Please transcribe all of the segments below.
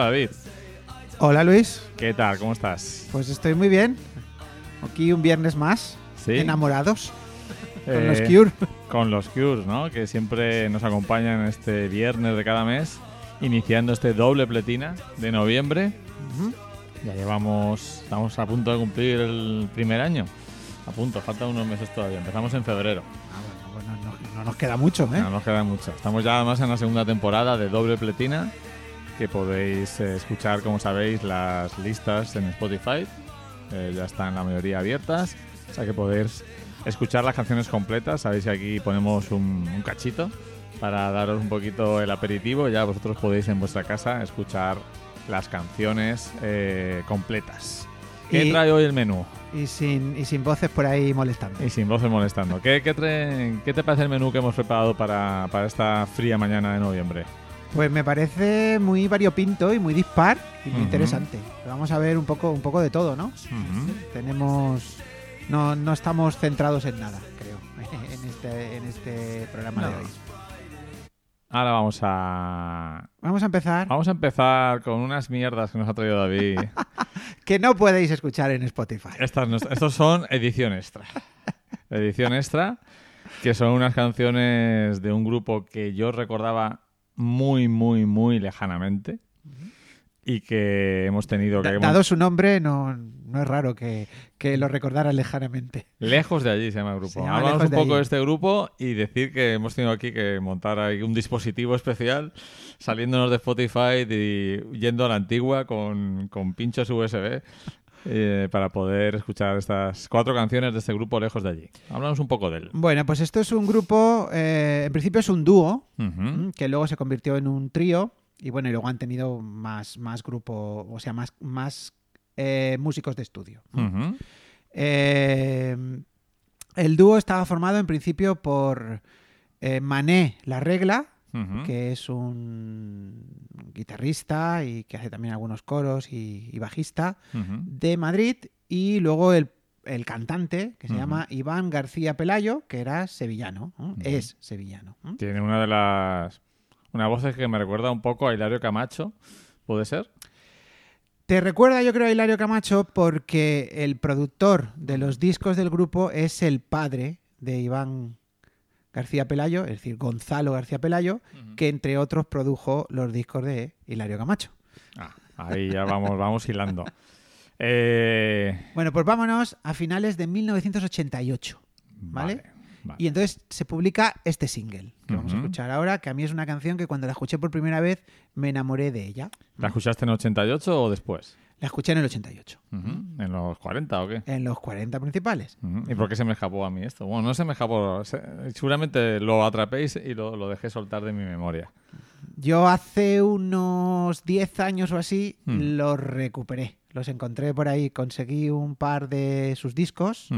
Hola David, Hola Luis, ¿qué tal? ¿Cómo estás? pues estoy muy bien. Aquí un viernes más, Sí. enamorados con Eh, los Cure. Con los Cures, ¿no? Que siempre nos acompañan este viernes de cada mes, iniciando este doble pletina de noviembre. Ujú. Ya llevamos, estamos a punto de cumplir el primer año. A punto, faltan unos meses todavía. Empezamos en febrero. Ah, bueno, bueno, no, no nos queda mucho, ¿eh? No nos queda mucho. Estamos ya además en la segunda temporada de doble pletina, que podéis eh, escuchar, como sabéis, las listas en Spotify. Eh, ya están la mayoría abiertas, o sea que podéis escuchar las canciones completas. Sabéis que aquí ponemos un, un cachito para daros un poquito el aperitivo. Ya vosotros podéis en vuestra casa escuchar las canciones eh, completas. ¿Qué Y- trae hoy el menú? Y sin, y sin voces por ahí molestando. Y sin voces molestando. ¿Qué, qué, trae- qué te parece el menú que hemos preparado para, para esta fría mañana de noviembre? Pues me parece muy variopinto y muy dispar y muy interesante. Vamos a ver un poco, un poco de todo, ¿no? Tenemos. No, no estamos centrados en nada, creo, en este, en este programa de hoy. Ahora vamos a. Vamos a empezar. Vamos a empezar con unas mierdas que nos ha traído David. Que no podéis escuchar en Spotify. Estas no- estos son edición extra. Edición extra, que son unas canciones de un grupo que yo recordaba muy, muy, muy lejanamente. Y que hemos tenido que. Da- Dado su nombre, no, no es raro que, que lo recordara lejanamente. Lejos de allí se llama el grupo. Llama Hablamos un poco allí. de este grupo y decir que hemos tenido aquí que montar ahí un dispositivo especial saliéndonos de Spotify y yendo a la antigua con, con pinchos USB eh, para poder escuchar estas cuatro canciones de este grupo Lejos de allí. Hablamos un poco de él. Bueno, pues esto es un grupo, eh, en principio es un dúo, que luego se convirtió en un trío y bueno, y luego han tenido más, más grupo, o sea, más, más eh, músicos de estudio. El dúo estaba formado en principio por Mané La Regla, Que es un guitarrista y que hace también algunos coros y, y bajista de Madrid, y luego el, el cantante, que se llama Iván García Pelayo, que era sevillano, ¿no? es sevillano. ¿no? Tiene una de las... Una voz que me recuerda un poco a Hilario Camacho. ¿Puede ser? Te recuerda, yo creo, a Hilario Camacho porque el productor de los discos del grupo es el padre de Iván García Pelayo, es decir, Gonzalo García Pelayo, que entre otros produjo los discos de Hilario Camacho. Ah, ahí ya vamos, vamos hilando. Eh, Bueno, pues vámonos a finales de 1988. ¿Vale? vale, vale. Y entonces se publica este single que vamos a escuchar ahora, que a mí es una canción que cuando la escuché por primera vez me enamoré de ella. ¿La escuchaste en 88 o después? La escuché en el 88, Ujú. ¿En los 40 o qué? en los 40 principales. ¿Y por qué se me escapó a mí esto? Bueno, no se me escapó. se- Seguramente lo atrapéis y lo, lo dejé soltar de mi memoria. Yo hace unos 10 años o así Hmm. los recuperé. Los encontré por ahí, conseguí un par de sus discos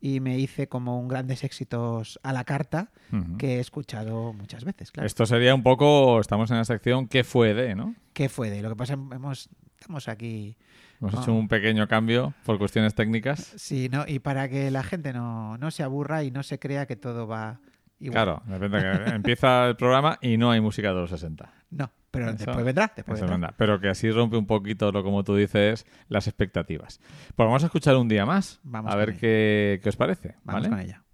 y me hice como un grandes éxitos a la carta que he escuchado muchas veces, claro. Esto sería un poco, estamos en la sección ¿qué fue de? ¿no? ¿Qué fue de? Lo que pasa hemos estamos aquí Hemos hecho un pequeño cambio por cuestiones técnicas. Sí, ¿no? Y para que la gente no, no se aburra y no se crea que todo va igual. Claro, de repente que empieza el programa y no hay música de los 60. No, pero Eso- después vendrá, después vendrá. Pero que así rompe un poquito, lo como tú dices, las expectativas. Pues vamos a escuchar un día más. Vamos a ver qué, qué os parece. Vamos ¿vale? con ella.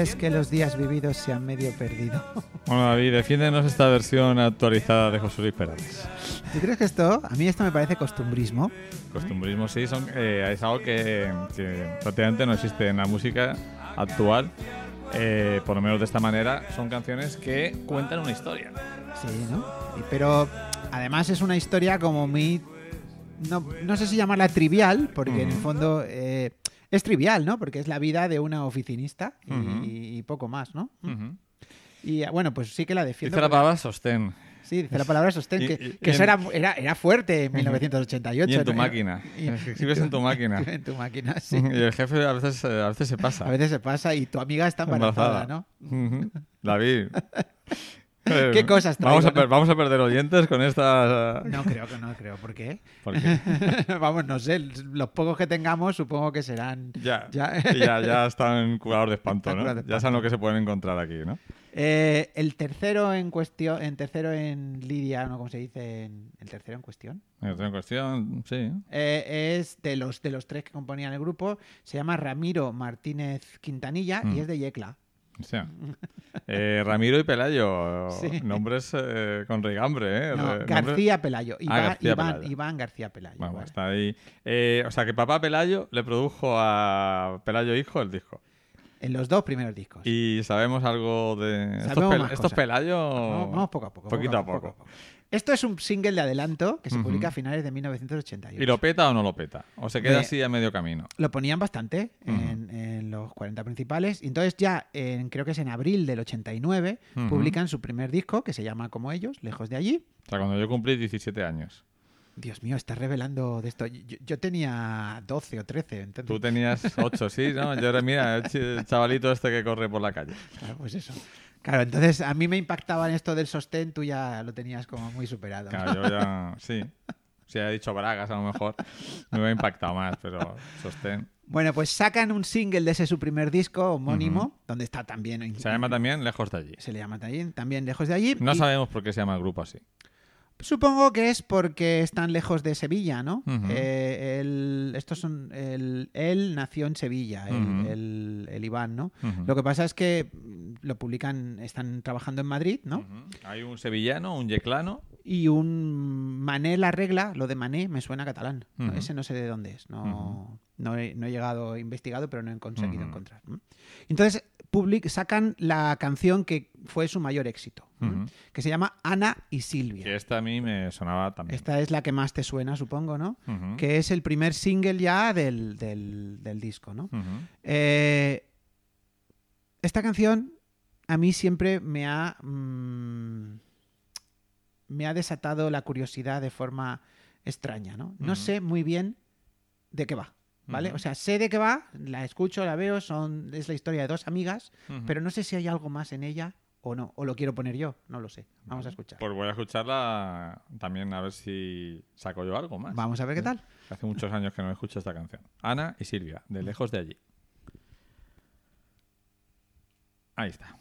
Sientes que los días vividos se han medio perdido. Bueno, David, defiéndenos esta versión actualizada de José Luis Perales. ¿Tú crees que esto? A mí esto me parece costumbrismo. Costumbrismo, sí, son, eh, es algo que, que prácticamente no existe en la música actual. eh, por lo menos de esta manera, son canciones que cuentan una historia. Sí, ¿no? Pero además es una historia como muy... No, no sé si llamarla trivial, porque en el fondo eh, es trivial, ¿no? Porque es la vida de una oficinista y, poco más, ¿no? Y eh, bueno, pues sí que la defiendo. Dice la palabra sostén. Sí, dice la palabra sostén, Y- que, y- que y eso en- era, era, era fuerte en 1988. Y en tu ¿no? máquina. Escribes en tu máquina. En tu máquina, sí. Y el jefe a veces, eh, a veces se pasa. A veces se pasa y tu amiga está embarazada, ¿no? David. Eh, ¿Qué cosas vamos a, traigo, vamos a perder oyentes con esta... No creo que no creo. ¿Por qué? Vamos, no sé. Los pocos que tengamos supongo que serán... ya, Ya. ya, ya están curados de espanto, ¿no? Ya saben lo que se pueden encontrar aquí, ¿no? Eh, el tercero en cuestión, en tercero en Lidia, ¿no? ¿Cómo se dice? El tercero en cuestión. En cuestión, sí. Eh, es de los, de los tres que componían el grupo. Se llama Ramiro Martínez Quintanilla Mm. y es de Yecla. O sea, eh, Ramiro y Pelayo, Sí. nombres eh, con rigambre, ¿eh? No, Re- nombres- García Pelayo. Iván, Ah, García Iván- Pelayo. Iván García Pelayo. Bueno, vale. está ahí. Eh, o sea, que papá Pelayo le produjo a Pelayo Hijo el disco. En los dos primeros discos. Y sabemos algo de... Estos, pel- más estos cosas. Pelayo... Vamos, vamos poco a poco. Poquito a poco. Esto es un single de adelanto que se publica a finales de 1988. ¿Y lo peta o no lo peta? ¿O se queda así a medio camino? Lo ponían bastante en, en los 40 principales. Y entonces ya, en, creo que es en abril del 89, Ujú. publican su primer disco que se llama como ellos, Lejos de allí. O sea, cuando yo cumplí 17 años. Dios mío, estás revelando de esto. Yo, yo tenía 12 o 13. Entonces, Tú tenías 8, ¿sí? ¿no? Yo era, mira, el ch- chavalito este que corre por la calle. Claro, pues eso. Claro, entonces a mí me impactaba en esto del sostén, tú ya lo tenías como muy superado. ¿no? Claro, yo ya... Sí. Si ha dicho Bragas, a lo mejor me hubiera impactado más, pero sostén. Bueno, pues sacan un single de ese su primer disco homónimo, donde está también. Se llama también Lejos de allí. Se le llama también, también lejos de allí. No Y sabemos por qué se llama el grupo así. Supongo que es porque están lejos de Sevilla, ¿no? Eh, estos son. Él nació en Sevilla, el, el- el Iván, ¿no? Lo que pasa es que mm, lo publican, están trabajando en Madrid, ¿no? Hay un sevillano, un yeclano. Y un Mané la regla, lo de Mané me suena catalán. ¿no? Ujú. Ese no sé de dónde es. No, no, he, no he llegado, he investigado, pero no he conseguido encontrar. Entonces, public, sacan la canción que fue su mayor éxito, que se llama Ana y Silvia. Que esta a mí me sonaba también. Esta es la que más te suena, supongo, ¿no? Que es el primer single ya del, del- del disco, ¿no? Eh, esta canción a mí siempre me ha mm, me ha desatado la curiosidad de forma extraña, ¿no? No sé muy bien de qué va, ¿vale? Ujú. O sea, sé de qué va, la escucho, la veo, son es la historia de dos amigas, Ujú. pero no sé si hay algo más en ella o no, o lo quiero poner yo, no lo sé. Vamos a escuchar. Pues voy a escucharla también a ver si saco yo algo más. Vamos a ver qué tal. Hace muchos años que no escucho esta canción. Ana y Silvia, de lejos de allí. Ahí está.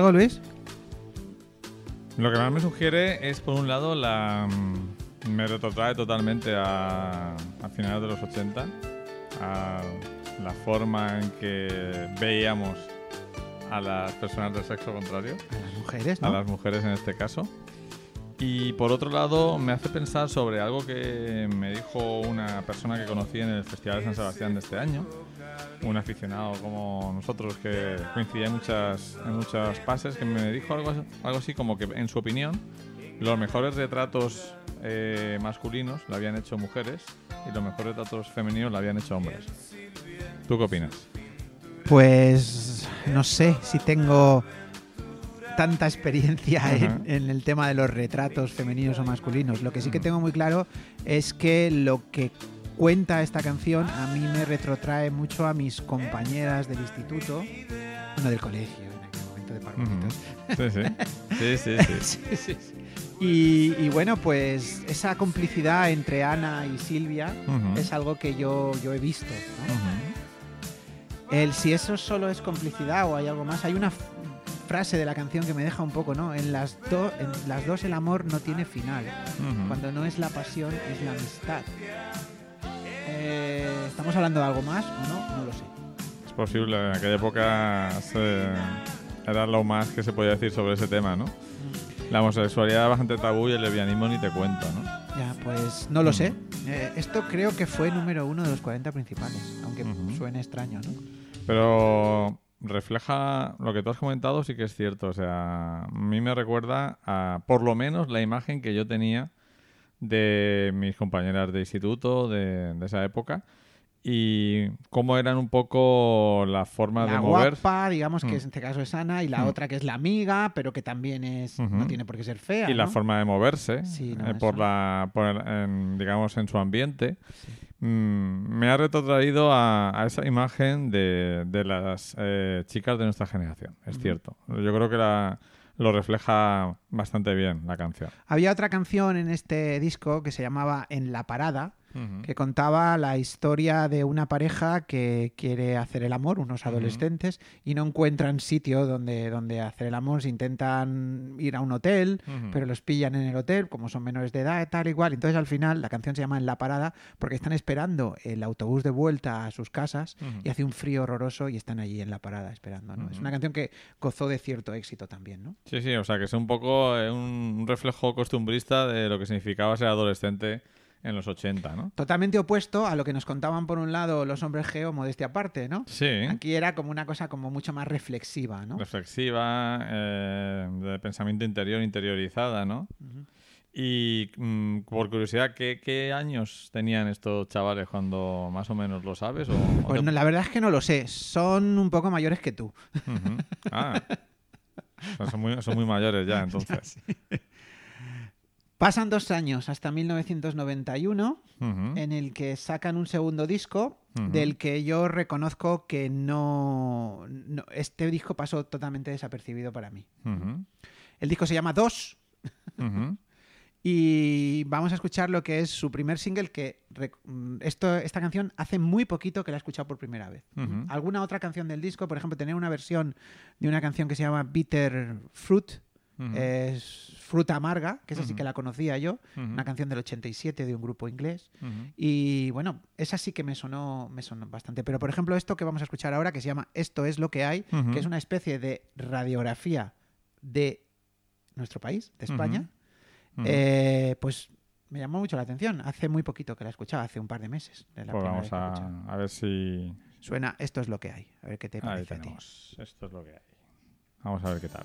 Algo, Luis? Lo que más me sugiere es, por un lado, la mm, me retrotrae totalmente a, a finales de los 80, a la forma en que veíamos a las personas del sexo contrario, A las mujeres, a las mujeres en este caso. Y por otro lado, me hace pensar sobre algo que me dijo una persona que conocí en el Festival de San Sebastián de este año, un aficionado como nosotros que coincidía en muchas, en muchos pases, que me dijo algo, algo así como que, en su opinión, los mejores retratos eh, masculinos lo habían hecho mujeres y los mejores retratos femeninos lo habían hecho hombres. ¿Tú qué opinas? Pues no sé si tengo tanta experiencia en el tema de los retratos femeninos o masculinos. Lo que sí que tengo muy claro es que lo que cuenta esta canción a mí me retrotrae mucho a mis compañeras del instituto, bueno, del colegio, en aquel momento de parvulitos. Sí, sí. Sí, sí, sí. Sí, sí, sí. Y, y bueno, pues esa complicidad entre Ana y Silvia Ujú. es algo que yo, yo he visto. ¿no? Ujú. El si eso solo es complicidad o hay algo más, hay una frase de la canción que me deja un poco, ¿no? En las, do- en las dos el amor no tiene final. Ujú. Cuando no es la pasión, es la amistad. Eh, ¿Estamos hablando de algo más o no? No lo sé. Es posible, en aquella época se- era lo más que se podía decir sobre ese tema, ¿no? La homosexualidad era bastante tabú y el lesbianismo ni te cuento, ¿no? Ya, pues no lo sé. Eh, esto creo que fue número uno de los 40 principales, aunque Ujú. suene extraño, ¿no? Pero refleja lo que tú has comentado, sí que es cierto. O sea, a mí me recuerda a, por lo menos, la imagen que yo tenía de mis compañeras de instituto de, de esa época y cómo eran un poco la forma La de mover. guapa, digamos que Mm. en este caso es Ana, y la Mm. otra que es la amiga, pero que también es no tiene por qué ser fea. y la forma de moverse Sí, no, eh, por la por el- en, digamos en su ambiente Mm, me ha retrotraído a, a esa imagen de, de las eh, chicas de nuestra generación es cierto yo creo que la, lo refleja bastante bien la canción. Había otra canción en este disco que se llamaba En la parada, Que contaba la historia de una pareja que quiere hacer el amor, unos adolescentes, y no encuentran sitio donde, donde hacer el amor, se intentan ir a un hotel, pero los pillan en el hotel, como son menores de edad, tal igual. Entonces al final la canción se llama En la parada porque están esperando el autobús de vuelta a sus casas y hace un frío horroroso y están allí en la parada esperando. ¿no? Es una canción que gozó de cierto éxito también, ¿no? Sí, sí, o sea que es un poco eh, un reflejo costumbrista de lo que significaba ser adolescente en los 80, ¿no? Totalmente opuesto a lo que nos contaban por un lado los hombres geo, modestia aparte, ¿no? Sí. Aquí era como una cosa como mucho más reflexiva, ¿no? reflexiva, eh, de pensamiento interior, interiorizada, ¿no? Y mm, por curiosidad, ¿qué, qué años tenían estos chavales cuando más o menos lo sabes? O, o Pues te- no, la verdad es que no lo sé. Son un poco mayores que tú. Ah. Son, muy, son muy mayores ya, entonces. Pasan dos años hasta 1991, Ujú. en el que sacan un segundo disco, del que yo reconozco que no, no- Este disco pasó totalmente desapercibido para mí. El disco se llama Dos y vamos a escuchar lo que es su primer single, que mm, esto, esta canción hace muy poquito que la he escuchado por primera vez. Alguna otra canción del disco, por ejemplo, tener una versión de una canción que se llama Bitter Fruit, Es Fruta Amarga, que esa sí Ujú. que la conocía yo, una canción del 87 de un grupo inglés. Y bueno, esa sí que me sonó, me sonó bastante. Pero por ejemplo, esto que vamos a escuchar ahora, que se llama Esto es lo que hay, que es una especie de radiografía de nuestro país, de España, eh, pues me llamó mucho la atención. Hace muy poquito que la escuchaba, hace un par de meses. de la Pues vamos a, a ver si... Suena Esto es lo que hay. A ver qué te Ahí parece a ti. Esto es lo que hay. Vamos a ver qué tal.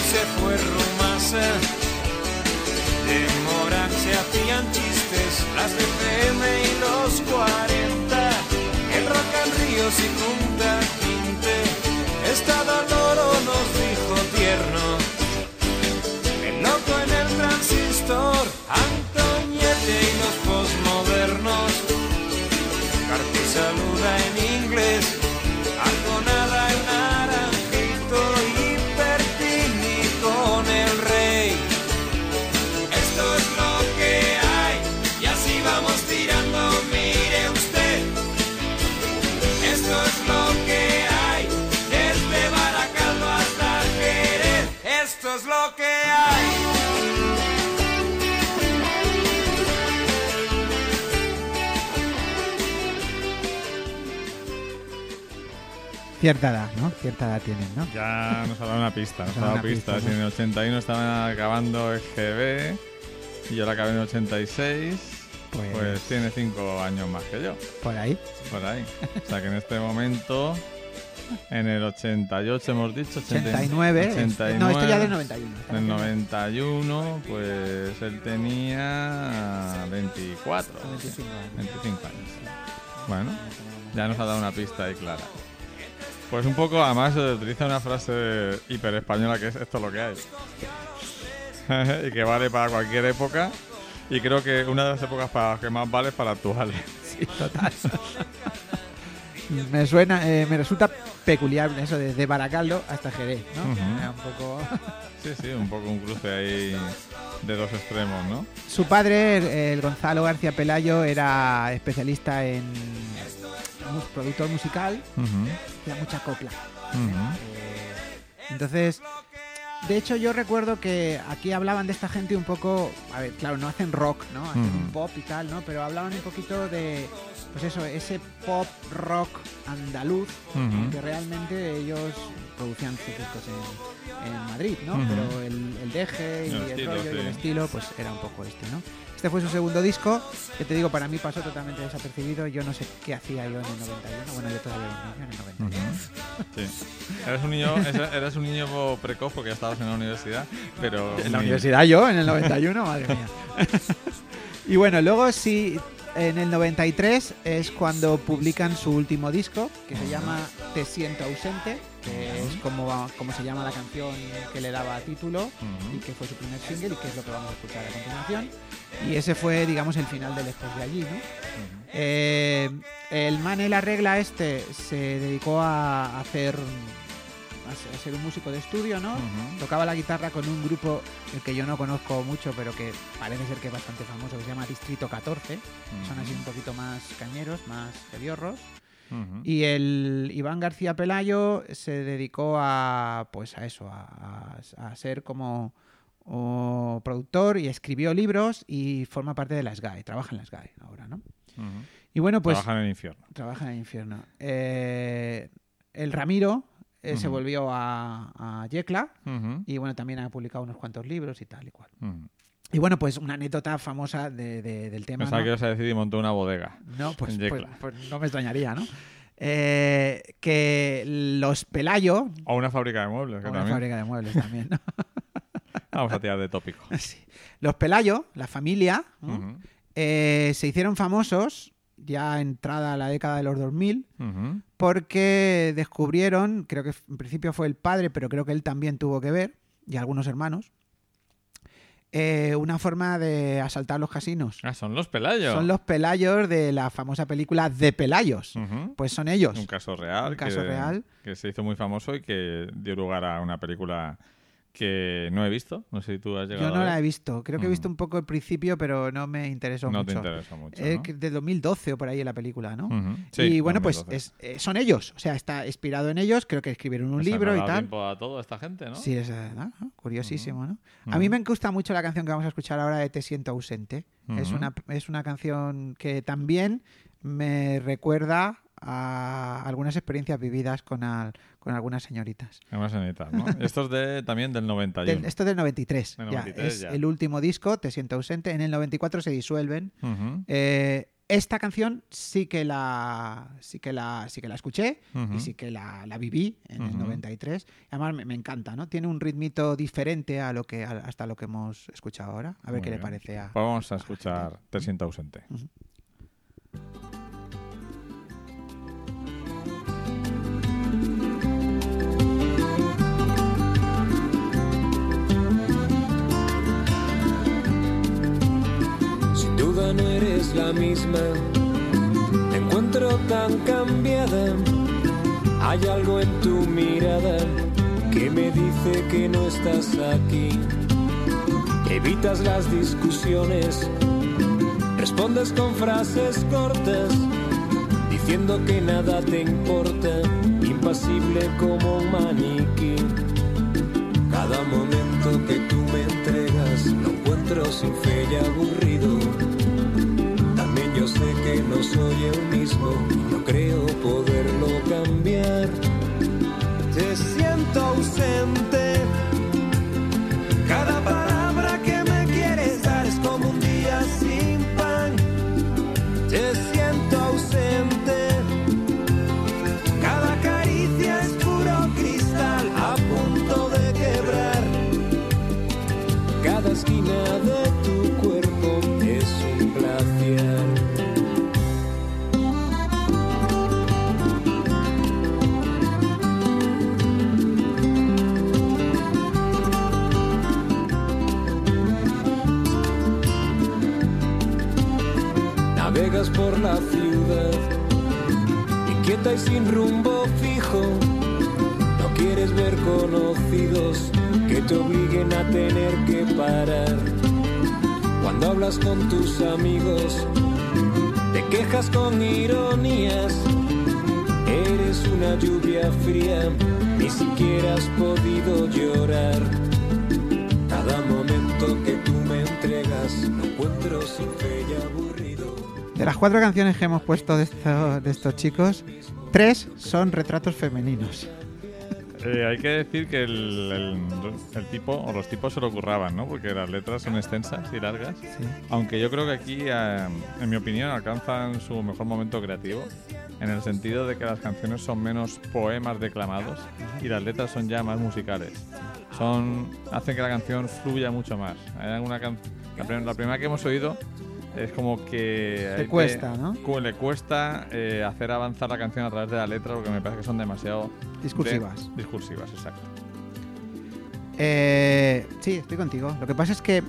Se fue Rumasa. De Morán se hacían chistes, las de y los 40. El rock en ríos y junta quinte. Estado loro nos dijo tierno. El loco en el transistor, Cierta edad, ¿no? Cierta edad tienen, ¿no? Ya nos ha dado una pista, nos Nos ha dado pistas. pista, en el 81 estaban acabando el GB y yo la acabé en el 86, Pues, pues tiene 5 años más que yo, por ahí. por ahí. O sea que en este momento, en el 88 hemos dicho, 89. 89, No, esto ya del 91. esta En el canción 91, pues él tenía 24, es 25 años. 25 años. Bueno, ya nos ha dado una pista ahí clara. Pues un poco, además, se utiliza una frase hiper española que es esto es lo que hay. y que vale para cualquier época. Y creo que una de las épocas para las que más vale es para actuales. Sí, total. me suena, eh, me resulta peculiar eso de, de Baracaldo hasta Jerez, ¿no? Era un poco... Sí, sí, un poco un cruce ahí de dos extremos, ¿no? Su padre, el, Gonzalo García Pelayo, era especialista en productor musical, Ujú, hacía mucha copla. Eh, entonces, de hecho yo recuerdo que aquí hablaban de esta gente un poco, a ver, claro, no hacen rock, ¿no? Hacen un pop y tal, ¿no? Pero hablaban un poquito de, pues eso, ese pop rock andaluz Ujú. que realmente ellos producían sus discos en, en Madrid, ¿no? Pero el, el deje y El el, estilo, rollo y el estilo, pues era un poco este, ¿no? Este fue su segundo disco, que te digo, para mí pasó totalmente desapercibido. Yo no sé qué hacía yo en el 91. Bueno, yo todavía era un niño en el 91. Ujú. Sí. Eras un niño, eras- un niño precoz porque ya estabas en la universidad, pero En la ni- universidad yo, en el 91, madre mía. y bueno, luego sí, en el 93 es cuando publican su último disco, que se llama Te siento ausente, que es como, como se llama la canción que le daba título y que fue su primer single y que es lo que vamos a escuchar a continuación. Y ese fue, digamos, el final de Lejos de allí, ¿no? Eh, el Mane la regla este se dedicó a hacer a ser- un músico de estudio, ¿no? Tocaba la guitarra con un grupo el que yo no conozco mucho, pero que parece ser que es bastante famoso, que se llama Distrito 14. Son así un poquito más cañeros, más hebiorros. Ujú. Y el Iván García Pelayo se dedicó a, pues a eso, a, a- a ser como o productor y escribió libros y forma parte de la SGAE, trabaja en la SGAE ahora, ¿no? Y bueno, pues Trabajan en el infierno. trabaja en el infierno. Eh, el Ramiro eh, se volvió a, a Yecla y bueno, también ha publicado unos cuantos libros y tal y cual. Y bueno, pues una anécdota famosa de- de- del tema. Pensaba ¿no? que ibas a decir y montó una bodega. No, pues, pues- pues no me extrañaría, ¿no? Eh, que los Pelayo, O una fábrica de muebles, que o una también. fábrica de muebles también, ¿no? Vamos a tirar de tópico. Sí. Los Pelayo, la familia. Eh, se hicieron famosos ya entrada la década de los 2000 Ujú. porque descubrieron, creo que en principio fue el padre, pero creo que él también tuvo que ver, y algunos hermanos, eh, una forma de asaltar los casinos. Ah, son los Pelayos. Son los Pelayos de la famosa película De Pelayos. Pues son ellos. Un caso real. Un caso que, real. Que se hizo muy famoso y que dio lugar a una película que no he visto. No sé si tú has llegado Yo no a la he visto. Creo que he Ujú. visto un poco el principio, pero no me interesó No mucho. te interesa mucho. Es ¿no? que de 2012 o por ahí la película, ¿no? Sí, y bueno, pues 2012. es- eh, son ellos. O sea, está inspirado en ellos. Creo que escribieron un libro y tal. tiempo a toda esta gente, ¿no? Sí, es eh, ¿no? curiosísimo, ¿no? A mí me gusta mucho la canción que vamos a escuchar ahora de Te siento ausente. es, una, es una canción que también me recuerda a algunas experiencias vividas con, al- con algunas señoritas. En tal, ¿no? Esto es de, también del 91. Del- esto es del 93. Del ya, 93, es ya. el último disco, Te siento ausente. En el 94 se disuelven. Eh, esta canción sí que la sí que la sí que la escuché y sí que la, la viví en el Ujú. 93 además me, me encanta no tiene un ritmito diferente a lo que a- hasta lo que hemos escuchado ahora a ver Muy qué le parece a vamos a escuchar Te siento ausente. No eres la misma, te encuentro tan cambiada. Hay algo en tu mirada que me dice que no estás aquí. Evitas las discusiones, respondes con frases cortas, diciendo que nada te importa, impasible como maniquí. Cada momento que tú me entregas lo encuentro sin fe y aburrido. Que no soy el mismo no creo poderlo cambiar. Te siento ausente. Y sin rumbo fijo. No quieres ver conocidos que te obliguen a tener que parar. Cuando hablas con tus amigos, te quejas con ironías. Eres una lluvia fría, ni siquiera has podido llorar. Cada momento que tú me entregas, lo encuentro sin fe y aburrido. De las cuatro canciones que hemos puesto de, esto- de estos chicos, tres son retratos femeninos. Eh, hay que decir que el, el- el tipo o los tipos se lo curraban, ¿no? Porque las letras son extensas y largas. Sí. Aunque yo creo que aquí, eh, en mi opinión, alcanzan su mejor momento creativo, en el sentido de que las canciones son menos poemas declamados y las letras son ya más musicales. Son hacen que la canción fluya mucho más. Hay alguna can- la, prim- la primera que hemos oído es como que Te cuesta, ¿no? le cuesta eh, hacer avanzar la canción a través de la letra porque me parece que son demasiado Discursivas. de- discursivas, exacto. Eh, sí, estoy contigo. Lo que pasa es que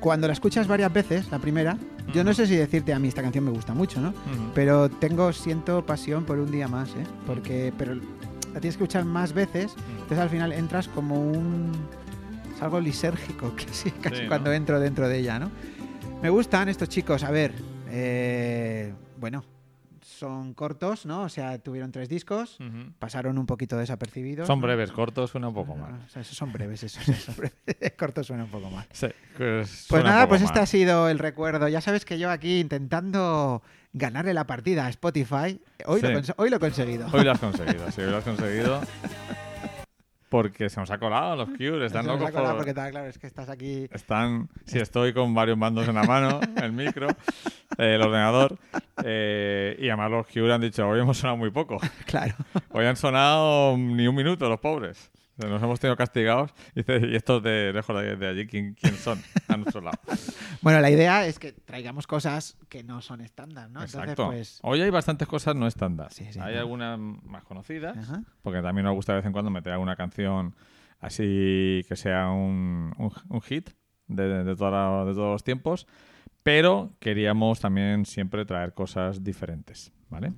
cuando la escuchas varias veces, la primera, yo no sé si decirte a mí esta canción me gusta mucho, ¿no? Pero tengo, siento pasión por un día más, ¿eh? Porque, pero la tienes que escuchar más veces, entonces al final entras como un... Es algo lisérgico, casi, casi Sí, ¿no? cuando entro dentro de ella, ¿no? Me gustan estos chicos, a ver, eh, bueno, son cortos, ¿no? O sea, tuvieron tres discos, pasaron un poquito desapercibidos. Son ¿no? breves, cortos, suena un poco Ah, mal. o sea, esos son breves, son breves. Cortos suena un poco mal. Sí, pues, Pues nada, pues mal. este ha sido el recuerdo. Ya sabes que yo aquí intentando ganarle la partida a Spotify, hoy, lo, Sí. hoy lo he conseguido. Hoy lo has conseguido, sí, hoy lo has conseguido. Porque se nos ha colado los Cure, están Se nos ha colado por... porque está claro, es que estás aquí. Están, si estoy con varios mandos en la mano, el micro, eh, el ordenador, eh, y además los Cure han dicho, hoy hemos sonado muy poco. Claro. Hoy han sonado ni un minuto los pobres. Nos hemos tenido castigados. Y, dice, ¿y estos de lejos de, de allí quién, quién son? A nuestro lado. Bueno, la idea es que traigamos cosas que no son estándar, ¿no? Exacto. Entonces, pues. Hoy hay bastantes cosas no estándar. Sí, sí, hay ¿no? algunas más conocidas, Ajá. porque también nos gusta de vez en cuando meter alguna canción así que sea un, un- un hit de, de, toda la- de todos los tiempos. Pero queríamos también siempre traer cosas diferentes, ¿vale?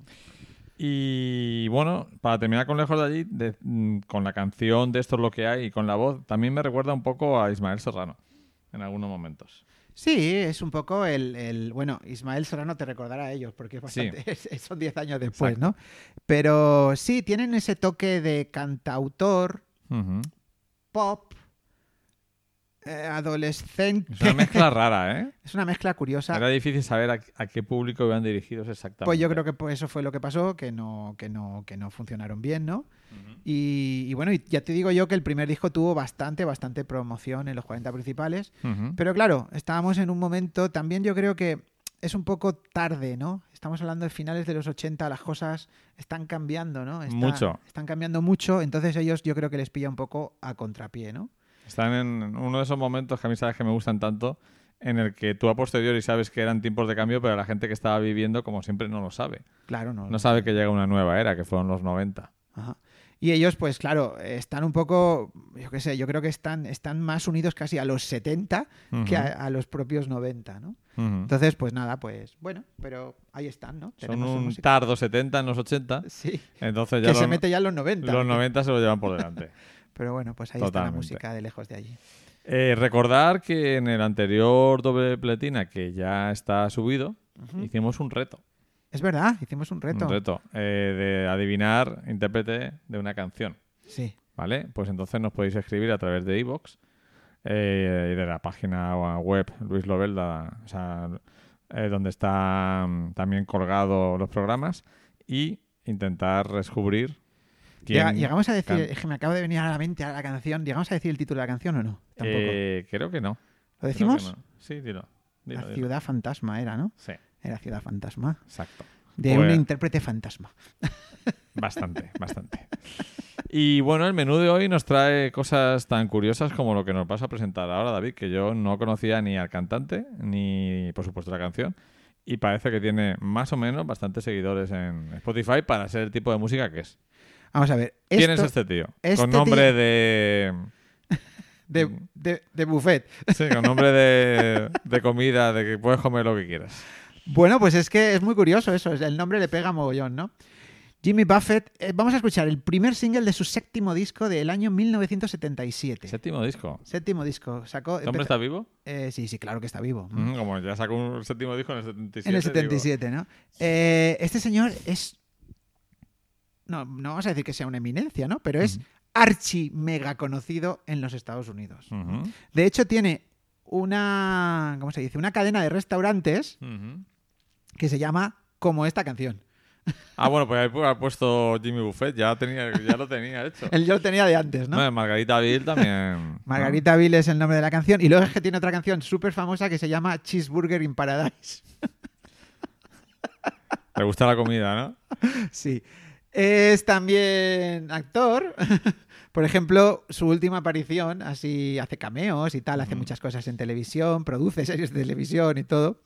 Y bueno, para terminar con Lejos de allí, de- mm, con la canción de Esto es lo que hay y con la voz, también me recuerda un poco a Ismael Serrano en algunos momentos. Sí, es un poco el, el- Bueno, Ismael Serrano te recordará a ellos, porque es bastante- son 10 años después, Exacto. ¿no? Pero sí, tienen ese toque de cantautor, Ujú. pop, adolescente. Es una mezcla rara, ¿eh? Es una mezcla curiosa. Era difícil saber a, a qué público iban dirigidos exactamente. Pues yo creo que pues, eso fue lo que pasó, que no, que no, que no funcionaron bien, ¿no? Y, y bueno, y ya te digo yo que el primer disco tuvo bastante, bastante promoción en los 40 principales. Pero claro, estábamos en un momento, también yo creo que es un poco tarde, ¿no? Estamos hablando de finales de los 80, las cosas están cambiando, ¿no? Está- Mucho. Están cambiando mucho, entonces ellos yo creo que les pilla un poco a contrapié, ¿no? Están en uno de esos momentos que a mí sabes que me gustan tanto, en el que tú a posteriori sabes que eran tiempos de cambio, pero la gente que estaba viviendo, como siempre, no lo sabe. Claro, no. No sabe que llega una nueva era, que fueron los 90. Ajá. Y ellos, pues claro, están un poco, yo qué sé, yo creo que están, están más unidos casi a los 70 que a, a los propios 90, ¿no? Entonces, pues nada, pues bueno, pero ahí están, ¿no? Son Tenemos su un música. tardo 70 en los 80, Sí, entonces ya que los, se mete ya en los 90. los 90 se lo llevan por delante. Pero bueno, pues ahí está la música de lejos de allí. Eh, recordar que en el anterior doble pletina, que ya está subido, hicimos un reto. Es verdad, hicimos un reto. Un reto eh, de adivinar intérprete de una canción. Sí. ¿Vale? Pues entonces nos podéis escribir a través de iVoox eh, y de la página web Luis Lobelda, o sea, eh, donde están también colgados los programas y intentar descubrir quién. Llegamos a decir, es que me acaba de venir a la mente a la canción, ¿llegamos a decir el título de la canción o no? Tampoco. Eh, creo que no. ¿Lo decimos? no. Sí, dilo. dilo, La dilo. ciudad fantasma era, ¿no? Sí, Era ciudad fantasma. exacto. De Pues- un intérprete fantasma. Bastante, bastante. Y bueno, el menú de hoy nos trae cosas tan curiosas como lo que nos vas a presentar ahora, David, que yo no conocía ni al cantante, ni por supuesto la canción. Y parece que tiene más o menos bastantes seguidores en Spotify para ser el tipo de música que es. Vamos a ver. ¿Quién esto es este tío? este con nombre tío- de... de, de, de buffet. Sí, con nombre de, de comida, de que puedes comer lo que quieras. Bueno, pues es que es muy curioso eso. El nombre le pega mogollón, ¿no? Jimmy Buffett. eh, vamos a escuchar el primer single de su séptimo disco del año 1977. Séptimo disco. Séptimo disco. Sacó. ¿Este hombre está vivo? eh, sí, sí, claro que está vivo. Mm, Como ya sacó un séptimo disco en el 77. En el digo, 77, ¿no? Eh, este señor es. No, no vamos a decir que sea una eminencia, ¿no? Pero es archi mega conocido en los Estados Unidos. De hecho, tiene una. ¿Cómo se dice? Una cadena de restaurantes que se llama como esta canción. Ah, bueno, pues ahí ha puesto Jimmy Buffett, ya, tenía, ya lo tenía hecho. Él yo lo tenía de antes, ¿no? No, Margarita Bill también. Margarita Bill es el nombre de la canción. Y luego es que tiene otra canción súper famosa que se llama Cheeseburger in Paradise. Le gusta la comida, ¿no? Sí. Es también actor. Por ejemplo, su última aparición, así hace cameos y tal, hace muchas cosas en televisión, produce series de televisión y todo.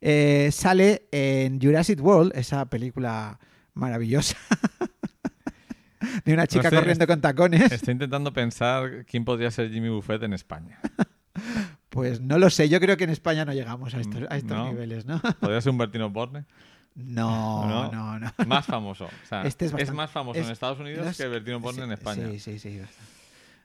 Eh, sale en Jurassic World, esa película maravillosa. de una chica sé, corriendo con tacones. Estoy intentando pensar quién podría ser Jimmy Buffett en España. Pues no lo sé, yo creo que en España no llegamos a estos, a estos No. niveles, ¿no? ¿Podría ser un Bertino Borne? No, ¿No? no, no. Más famoso. O sea, Este es más famoso es- en Estados Unidos que Bertino Borne en Sí, España. Sí, sí, sí.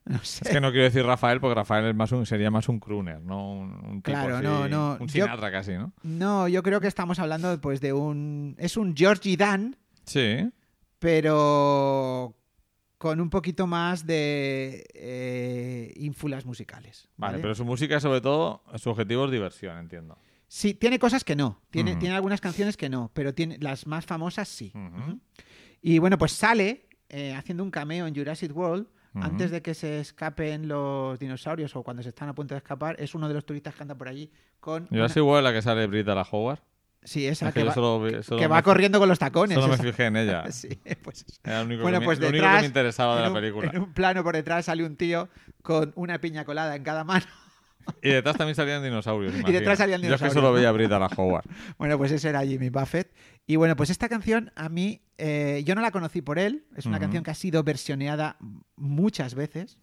No sé. Es que no quiero decir Rafael porque Rafael es más un, sería más un crooner, no un, un tipo Claro, así, no, no. Un Yo- Sinatra casi, ¿no? No, yo creo que estamos hablando pues de un... Es un Georgie Dan, Sí. pero con un poquito más de eh, ínfulas musicales. Vale, ¿vale? pero su música, sobre todo, su objetivo es diversión, entiendo. Sí, tiene cosas que no. Tiene, tiene algunas canciones que no, pero tiene las más famosas sí. Y bueno, pues sale eh, haciendo un cameo en Jurassic World antes de que se escapen los dinosaurios o cuando se están a punto de escapar. Es uno de los turistas que anda por allí con... Yo una- igual la que sale Brita la Howard. Sí, esa Es que que, va, solo vi- solo que me va fi- corriendo con los tacones. Solo me fijé en ella. Sí, pues. Era lo único, Bueno, que, me- pues lo único que detrás, me interesaba de la película. En un plano por detrás sale un tío con una piña colada en cada mano. Y detrás también salían dinosaurios. Y detrás salían Yo es que dinosaurios, solo veía a Brita la Howard. Bueno, pues ese era Jimmy Buffett. Y bueno, pues esta canción a mí, eh, yo no la conocí por él. Es una canción que ha sido versioneada muchas veces.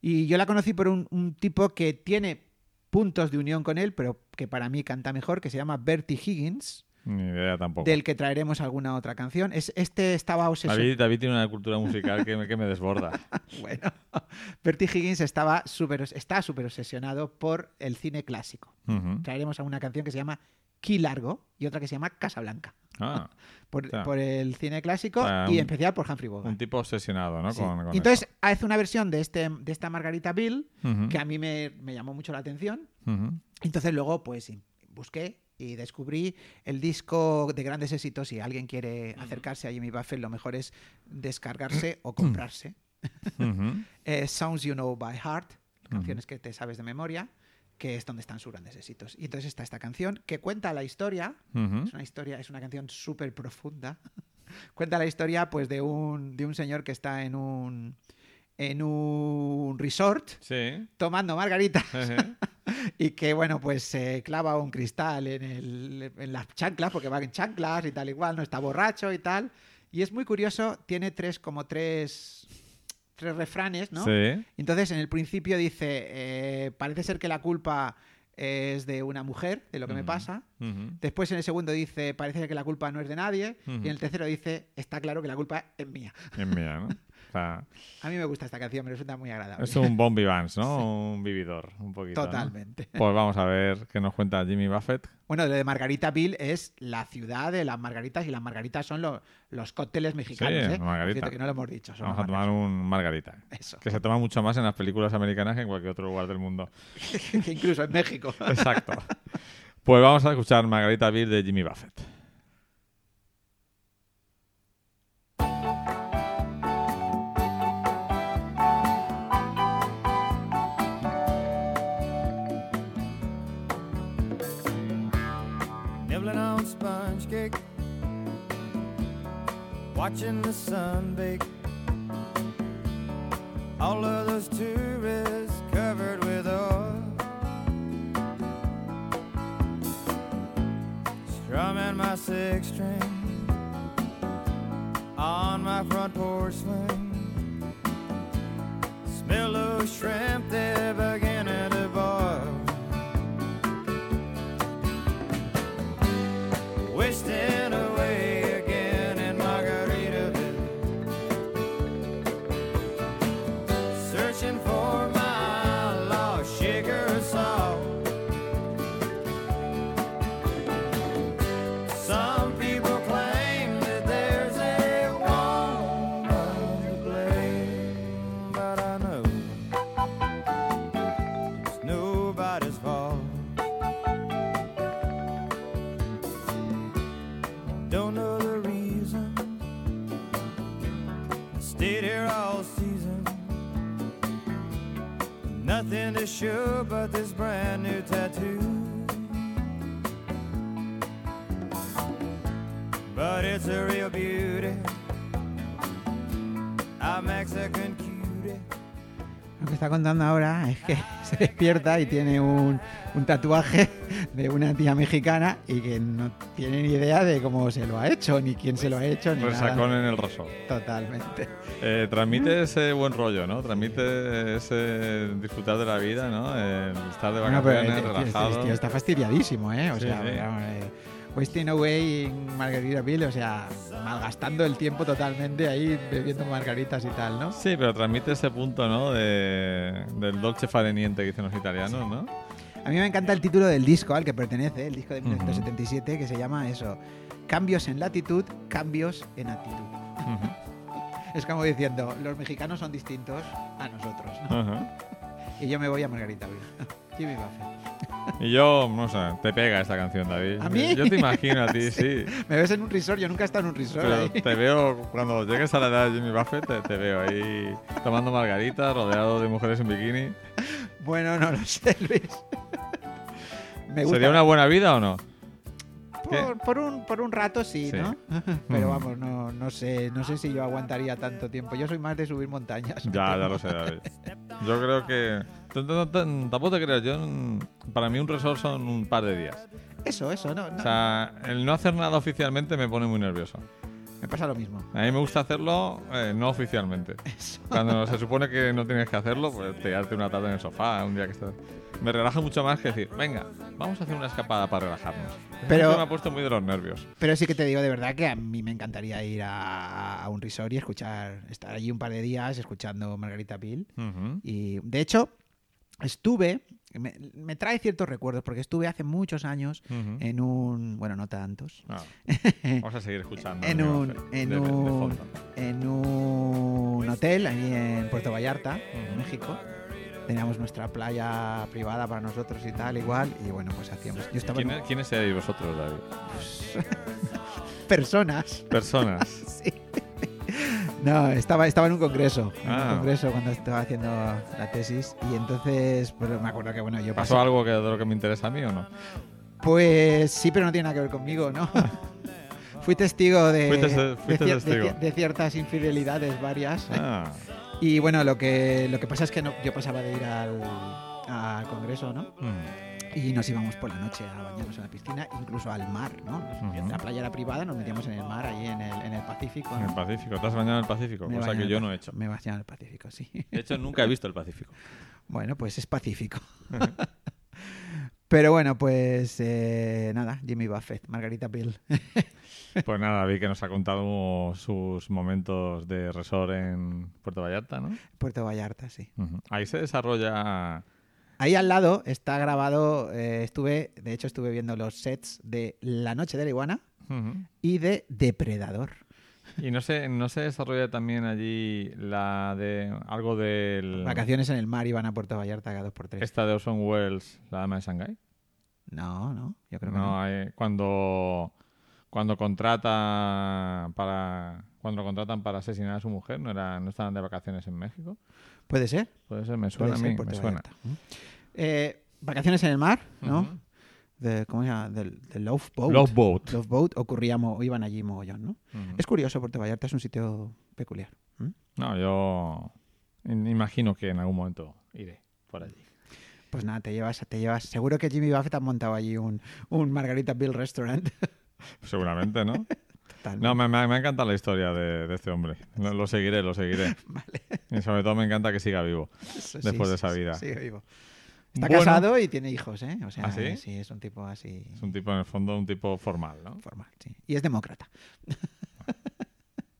Y yo la conocí por un, un tipo que tiene puntos de unión con él, pero que para mí canta mejor, que se llama Bertie Higgins, Ni idea tampoco. del que traeremos alguna otra canción. Es, este estaba obsesionado. David, David tiene una cultura musical que me, que me desborda. Bueno, Bertie Higgins estaba súper, está súper obsesionado por el cine clásico. Ujú. Traeremos a una canción que se llama Key Largo y otra que se llama Casablanca. Ah, Por, sea, por el cine clásico y en especial por Humphrey Bogart. un tipo obsesionado, ¿no? Sí. Con, con Y entonces hace una versión de, este, de esta Margarita Bill que a mí me, me llamó mucho la atención. Entonces luego pues busqué y descubrí el disco de grandes éxitos. Si alguien quiere acercarse a Jimmy Buffett, lo mejor es descargarse o comprarse. Eh, Sounds You Know by Heart, canciones que te sabes de memoria, que es donde están sus grandes éxitos. Y entonces está esta canción que cuenta la historia, es una historia, es una canción súper profunda. cuenta la historia pues de un, de un señor que está en un en un resort Sí. tomando margaritas. Y que bueno pues se clava un cristal en, el, en las chanclas porque va en chanclas y tal igual no está borracho y tal. Y es muy curioso tiene tres como tres tres refranes no Sí. entonces en el principio dice eh, parece ser que la culpa es de una mujer de lo que me pasa. Después en el segundo dice parece que la culpa no es de nadie. Y en el tercero dice está claro que la culpa es mía. Es mía, ¿no? A mí me gusta esta canción me resulta muy agradable es un Bon Vivance, ¿no? Un vividor, un poquito. ¿no? totalmente Pues vamos a ver qué nos cuenta Jimmy Buffett. Bueno, lo de Margarita Bill es la ciudad de las margaritas y las margaritas son lo- los cócteles mexicanos, Sí, ¿eh? Margarita. cierto, que no lo hemos dicho. Vamos a tomar un margarita. Eso. Que se toma mucho más en las películas americanas que en cualquier otro lugar del mundo. que incluso en México. Exacto. Pues vamos a escuchar Margarita Beer de Jimmy Buffett. Cake, watching the sun bake. Contando ahora es que se despierta y tiene un, un tatuaje de una tía mexicana y que no tiene ni idea de cómo se lo ha hecho, ni quién se lo ha hecho, ni Resacón nada. en el rosón. Totalmente. Eh, transmite ese buen rollo, ¿no? Transmite ese disfrutar de la vida, ¿no? El estar de Bueno, pero vacaciones, este tío- relajado. tío está fastidiadísimo, ¿eh? O Sí, sea, sí. eh, wasting away en Margaritaville, o sea, malgastando el tiempo totalmente ahí bebiendo margaritas y tal, ¿no? Sí, pero transmite ese punto, ¿no? De, del dolce fare niente que dicen los italianos, ¿no? A mí me encanta el título del disco al que pertenece, el disco de Ujú. 1977, que se llama eso, Cambios en latitud, cambios en actitud. Ujú. Es como diciendo, los mexicanos son distintos a nosotros, ¿no? Ajá. Y yo me voy a Margaritaville. Jimmy Buffett. Y yo, no sé, te pega esta canción, David. ¿A mí? Yo te imagino a ti, sí. Me ves en un resort, yo nunca he estado en un resort. ahí. Pero te veo, cuando llegues a la edad de Jimmy Buffett, te, te veo ahí tomando margaritas, rodeado de mujeres en bikini. Bueno, no lo sé, Luis. Me gusta. ¿Sería una buena vida o no? Por, por un, por un rato sí, Sí. ¿no? Pero Mm. vamos, no, no sé, no sé si yo aguantaría tanto tiempo. Yo soy más de subir montañas. Ya, ya lo sé, David. Yo creo que... Tampoco te creas, yo... mm, Para mí un resort son un par de días. Eso, eso, no, no. O sea, el no hacer nada oficialmente me pone muy nervioso. me pasa lo mismo. A mí me gusta hacerlo eh, no oficialmente. Eso. Cuando se supone que no tienes que hacerlo, pues tirarte una tarde en el sofá, un día que estás... Me relaja mucho más que decir, venga, vamos a hacer una escapada para relajarnos. Eso Pero- siempre me ha puesto muy de los nervios. Pero sí que te digo de verdad que a mí me encantaría ir a, a un resort y escuchar, estar allí un par de días escuchando Margarita. Ujú. Y de hecho, estuve, me, me trae ciertos recuerdos, porque estuve hace muchos años en un, bueno, no tantos, Ah, vamos a seguir escuchando. en un, en, de- un, en un hotel ahí en Puerto Vallarta, en. México. Teníamos nuestra playa privada para nosotros y tal, igual. Y bueno, pues hacíamos. Yo estaba en ¿Quién- ¿Quiénes seréis vosotros, David? personas. Personas. Sí. No, estaba, estaba en un congreso. En Ah. un congreso cuando estaba haciendo la tesis. Y entonces, pues me acuerdo que bueno, yo ¿Pasó pasé- algo que, de lo que me interesa a mí o no? Pues sí, pero no tiene nada que ver conmigo, ¿no? Fui testigo de, Fuiste- de fuiste cier- de testigo. cier- de ciertas infidelidades varias. Ah, Y bueno, lo que, lo que pasa es que no, yo pasaba de ir al, al congreso, ¿no? mm. Y nos íbamos por la noche a bañarnos en la piscina, incluso al mar, ¿no? La playa era privada, nos metíamos en el mar, ahí en el, en el Pacífico. En el. Pacífico. ¿Te has bañado en el Pacífico? Me Cosa que yo no he hecho. Me bañé en el Pacífico, sí. De hecho, nunca he visto el Pacífico. Bueno, pues es Pacífico. Pero bueno, pues eh, nada, Jimmy Buffett, Margarita Bill. Pues nada, vi que nos ha contado sus momentos de resort en Puerto Vallarta, ¿no? Puerto Vallarta, sí. Ahí se desarrolla... Ahí al lado está grabado, eh, estuve, de hecho estuve viendo los sets de La Noche de la Iguana y de Depredador. Y no se, no se desarrolla también allí la de algo del... Vacaciones en el mar iban a Puerto Vallarta cada dos por tres. Esta de Orson Welles, la dama de Shanghái. No, no, yo creo que No, no. hay- cuando cuando contrata para cuando lo contratan para asesinar a su mujer, no era no estaban de vacaciones en México. Puede ser. Puede ser, me suena a mí, me suena. Mm. Eh, vacaciones en el mar, ¿no? Ujú. de, ¿Cómo se llama? Del, del Love Boat. Love Boat. Love Boat ocurría, mo- iban allí mogollón, ¿no? Es curioso, Puerto Vallarta es un sitio peculiar. No, yo in- imagino que en algún momento iré por allí. Pues nada, te llevas, te llevas. Seguro que Jimmy Buffett ha montado allí un, un Margarita Bill Restaurant. Seguramente, ¿no? No, me, me, me encanta la historia de, de este hombre. Lo, lo seguiré, lo seguiré. Vale. Y sobre todo me encanta que siga vivo. Eso Después sí, de esa sí, vida. sí, sigue vivo. Está Bueno. casado y tiene hijos, ¿eh? O sea, ¿Ah, sí? es un tipo así Es un tipo, en el fondo, un tipo formal, ¿no? formal, sí. Y es demócrata,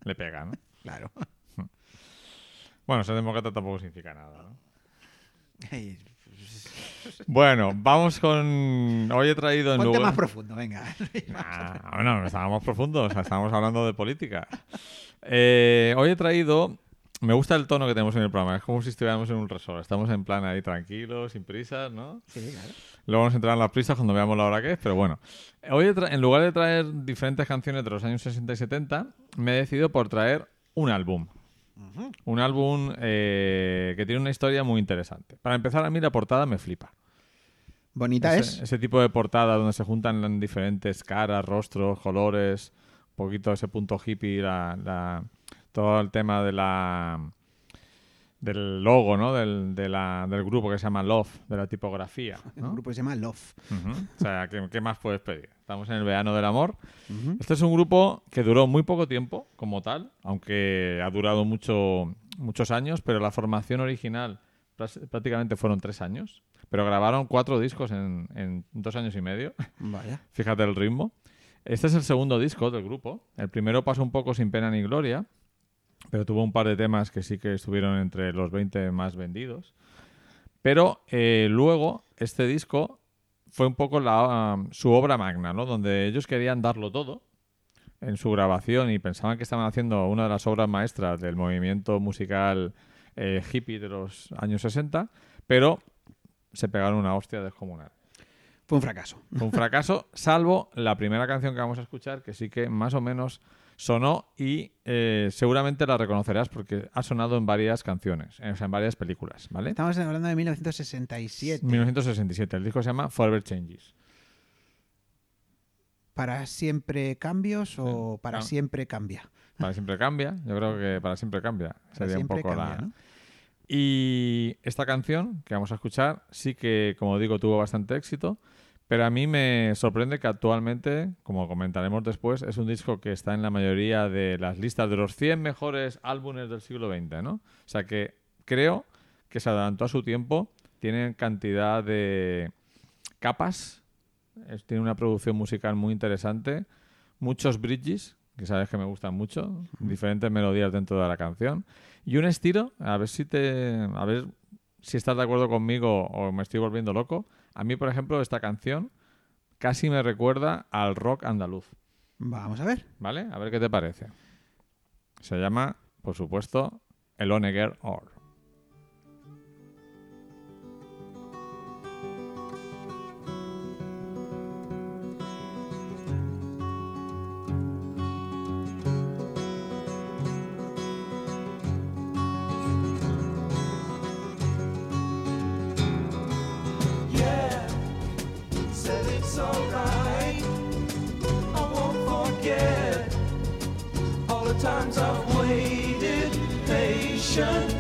Le pega, ¿no? claro. Bueno, ser demócrata tampoco significa nada, ¿no? Bueno, vamos con... Hoy he traído en Ponte lugar... más profundo, venga. Ah, bueno, estábamos profundos, estábamos hablando de política. Eh, hoy he traído... Me gusta el tono que tenemos en el programa, es como si estuviéramos en un resort. Estamos en plan ahí tranquilos, sin prisas, ¿no? Sí, claro. Luego nos entrarán las prisas cuando veamos la hora que es, pero bueno. Hoy, en lugar de traer diferentes canciones de los años 60 y 70, me he decidido por traer un álbum. Un álbum eh, que tiene una historia muy interesante. Para empezar, a mí la portada me flipa. Bonita Ese, es. ese tipo de portada donde se juntan diferentes caras, rostros, colores, un poquito ese punto hippie, la, la- todo el tema de la del logo, ¿no? Del, de la- del grupo que se llama Love, de la tipografía. Un ¿no? grupo que se llama Love. O sea, ¿qué, qué más puedes pedir? Estamos en el verano del amor. Este es un grupo que duró muy poco tiempo como tal, aunque ha durado mucho, muchos años, pero la formación original prácticamente fueron tres años. Pero grabaron cuatro discos en, en dos años y medio. Vaya. Fíjate el ritmo. Este es el segundo disco del grupo. El primero pasó un poco sin pena ni gloria, pero tuvo un par de temas que sí que estuvieron entre los 20 más vendidos. Pero eh, luego, este disco fue un poco la, um, su obra magna, ¿no? Donde ellos querían darlo todo en su grabación y pensaban que estaban haciendo una de las obras maestras del movimiento musical eh, hippie de los años 60, pero se pegaron una hostia descomunal. Fue un fracaso. Fue un fracaso, salvo la primera canción que vamos a escuchar, que sí que más o menos sonó y eh, seguramente la reconocerás porque ha sonado en varias canciones, o sea, en varias películas, ¿vale? Estamos hablando de 1967. 1967, el disco se llama Forever Changes. ¿Para siempre cambios o Sí, para siempre cambia? Para siempre cambia, yo creo que para siempre cambia. Para Sería un poco cambia, la... ¿no? Y esta canción que vamos a escuchar sí que, como digo, tuvo bastante éxito, pero a mí me sorprende que actualmente, como comentaremos después, es un disco que está en la mayoría de las listas de los 100 mejores álbumes del siglo XX, ¿no? O sea que creo que se adelantó a su tiempo, tiene cantidad de capas, es- tiene una producción musical muy interesante, muchos bridges, que sabes que me gustan mucho, diferentes melodías dentro de la canción, y un estilo, a ver si te, a ver si estás de acuerdo conmigo o me estoy volviendo loco. A mí, por ejemplo, esta canción casi me recuerda al rock andaluz, Vamos a ver. ¿vale? A ver qué te parece. Se llama, por supuesto, El Onegger Or. nation.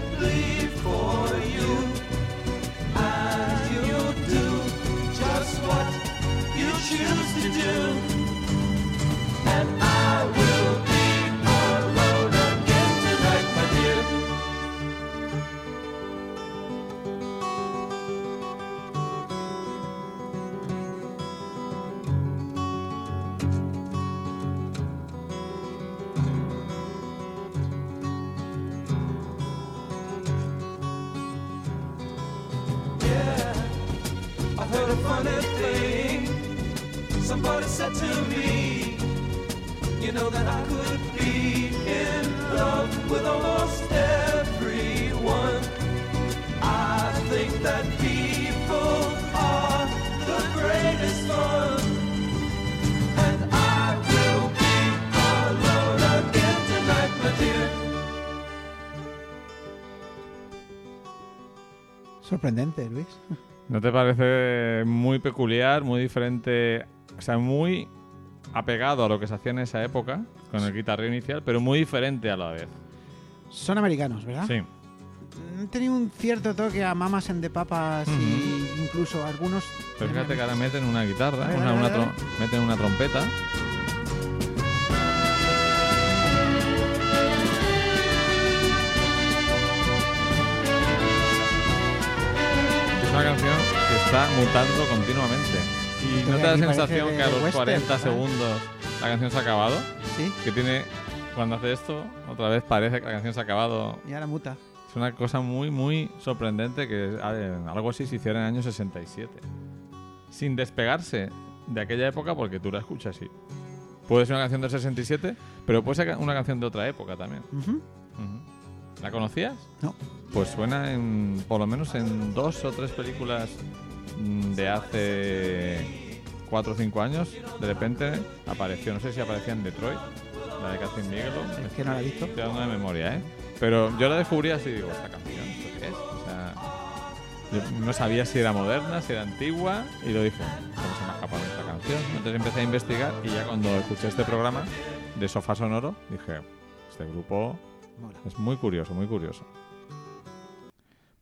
Sorprendente, Luis. ¿No te parece muy peculiar, muy diferente, o sea, muy apegado a lo que se hacía en esa época, con el guitarrero inicial, pero muy diferente a la vez? Son americanos, ¿verdad? Sí. Han tenido un cierto toque a Mamas en de Papas y incluso algunos. Pero fíjate que ahora meten una guitarra, una- una meten una trompeta. Una canción que está mutando continuamente. ¿Y Esto no te da aquí sensación que a los western, 40 ¿sabes? segundos la canción se ha acabado? Sí, Que tiene, cuando hace esto, otra vez parece que la canción se ha acabado. y ahora muta. Es una cosa muy, muy sorprendente que algo así se hiciera en el año 67. Sin despegarse de aquella época porque tú la escuchas y puede ser una canción del 67, pero puede ser una canción de otra época también. Ujú. Ujú. ¿La conocías? No. Pues suena en, por lo menos en dos o tres películas mm, de hace 4 o 5 años, de repente apareció, no sé si aparecía en Detroit, la de Catherine Bigelow. Es que no la he visto. Estoy de memoria, ¿eh? Pero yo la descubrí así y digo, ¿esta canción? ¿Esto qué es? O sea, yo no sabía si era moderna, si era antigua, y lo dije, ¿cómo se me ha escapado esta canción? Entonces empecé a investigar y ya cuando escuché este programa de Sofá Sonoro, dije, este grupo Mola. es muy curioso, muy curioso.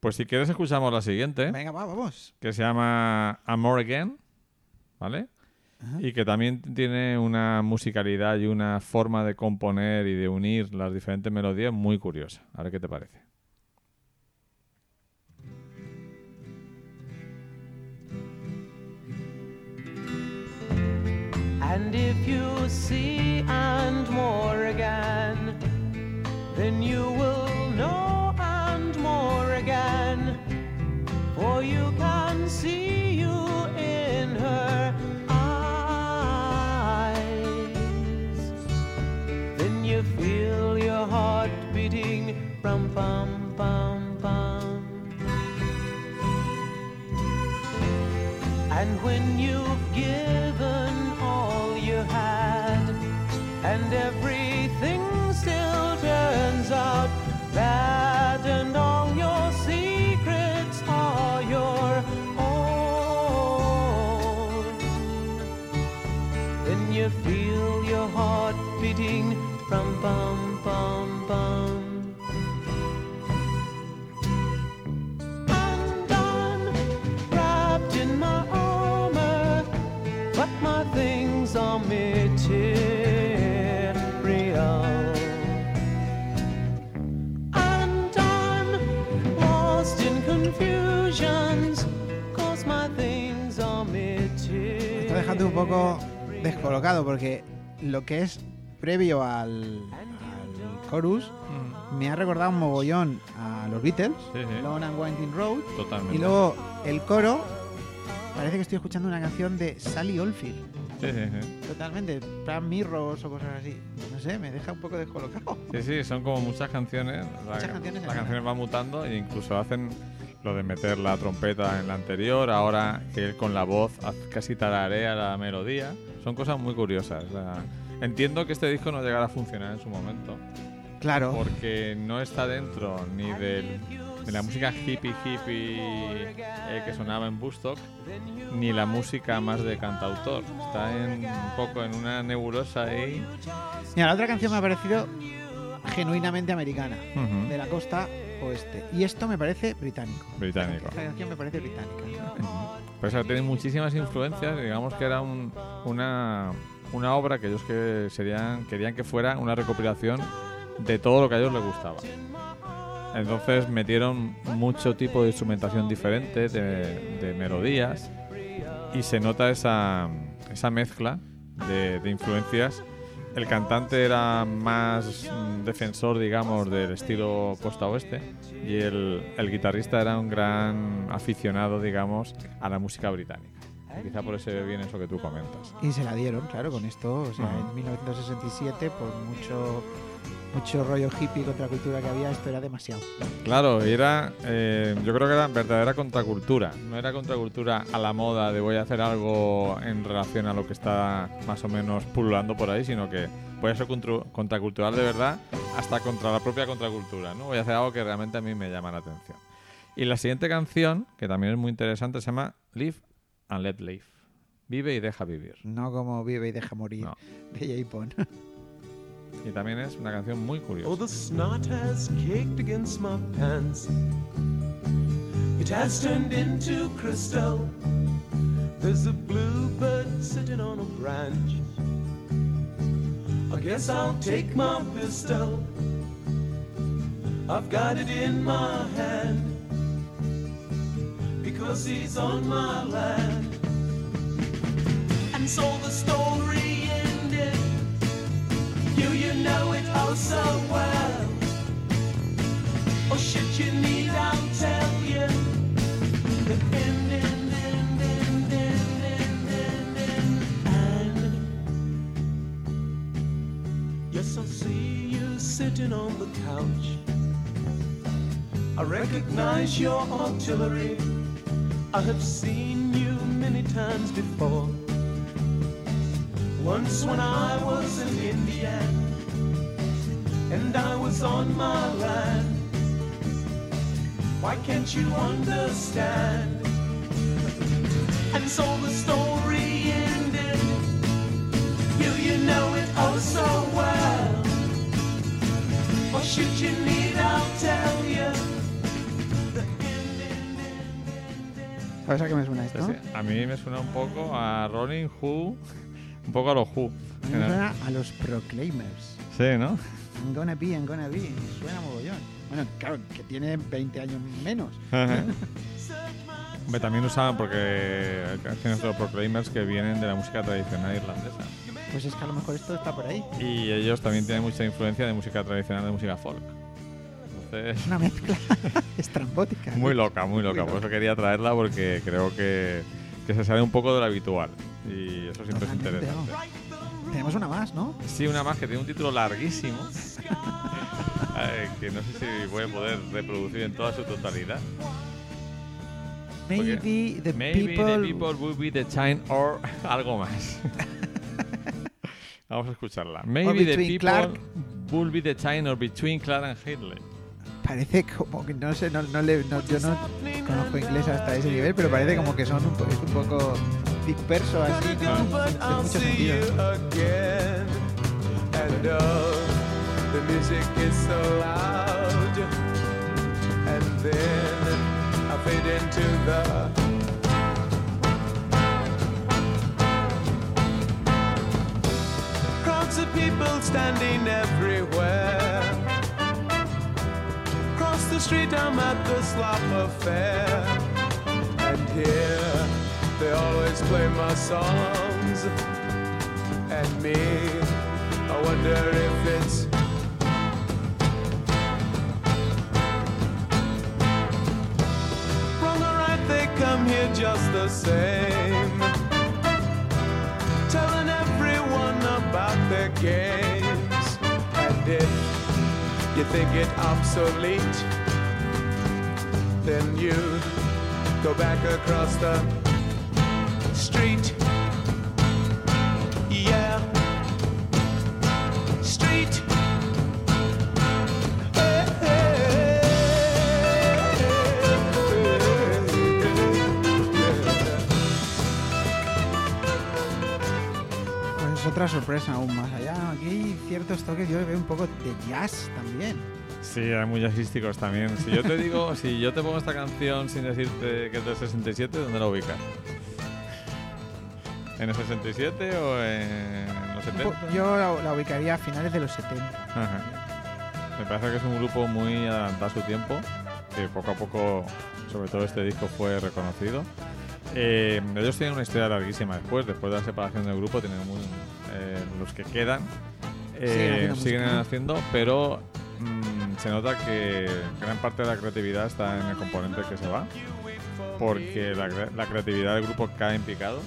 Pues si quieres escuchamos la siguiente, Venga, va, vamos. que se llama Amor Again, ¿vale? Ajá. Y que también tiene una musicalidad y una forma de componer y de unir las diferentes melodías muy curiosa. A ver qué te parece. And if you see and more again, then you will know and more again. For you can see you in her eyes. Then you feel your heart beating rum pum pum pum. And when you've given all you had, and still turns out bad, and all your secrets are your own, then you feel your heart beating from bum bum bum. undone, wrapped in my armor, but my things are material. Dejando un poco descolocado porque lo que es previo al, al chorus me ha recordado un mogollón a los Beatles, Sí, sí. Long and Winding Road, Totalmente. y luego el coro. Parece que estoy escuchando una canción de Sally Oldfield. Sí, sí. Totalmente, plan Mirrors o cosas así. No sé, me deja un poco descolocado. Sí, sí, son como muchas canciones. La- Muchas canciones en las canciones van mutando e incluso hacen lo de meter la trompeta en la anterior, ahora que él con la voz casi tararea la melodía. Son cosas muy curiosas. o sea, entiendo que este disco no llegará a funcionar en su momento, Claro, porque no está dentro ni del- de la música hippie hippie eh, que sonaba en Bustock, ni la música más de cantautor. Está en, un poco en una nebulosa ahí. Mira, la otra canción me ha parecido genuinamente americana, Ujú, de la costa oeste. Y esto me parece británico. Británico. Esta canción me parece británica. Pues tiene muchísimas influencias, digamos que era un- una, una obra que ellos que serían, querían que fuera una recopilación de todo lo que a ellos les gustaba. Entonces metieron mucho tipo de instrumentación diferente, de, de melodías, y se nota esa, esa mezcla de, de influencias. El cantante era más mm, defensor, digamos, del estilo costa oeste y el, el guitarrista era un gran aficionado, digamos, a la música británica. Y quizá por eso viene eso que tú comentas. Y se la dieron, claro, con esto. O sea, Ajá. en 1967, por mucho, mucho rollo hippie contracultura que había, esto era demasiado. Claro, era, eh, yo creo que era verdadera contracultura. No era contracultura a la moda de voy a hacer algo en relación a lo que está más o menos pululando por ahí, sino que voy a ser contracultural de verdad hasta contra la propia contracultura. ¿no? Voy a hacer algo que realmente a mí me llama la atención. Y la siguiente canción, que también es muy interesante, se llama Live and Let Live. Vive y deja vivir. No como Vive y Deja Morir No. de J-Pon. Y también es una canción muy Oh, the snot has caked against my pants. It has turned into crystal. There's a bluebird sitting on a branch. I guess I'll take my pistol. I've got it in my hand. Because he's on my land. And so the story. Do you know it oh so well? Or should you need I'll tell you the end Yes, I see you sitting on the couch. I recognize your artillery. I have seen you many times before. Once when I was an Indian and I was on my land. Why can't you understand? And so the story ended. You, you know it oh so well. Or should you need, I'll tell you. ¿Sabes a qué me suena esto? Sí, sí. A mí me suena un poco a Rolling Who, un poco a los Who. Me suena a los Proclaimers. Sí, ¿no? I'm gonna be, I'm gonna be. Suena mogollón. Bueno, claro, que tiene 20 años menos. Hombre, también usaban porque canciones de los Proclaimers que vienen de la música tradicional irlandesa. Pues es que a lo mejor esto está por ahí. Y ellos también tienen mucha influencia de música tradicional, de música folk. Entonces, Es una mezcla estrambótica. muy loca, muy loca. Muy Por eso quería traerla porque creo que, que se sale un poco de lo habitual. Y eso siempre es interesante. Tenemos una más, ¿no? Sí, una más que tiene un título larguísimo. eh, que no sé si voy a poder reproducir en toda su totalidad. Maybe the Maybe people... the people will be the time or algo más. Vamos a escucharla. Maybe the people Clark- will be the time or between Clark and Hitler. Parece como que no sé, no, no le, no- yo no conozco inglés hasta ese nivel, pero parece como que son un, es un poco disperso así, ¿no? But I'll mucho see you sentido. again. And oh, the music is so loud. And then I fade into the. Crowds of people standing everywhere. Across the street, I'm at the slop affair. And here they always play my songs. And me, I wonder if it's wrong or right, they come here just the same. Telling everyone about their games. And if you think it obsolete, then you go back across the street. Yeah. Street. Hey, Pues es otra sorpresa aún más allá. Aquí hay ciertos toques, yo veo un poco de jazz también. Sí, hay muy jazzísticos también. Si yo te digo, si yo te pongo esta canción sin decirte que es del 67, ¿dónde la ubicas? ¿En el 67 o en los Un 70? po- Yo la, la ubicaría a finales de los 70. Ajá. Me parece que es un grupo muy adelantado a su tiempo, que poco a poco, sobre todo este disco, fue reconocido. Eh, ellos tienen una historia larguísima después, después de la separación del grupo, tienen muy- eh, los que quedan eh, Siguen haciendo siguen haciendo, pero mm, se nota que gran parte de la creatividad está en el componente que se va, porque la, la creatividad del grupo cae en picado.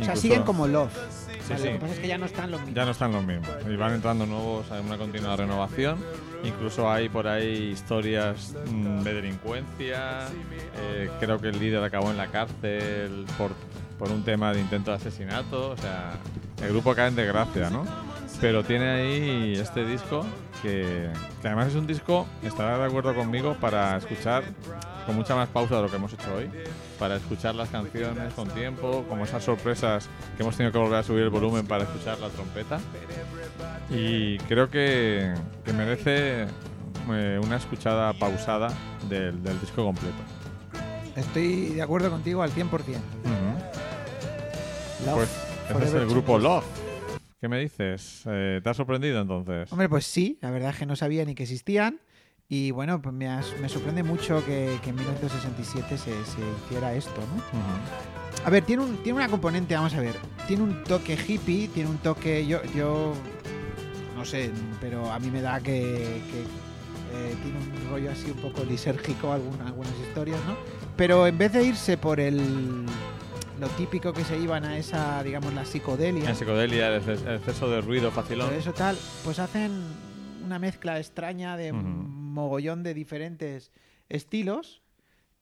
O sea, siguen como Love. Sí, Vale, sí. Lo que pasa es que ya no están los mismos. ya no están los mismos y van entrando nuevos, hay una continua renovación. Incluso hay por ahí historias mm, de delincuencia. eh, creo que el líder acabó en la cárcel por, por un tema de intento de asesinato. O sea, el grupo cae en desgracia, ¿no? Pero tiene ahí este disco que, que además es un disco, estará de acuerdo conmigo, para escuchar con mucha más pausa de lo que hemos hecho hoy. Para escuchar las canciones con tiempo, como esas sorpresas que hemos tenido que volver a subir el volumen para escuchar la trompeta. Y creo que, que merece eh, una escuchada pausada del, del disco completo. Estoy de acuerdo contigo al 100%. Love Pues ese es el grupo. Love. ¿Qué me dices? Eh, ¿Te ha sorprendido entonces? Hombre, pues sí, la verdad es que no sabía ni que existían. Y bueno, pues me, as- me sorprende mucho que, que en 1967 se, se hiciera esto, ¿no? A ver, tiene, un, tiene una componente, vamos a ver. Tiene un toque hippie, tiene un toque. Yo, yo no sé, pero a mí me da que, que, eh, tiene un rollo así un poco lisérgico, algún- algunas historias, ¿no? Pero en vez de irse por el. Lo típico que se iban a esa, digamos, la psicodelia. En psicodelia, el exces- el exceso de ruido facilón. Eso tal, pues hacen una mezcla extraña de un mogollón de diferentes estilos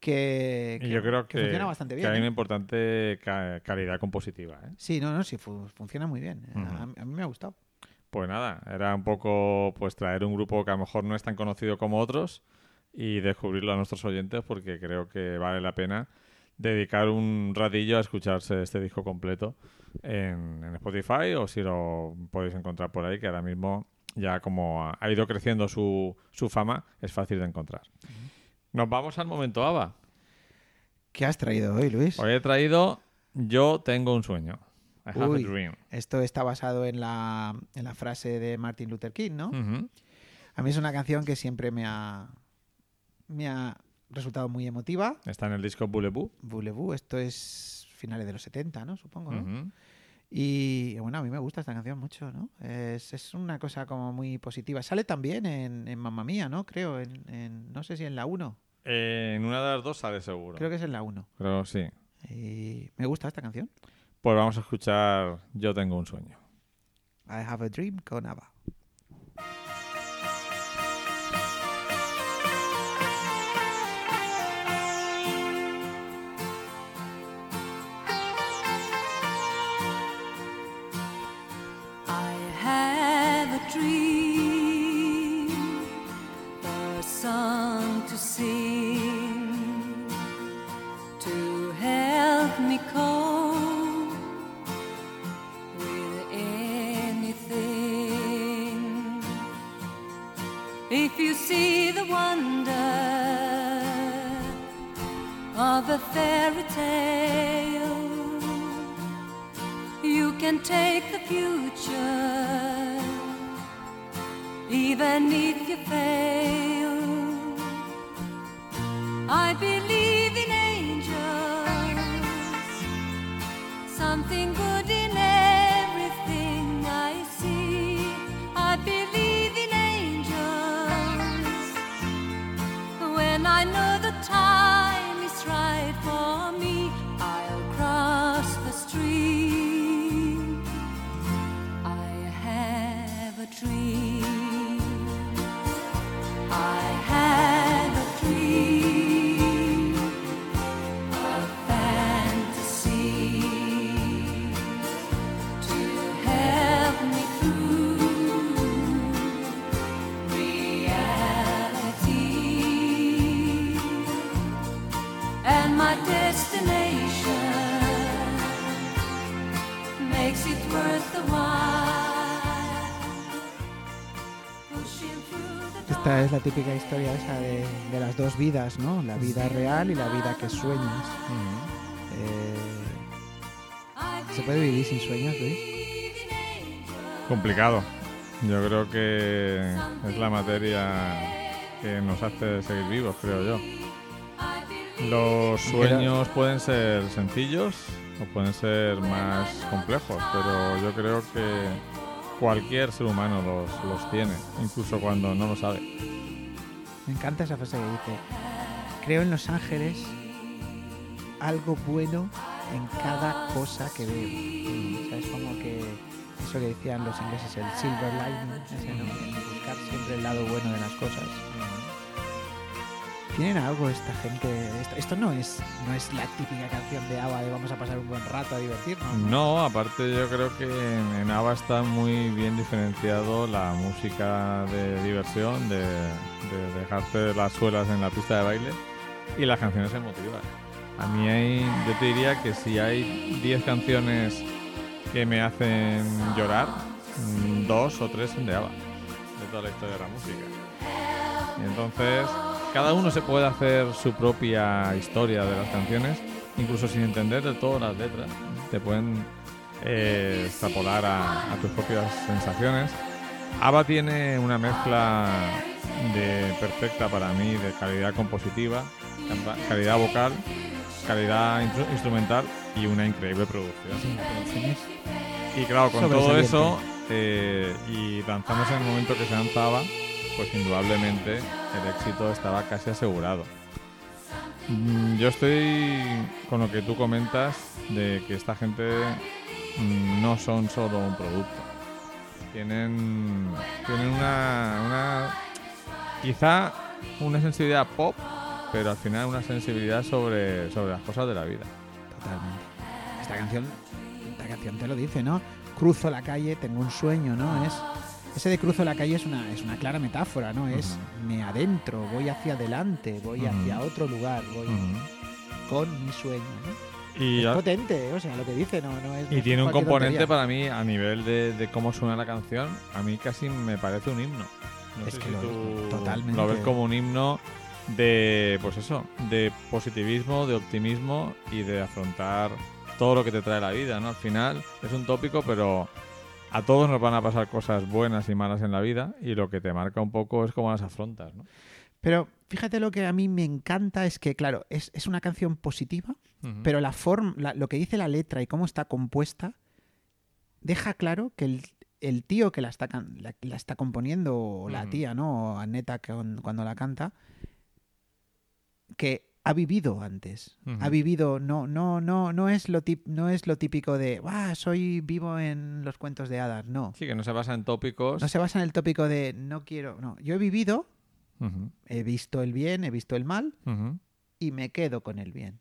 que, yo creo que, funciona bastante que bien. hay ¿eh? una importante ca- calidad compositiva. ¿eh? Sí, no, no, sí, fu- funciona muy bien. Ujú. a, a mí me ha gustado. Pues nada, era un poco pues traer un grupo que a lo mejor no es tan conocido como otros y descubrirlo a nuestros oyentes porque creo que vale la pena dedicar un ratillo a escucharse este disco completo en, en Spotify o si lo podéis encontrar por ahí, que ahora mismo ya como ha, ido creciendo su, su fama, es fácil de encontrar. Nos vamos al momento ABBA. ¿Qué has traído hoy, Luis? Hoy he traído Yo tengo un sueño. I have Uy. a dream. Esto está basado en la, en la frase de Martin Luther King, ¿no? A mí es una canción que siempre me ha, me ha resultado muy emotiva. Está en el disco Boulevou. Voulez-vous, esto es finales de los 70, ¿no? Supongo, ¿no? Y bueno, a mí me gusta esta canción mucho, ¿no? Es, es una cosa como muy positiva. Sale también en, en Mamma Mía, ¿no? Creo, en, en- no sé si en la 1. Eh, en una de las dos sale seguro. Creo que es en la 1. Pero sí. Y me gusta esta canción. Pues vamos a escuchar Yo tengo un sueño. I Have a Dream con ABBA. Fairy tale, you can take the future, even if you fail. I believe in angels, something good es la típica historia esa de, de las dos vidas, ¿no? La vida real y la vida que sueñas. Eh, ¿Se puede vivir sin sueños, Luis? Complicado. Yo creo que es la materia que nos hace seguir vivos, creo yo. Los sueños pueden ser sencillos o pueden ser más complejos, pero yo creo que cualquier ser humano los, los tiene, incluso cuando no lo sabe. Me encanta esa frase que dice, creo en los ángeles algo bueno en cada cosa que veo. O sea, es como que eso que decían los ingleses, el silver lining, ese, ¿no? Buscar siempre el lado bueno de las cosas. ¿Tienen algo esta gente? Esto, esto no es no es la típica canción de ABBA de vamos a pasar un buen rato a divertirnos. No, aparte yo creo que en, ABBA está muy bien diferenciado la música de diversión, de, de dejarte las suelas en la pista de baile y las canciones emotivas. A mí hay, yo te diría que si hay 10 canciones que me hacen llorar, mm, dos o tres son de ABBA, de toda la historia de la música. Y entonces, cada uno se puede hacer su propia historia de las canciones, incluso sin entender de todas las letras. Te pueden eh, extrapolar a, a tus propias sensaciones. ABBA tiene una mezcla de perfecta para mí de calidad compositiva, calidad vocal, calidad instru- instrumental y una increíble producción. Y claro, con todo eso eh, y lanzándose en el momento que se lanzaba, pues indudablemente el éxito estaba casi asegurado. Mm, Yo estoy con lo que tú comentas de que esta gente mm, no son solo un producto. Tienen, tienen una, quizá una sensibilidad pop pero al final una sensibilidad sobre, sobre las cosas de la vida. Totalmente. Esta canción, esta canción te lo dice, ¿no? Cruzo la calle, tengo un sueño, ¿no? Es ese de cruzo la calle es una, es una clara metáfora, ¿no? Es me adentro, voy hacia adelante, voy Ujú. hacia otro lugar, voy Ujú. con mi sueño, ¿no? Y, es potente, o sea, lo que dice no, no es. y tiene un componente tontería. para mí a nivel de, de cómo suena la canción, a mí casi me parece un himno. No Es sé que si lo tú totalmente. lo ves como un himno de, pues eso, de positivismo, de optimismo y de afrontar todo lo que te trae la vida, ¿no? Al final es un tópico, pero a todos nos van a pasar cosas buenas y malas en la vida y lo que te marca un poco es cómo las afrontas, ¿no? Pero fíjate lo que a mí me encanta es que, claro, es, es una canción positiva, pero la forma, la- lo que dice la letra y cómo está compuesta deja claro que el, el tío que la está, la, la está componiendo, o la tía, ¿no? O Annetta con- cuando la canta, que ha vivido antes. Ha vivido, no, no, no, no es lo tip- no es lo típico de "Ah, soy vivo en los cuentos de hadas. No. Sí, que no se basa en tópicos. No se basa en el tópico de no quiero. No. Yo he vivido, he visto el bien, he visto el mal, y me quedo con el bien.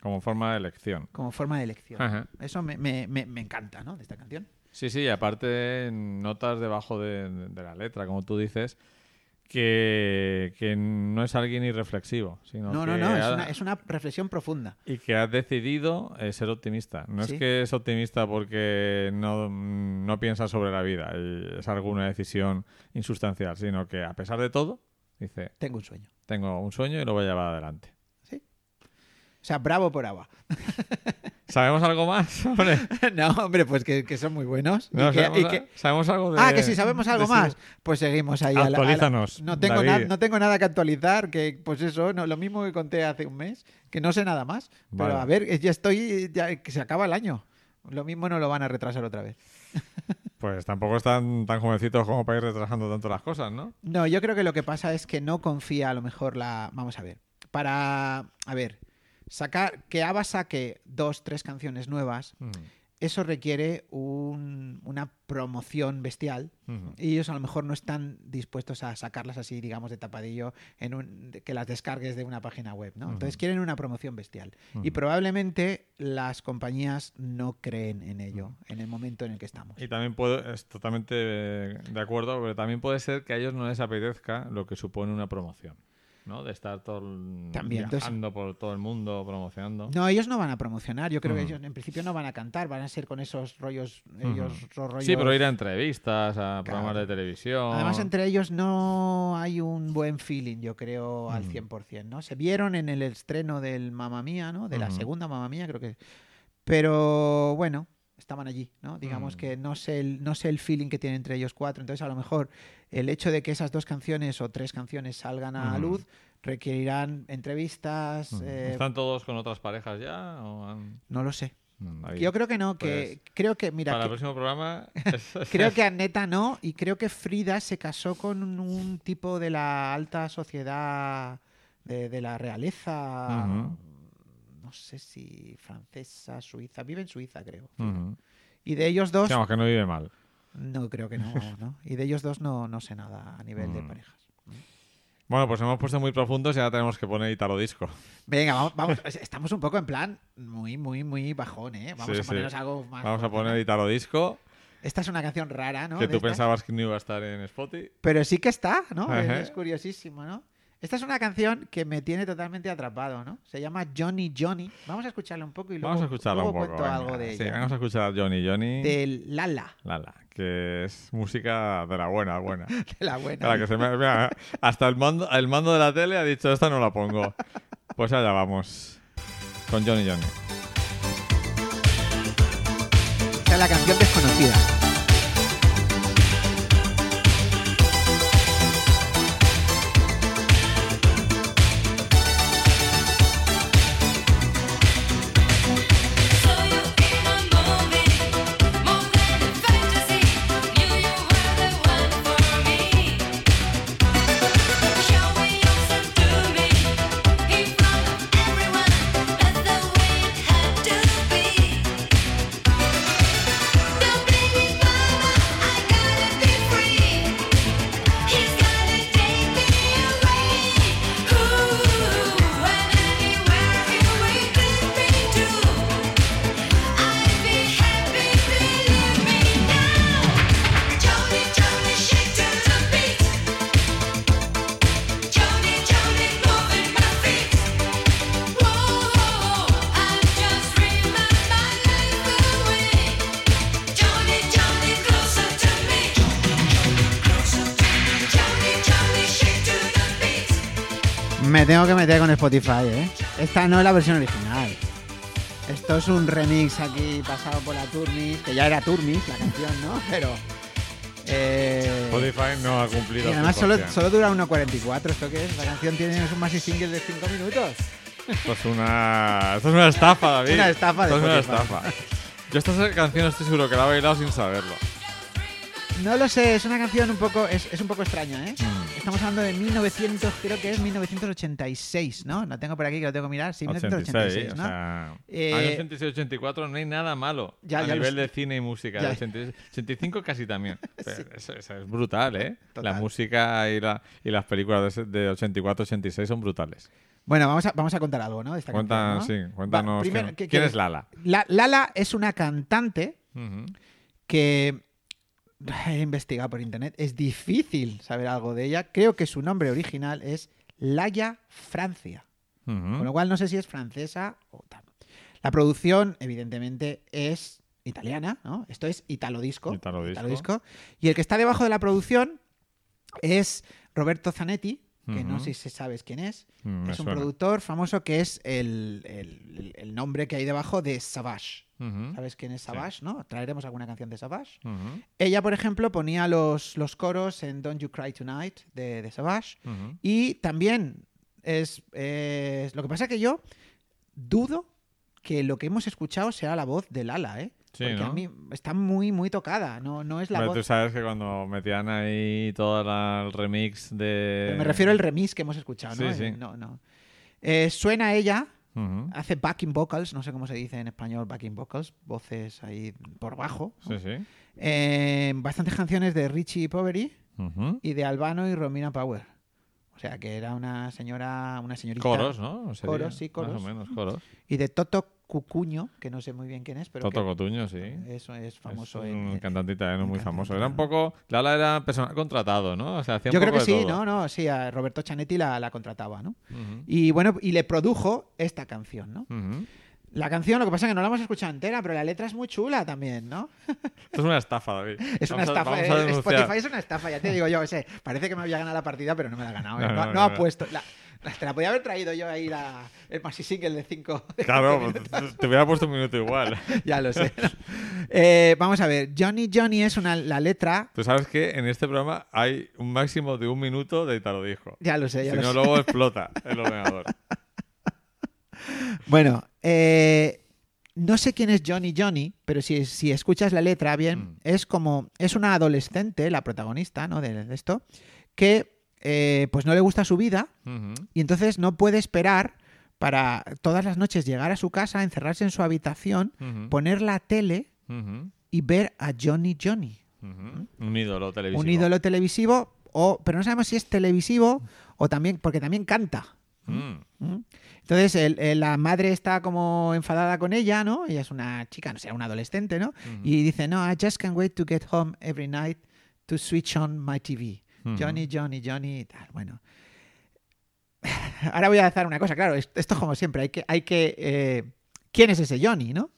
Como forma de elección. como forma de elección. Ajá. Eso me, me- me- me encanta, ¿no? De esta canción. Sí, sí, y aparte notas debajo de, de la letra, como tú dices, que, que no es alguien irreflexivo, sino No, que no, no, es una, es una reflexión profunda. y que has decidido eh, ser optimista. No Sí. es que es optimista porque no, no piensa sobre la vida y es alguna decisión insustancial, sino que a pesar de todo, dice, Tengo un sueño. tengo un sueño y lo voy a llevar adelante. O sea, bravo por agua. ¿Sabemos algo más? Hombre, no, hombre, pues que, que son muy buenos. Y no, que- sabemos, y que- sabemos algo de... Ah, que si sabemos algo más, pues seguimos ahí. a la- a la- Actualízanos, no, tengo na- no tengo nada que actualizar, que pues eso, no, lo mismo que conté hace un mes, que no sé nada más. Pero a ver, ya estoy, ya que se acaba el año. Lo mismo no lo van a retrasar otra vez. Pues tampoco están tan jovencitos como para ir retrasando tanto las cosas, ¿no? No, yo creo que lo que pasa es que no confía a lo mejor la... Vamos a ver. Para... A ver. Sacar... Que ABBA saque dos, tres canciones nuevas, eso requiere un- una promoción bestial. Y ellos a lo mejor no están dispuestos a sacarlas así, digamos, de tapadillo, en un, que las descargues de una página web, ¿no? Entonces quieren una promoción bestial. Y probablemente las compañías no creen en ello en el momento en el que estamos. Y también puedo, es totalmente de acuerdo, pero también puede ser que a ellos no les apetezca lo que supone una promoción, ¿no? De estar todo el- También, entonces- viajando por todo el mundo promocionando. No, ellos no van a promocionar. Yo creo que Ujú. ellos en principio no van a cantar, van a ser con esos rollos, ellos Ujú. esos rollos. Sí, pero ir a entrevistas, a programas de televisión. Además, entre ellos no hay un buen feeling, yo creo, al Ujú. 100%, ¿no? Se vieron en el estreno del Mamma Mía, ¿no? De la segunda Mamma Mía, creo que. Pero bueno, estaban allí, ¿no? Digamos Mm. que no sé, el, no sé el feeling que tienen entre ellos cuatro. Entonces, a lo mejor el hecho de que esas dos canciones o tres canciones salgan a Ujú. luz requerirán entrevistas. Ujú. eh, ¿Están todos con otras parejas ya? o han- No lo sé. Mm, ahí. Yo creo que no, que creo que, mira, Para que- el próximo programa. Creo que Anneta no, y creo que Frida se casó con un tipo de la alta sociedad de, de la realeza. No sé si francesa, suiza. Vive en Suiza, creo. Y de ellos dos. Vamos, que no vive mal. No, creo que no, ¿no? Y de ellos dos no, no sé nada a nivel de Mm. parejas. Bueno, pues hemos puesto muy profundos y ahora tenemos que poner Italo Disco. Venga, vamos, vamos. Estamos un poco en plan muy, muy, muy bajón, ¿eh? Vamos Sí, a sí. ponernos algo más. Vamos a poner ¿no? Italo Disco, Esta es una canción rara, ¿no? que tú pensabas que no iba a estar en Spotify. Pero sí que está, ¿no? Ajá. Es curiosísimo, ¿no? Esta es una canción que me tiene totalmente atrapado, ¿no? Se llama Johnny Johnny. Vamos a escucharla un poco y luego, Vamos a escucharla luego un poco. cuento venga. algo de sí, ella. vamos a escuchar a Johnny Johnny. De Lala, Lala, que es música de la buena, buena. de la buena. Claro, que se me- mira, hasta el mando, el mando de la tele ha dicho, esta no la pongo. Pues allá vamos. Con Johnny Johnny. Esta es la canción desconocida. Meter con Spotify, ¿eh? Esta no es la versión original. Esto es un remix aquí pasado por la Turmis, que ya era Turmis la canción, ¿no? Pero. eh, Spotify no ha cumplido. y además solo, solo dura 1.44. ¿Esto qué es? La canción tiene un maxi single de 5 minutos. Esto es una, esto es una estafa, David. Una estafa de Esto es una Spotify. estafa. Yo esta canción estoy seguro que la he bailado sin saberlo. No lo sé, es una canción un poco. Es, es un poco extraña, ¿eh? Mm. Estamos hablando de 1900, creo que es 1986, ¿no? Lo tengo por aquí que lo tengo que mirar. Sí, 1986, 86, ¿no? o sea, Eh, año 86-84 no hay nada malo Ya, a ya nivel de cine y música. Ya. El 86 85 casi también. Pero eso, eso es brutal, ¿eh? Total. La música y, la, y las películas de, de 84-86 son brutales. Bueno, vamos a, vamos a contar algo, ¿no? Esta Cuenta, canción, ¿no? sí, cuéntanos Va, primero, quién, ¿qué- quién qué- es Lala. La- Lala es una cantante que he investigado por internet. Es difícil saber algo de ella. Creo que su nombre original es Laia Francia. Con lo cual no sé si es francesa o tal. La producción, evidentemente, es italiana, ¿no? Esto es Italo Disco. Italo disco. Disco. Y el que está debajo de la producción es Roberto Zanetti, que no sé si sabes quién es. Mm, es un suena. productor famoso que es el, el- el nombre que hay debajo de Savage. ¿Sabes quién es Savage, no? Traeremos alguna canción de Savage. Ella, por ejemplo, ponía los, los coros en Don't You Cry Tonight de, de Savage. Y también es, es- Lo que pasa que yo dudo que lo que hemos escuchado sea la voz de Lala, ¿eh? Sí, Porque ¿no? a mí está muy, muy tocada. No, no es la Hombre, voz. Tú sabes que cuando metían ahí todo la- el remix de... Pero me refiero al remix que hemos escuchado, ¿no? Sí, sí. Eh, no, no. Eh, suena ella, hace backing vocals, no sé cómo se dice en español backing vocals, voces ahí por bajo. ¿no? Sí, sí. Eh, bastantes canciones de Richie Poveri Ujú. y de Albano y Romina Power. O sea que era una señora, una señorita. Coros, ¿no? Sería, Coros, sí, coros. Más o menos, coros. Y de Toto Cucuño, que no sé muy bien quién es, pero Toto que Cotuño, sí. eso es famoso. es un en- cantante italiano muy cantante famoso. Era un poco... Lala era personal contratado, ¿no? O sea, hacía un Yo creo poco que de sí, todo. no, no, sí, a Roberto Chanetti la, la contrataba, ¿no? Y bueno, y le produjo esta canción, ¿no? La canción, lo que pasa es que no la hemos escuchado entera, pero la letra es muy chula también, ¿no? Esto es una estafa, David. Es una Vamos estafa. a eh. Spotify es una estafa, ya te digo yo. sé, parece que me había ganado la partida, pero no me la ha ganado. ¿eh? No, No, no, no no, ha no. puesto. La, la- te la podía haber traído yo ahí la, el maxi single de 5. Claro, pues, te hubiera puesto un minuto igual. ya lo sé. ¿no? Eh, vamos a ver. Johnny Johnny es una, la letra. Tú sabes que en este programa hay un máximo de un minuto de Italo Disco. Ya lo sé, ya Si lo no, sé. luego explota el ordenador. Bueno, eh, no sé quién es Johnny Johnny, pero si, si escuchas la letra bien, Mm. es como. Es una adolescente, la protagonista, ¿no? De, de esto, que eh, pues no le gusta su vida y entonces no puede esperar para todas las noches llegar a su casa, encerrarse en su habitación, poner la tele y ver a Johnny Johnny. Un ídolo televisivo. Un ídolo televisivo, o, pero no sabemos si es televisivo o también, porque también canta. Mm. Entonces el- el- la madre está como enfadada con ella, ¿no? Ella es una chica, no sé, una adolescente, ¿no? Y dice, no, I just can't wait to get home every night to switch on my TV. Johnny, Johnny, Johnny, y tal. Bueno. Ahora voy a hacer una cosa, claro, esto esto es como siempre, hay que, hay que, eh, ¿quién es ese Johnny, no?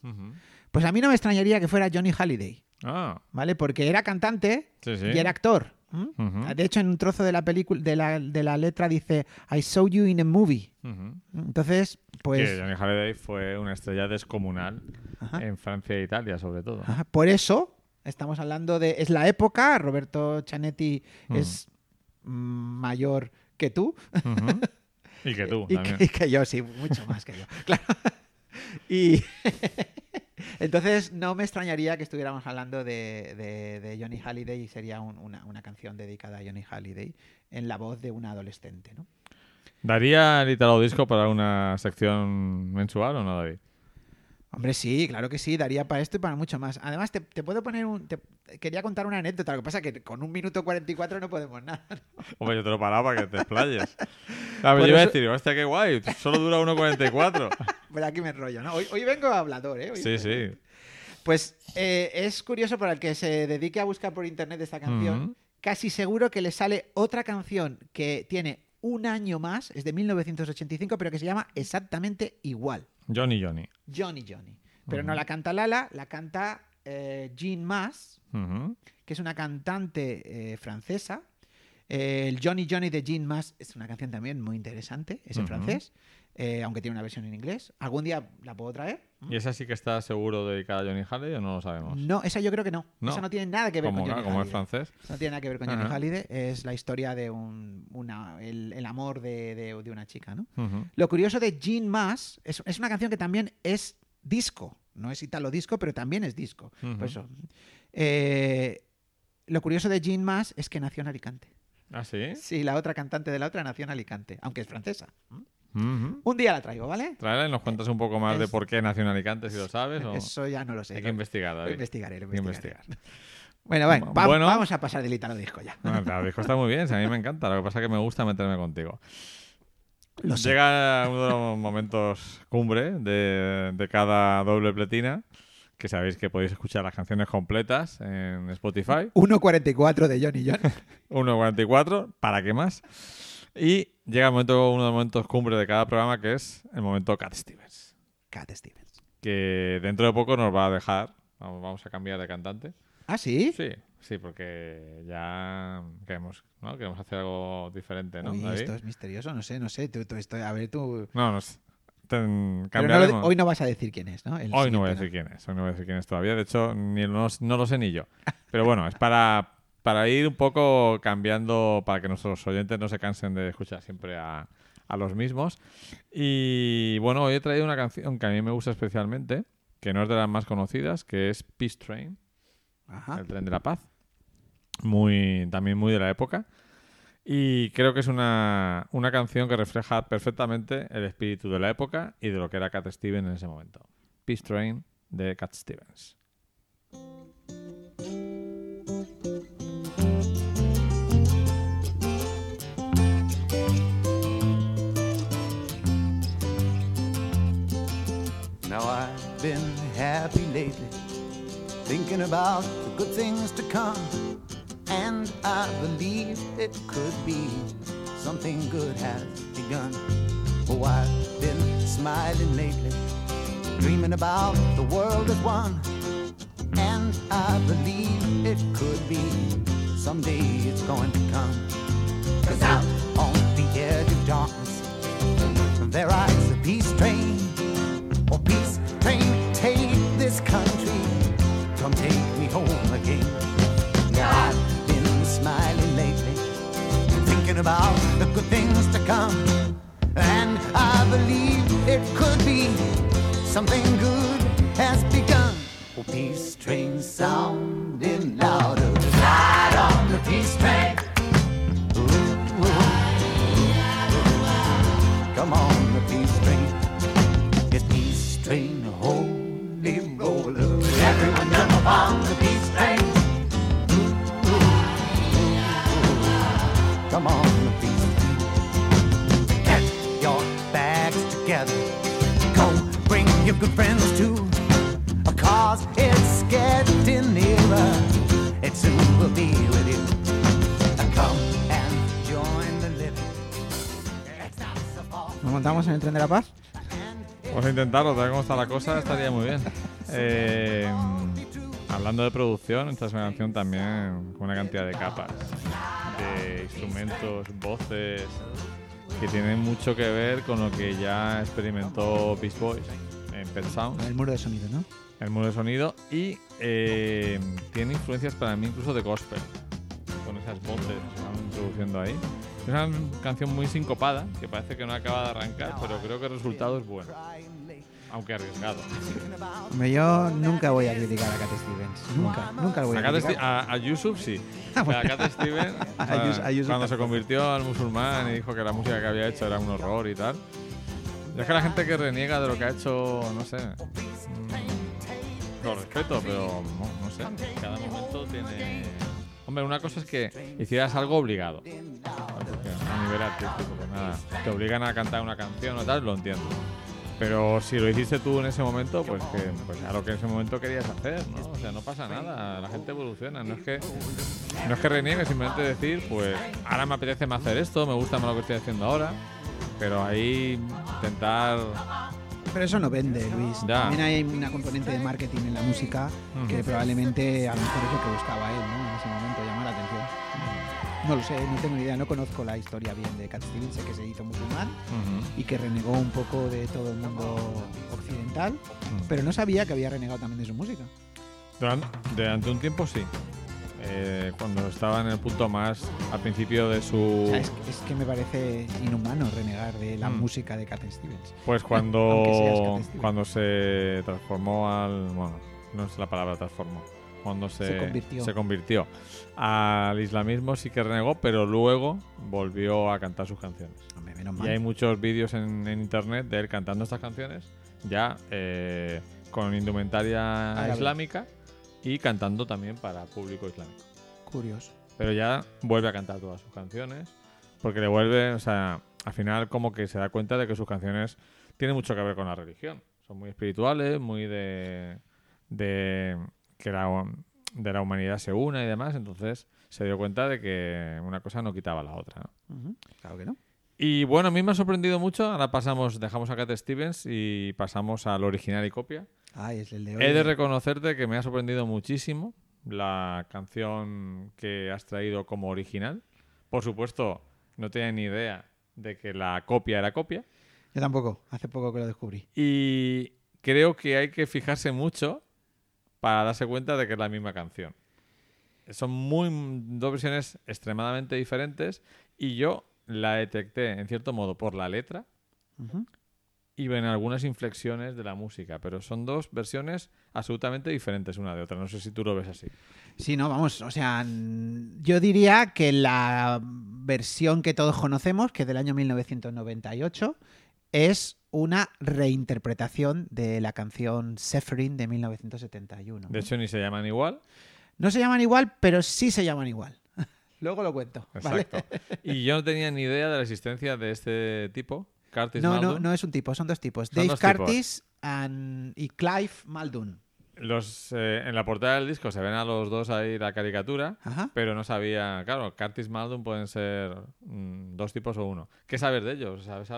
Pues a mí no me extrañaría que fuera Johnny Halliday, Ah, ¿vale? Porque era cantante sí, sí. y era actor. De hecho, en un trozo de la película, de la, de la letra dice, I saw you in a movie. Entonces, pues, Que Johnny Halliday fue una estrella descomunal Ajá. en Francia e Italia, sobre todo. ajá, por eso estamos hablando de, es la época, Roberto Chanetti es mayor que tú. Y que tú y, también. que, y que yo, sí, mucho más que yo. Claro. Y entonces no me extrañaría que estuviéramos hablando de, de- de Johnny Halliday y sería un- una, una canción dedicada a Johnny Halliday en la voz de una adolescente, ¿no? ¿Daría el Italo Disco para una sección mensual o no, David? Hombre, sí, claro que sí, daría para esto y para mucho más. Además, te, te puedo poner un... te- quería contar una anécdota, lo que pasa es que con un minuto 44 no podemos nada. Hombre, yo te lo paraba para que te explayes. Por yo iba a decir, hostia, qué guay, solo dura 1.44. Pero aquí me enrollo, ¿no? Hoy, hoy vengo hablador, ¿eh? Hoy- Sí, sí. Pues eh, es curioso para el que se dedique a buscar por internet esta canción, casi seguro que le sale otra canción que tiene un año más, es de 1985, pero que se llama exactamente igual, Johnny Johnny. Johnny Johnny. Pero no la canta Lala, la canta eh, Jean Ujú. que es una cantante eh, francesa. Eh, el Johnny Johnny de Jean Mass es una canción también muy interesante, es en francés, aunque tiene una versión en inglés. ¿Algún día la puedo traer? ¿Y esa sí que está seguro dedicada a Johnny Halley o no lo sabemos? No, esa yo creo que no. No. Esa no tiene nada que ver como, con Johnny como es francés. No tiene nada que ver con Johnny. Hallyday. Es la historia de un, una, el, el amor de, de- de una chica, ¿no? Lo curioso de Jean Mass es, es una canción que también es disco. No es italo disco, pero también es disco. Ujú. Por eso. Eh, lo curioso de Jean Mass es que nació en Alicante. ¿Ah, sí? Sí, la otra cantante de la otra nació en Alicante, aunque es francesa. Ujú. Un día la traigo, ¿vale? Tráela y nos cuentas un poco más de Es- por qué nació en Alicante, si lo sabes. O... Eso ya no lo sé. Hay que Lo- investigar, lo David. investigaré, lo Hay que investigaré. investigar. Bueno, bueno, va- Bueno. vamos a pasar del italo disco ya. Bueno, el disco está muy bien, sí, a mí me encanta. Lo que pasa es que me gusta meterme contigo. Lo sé. Llega uno de los momentos cumbre de, de cada doble pletina, que sabéis que podéis escuchar las canciones completas en Spotify. 1.44 de Johnny John. 1.44, ¿para qué más? Y llega el momento, uno de los momentos cumbre de cada programa, que es el momento Cat Stevens. Cat Stevens. Que dentro de poco nos va a dejar. Vamos, vamos a cambiar de cantante. ¿Ah, sí? Sí, sí, porque ya queremos, ¿no? queremos hacer algo diferente, ¿no? Uy, esto es misterioso, no sé, no sé. Tú, tú esto- a ver, tú... No, nos ten- Pero no cambiaremos. hoy no vas a decir quién es, ¿no? El Hoy no voy a decir quién es, hoy no voy a decir quién es todavía. De hecho, ni no, no lo sé ni yo. Pero bueno, es para, para ir un poco cambiando, para que nuestros oyentes no se cansen de escuchar siempre a, a los mismos. Y bueno, hoy he traído una canción que a mí me gusta especialmente, que no es de las más conocidas, que es Peace Train, Ajá. el tren de la paz. Muy, también muy de la época. Y creo que es una, una canción que refleja perfectamente el espíritu de la época y de lo que era Cat Stevens en ese momento. Peace Train de Cat Stevens. Now I've been happy lately, thinking about the good things to come. And I believe it could be something good has begun. Oh, I've been smiling lately, dreaming about the world as one. And I believe it could be someday it's going to come. Cause out on the edge of darkness, there rides a peace train. Peace train, take this country. Come take me home again. Now I've been smiling lately, thinking about the good things to come. And I believe it could be something good has begun. Oh, peace train sounding louder. Ride on the peace train. De la paz? Vamos a intentarlo, tal como está la cosa, estaría muy bien. Eh, hablando de producción, esta es una canción también con una cantidad de capas, de instrumentos, voces, que tienen mucho que ver con lo que ya experimentó Beast Boys en Pet Sound, El muro de sonido, ¿no? el muro de sonido, y eh, tiene influencias para mí incluso de gospel, con esas voces que van introduciendo ahí. Es una canción muy sincopada, que parece que no acaba de arrancar, pero creo que el resultado es bueno, aunque arriesgado. Hombre, yo nunca voy a criticar a Cat Stevens. Nunca, nunca lo voy a A, criticar. A, a Yusuf sí. Ah, a. Cat Steven, A o sea, Yus- a Yusuf cuando se convirtió al musulmán y dijo que la música que había hecho era un horror y tal. Y es que la gente que reniega de lo que ha hecho, no sé. mm, Lo respeto, pero no, no sé. Cada momento tiene. Hombre, una cosa es que hicieras algo obligado. A nivel artístico, pues nada. Te obligan a cantar una canción o tal, lo entiendo. Pero si lo hiciste tú en ese momento, pues que pues a lo que en ese momento querías hacer, ¿no? O sea, no pasa nada, la gente evoluciona, no es que no es que reniegue, simplemente decir, pues ahora me apetece más hacer esto, me gusta más lo que estoy haciendo ahora, pero ahí intentar Pero eso no vende, Luis. Ya. También hay una componente de marketing en la música que Ujú. probablemente a lo mejor es lo que buscaba él, ¿no? En ese momento, atención. No lo sé, no tengo ni idea, no conozco la historia bien de Cat Stevens, sé que se hizo musulmán y que renegó un poco de todo el mundo occidental, pero no sabía que había renegado también de su música. Durante, durante un tiempo sí. Eh, cuando estaba en el punto más al principio de su... O sea, es, es que me parece inhumano renegar de la Mm. música de Cat Stevens. Pues cuando, Stevens. cuando se transformó al. Bueno, no es la palabra transformó. Cuando se, Se convirtió. se convirtió al islamismo, sí que renegó, pero luego volvió a cantar sus canciones. Hombre, menos Y hay muchos vídeos en, en internet de él cantando estas canciones, ya eh, con indumentaria Árabe. islámica y cantando también para público islámico. Curioso. Pero ya vuelve a cantar todas sus canciones. Porque le vuelve, o sea, al final como que se da cuenta de que sus canciones tienen mucho que ver con la religión. Son muy espirituales, muy de, de que la, de la humanidad se una y demás. Entonces se dio cuenta de que una cosa no quitaba la otra. ¿no? Claro que no. Y bueno, a mí me ha sorprendido mucho. Ahora pasamos, dejamos a Cat Stevens y pasamos al original y copia. Ay, es el de hoy. He de reconocerte que me ha sorprendido muchísimo la canción que has traído como original. Por supuesto, no tenía ni idea de que la copia era copia. Yo tampoco, hace poco que lo descubrí. Y creo que hay que fijarse mucho para darse cuenta de que es la misma canción. Son muy dos versiones extremadamente diferentes y yo la detecté en cierto modo por la letra y en algunas inflexiones de la música, pero son dos versiones absolutamente diferentes una de otra. No sé si tú lo ves así. Sí, no, vamos, o sea, yo diría que la versión que todos conocemos, que es del año 1998, es una reinterpretación de la canción Sephirin de 1971. De ¿no? hecho, ni se llaman igual. No se llaman igual, pero sí se llaman igual. Luego lo cuento. ¿vale? Exacto. Y yo no tenía ni idea de la existencia de este tipo, Curtis No, no, Maldon. no es un tipo, son dos tipos. Son Dave dos tipos. Curtis and- y Clive Muldoon. Los, eh, en la portada del disco se ven a los dos ahí la caricatura, Ajá. pero no sabía. Claro, Curtis Maldon pueden ser mm, dos tipos o uno. ¿Qué sabes de ellos? ¿Sabes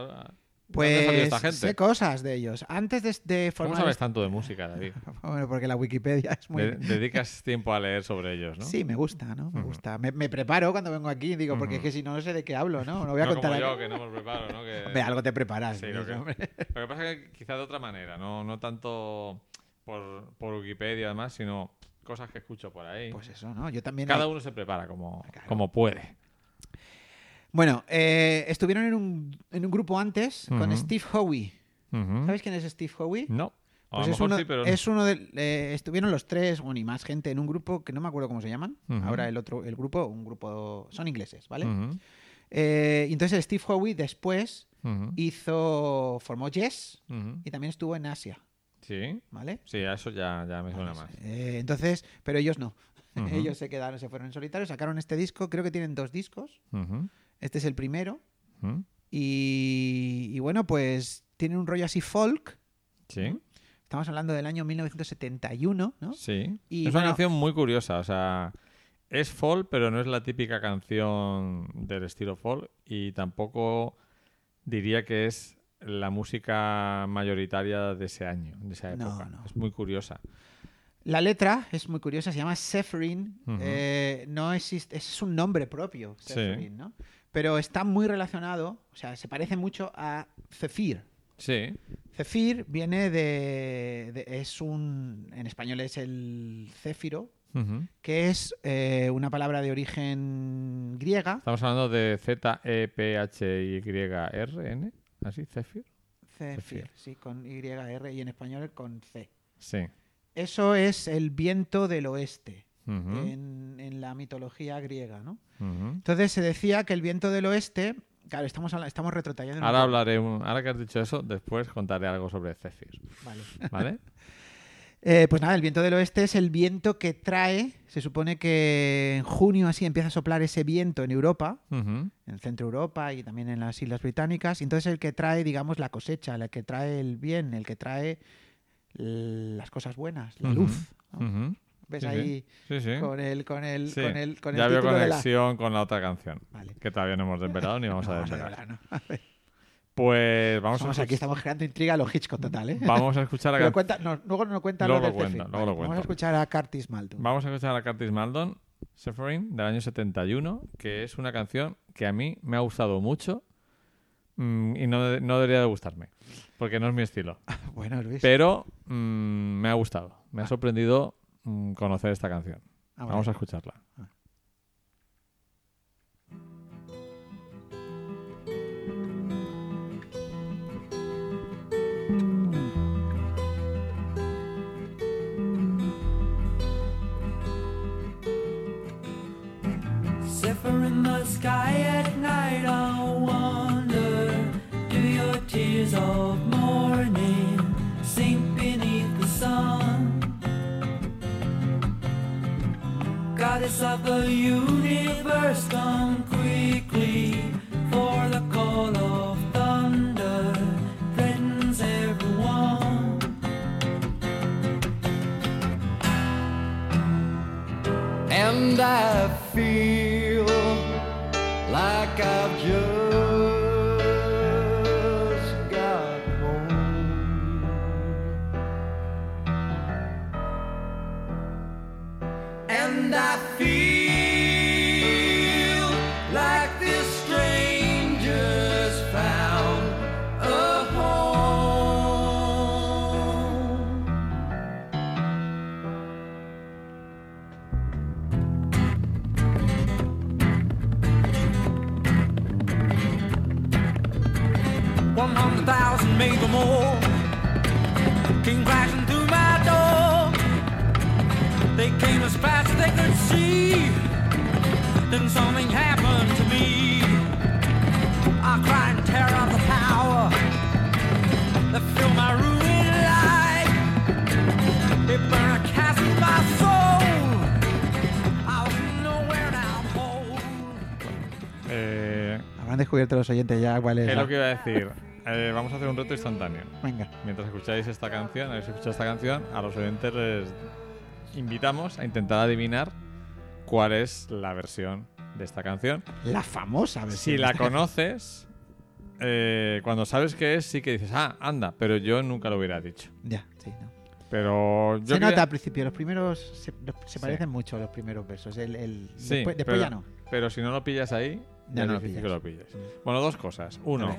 Pues esta gente? sé cosas de ellos. Antes de, de ¿Cómo formar... sabes tanto de música, David? Bueno, porque la Wikipedia es muy... De- dedicas tiempo a leer sobre ellos, ¿no? Sí, me gusta, ¿no? Me Ujú. gusta. Me, me preparo cuando vengo aquí, digo, porque es Ujú. que si no, no sé de qué hablo, ¿no? No voy a no contar como yo, que no me preparo, ¿no? Que- Hombre, algo te preparas. Sí, lo que-. Lo que pasa es que quizá de otra manera, no, no tanto por, por Wikipedia y demás, sino cosas que escucho por ahí. Pues eso, ¿no? Yo también... Cada hay- uno se prepara como, Claro. como puede. Bueno, eh, estuvieron en un, en un grupo antes con. Steve Howe. Ujú. ¿Sabes quién es Steve Howe? No. Pues es uno, sí, pero no. es uno de... eh, estuvieron los tres, bueno, y más gente en un grupo que no me acuerdo cómo se llaman. Ahora el otro, el grupo, un grupo... Son ingleses, ¿vale? Eh, entonces Steve Howe después hizo... Formó Yes y también estuvo en Asia, Sí. ¿vale? Sí, a eso ya, ya me suena más. Entonces, pero ellos no. Ellos se quedaron, se fueron en solitario, sacaron este disco, creo que tienen dos discos. Este es el primero. Y, y bueno, pues tienen un rollo así folk. Sí. Estamos hablando del año 1971, ¿no? Sí. Y es bueno- una canción muy curiosa, o sea, es folk, pero no es la típica canción del estilo folk y tampoco diría que es la música mayoritaria de ese año, de esa No, época. no. Es muy curiosa. La letra es muy curiosa, se llama Sephirin. Eh, no existe, es un nombre propio, Sí. Sephirin, ¿no? Pero está muy relacionado, o sea, se parece mucho a Zephyr. Sí. Zephyr viene de, de- es un, en español es el céfiro, que es eh, una palabra de origen griega. Estamos hablando de Z-E-P-H-Y-R-N, así, Zephyr. Zephyr, sí, con YR y en español con C. Sí. Eso es el viento del oeste En, en la mitología griega, ¿no? Entonces se decía que el viento del oeste, claro, estamos, estamos retrotrayendo. un Ahora hablaré, un- ahora que has dicho eso, después contaré algo sobre Zephyr, Vale. ¿vale? Eh, pues nada, el viento del oeste es el viento que trae, se supone que en junio así empieza a soplar ese viento en Europa, Ujú. en Centro Europa y también en las Islas Británicas, y entonces el que trae, digamos, la cosecha, el que trae el bien, el que trae las cosas buenas, la luz. ¿no? ¿Ves Sí, ahí Sí, sí. con el con el con el con el ya veo título de la conexión con la otra canción, Vale. que todavía no hemos desvelado ni vamos No, a desvelar. no. A Pues vamos a, somos aquí estamos creando intriga a lo Hitchcock total, ¿eh? vamos a escuchar a cuenta- no, luego no cuenta Luego lo lo cuenta, luego lo Vamos a escuchar a Curtis Maldon. vamos a escuchar a Curtis Maldon Suffering, del año 71, que es una canción que a mí me ha gustado mucho mm, y no, no debería de gustarme, porque no es mi estilo. Bueno, Luis. Pero mm, me ha gustado, me ha sorprendido mm, conocer esta canción. Ah, vale. Vamos a escucharla. Zephyr in the sky at night, I wonder Do your tears of morning sink Goddess of the universe, come quickly For the call of thunder threatens everyone. And I feel like I've they could see. Then something happened to me. I cried in terror of the power that filled my ruined life. It burned a cast in my soul. I was nowhere to hold. Eh, Habrán descubierto los oyentes ya cuál es. ¿Qué es lo que iba a decir? Eh, vamos a hacer un reto instantáneo. Venga. Mientras escucháis esta canción, habéis escuchado esta canción, a los oyentes les invitamos a intentar adivinar cuál es la versión de esta canción. La famosa versión. Si la conoces, eh, cuando sabes qué es, sí que dices, ah, anda, pero yo nunca lo hubiera dicho. Ya, sí, no. Pero yo se quería- nota al principio, los primeros se, los- se Sí. parecen mucho los primeros versos. El, el- Sí, después después pero, ya no. Pero si no lo pillas ahí, Ya ya no lo pillas. que lo pilles. Bueno, dos cosas. Uno,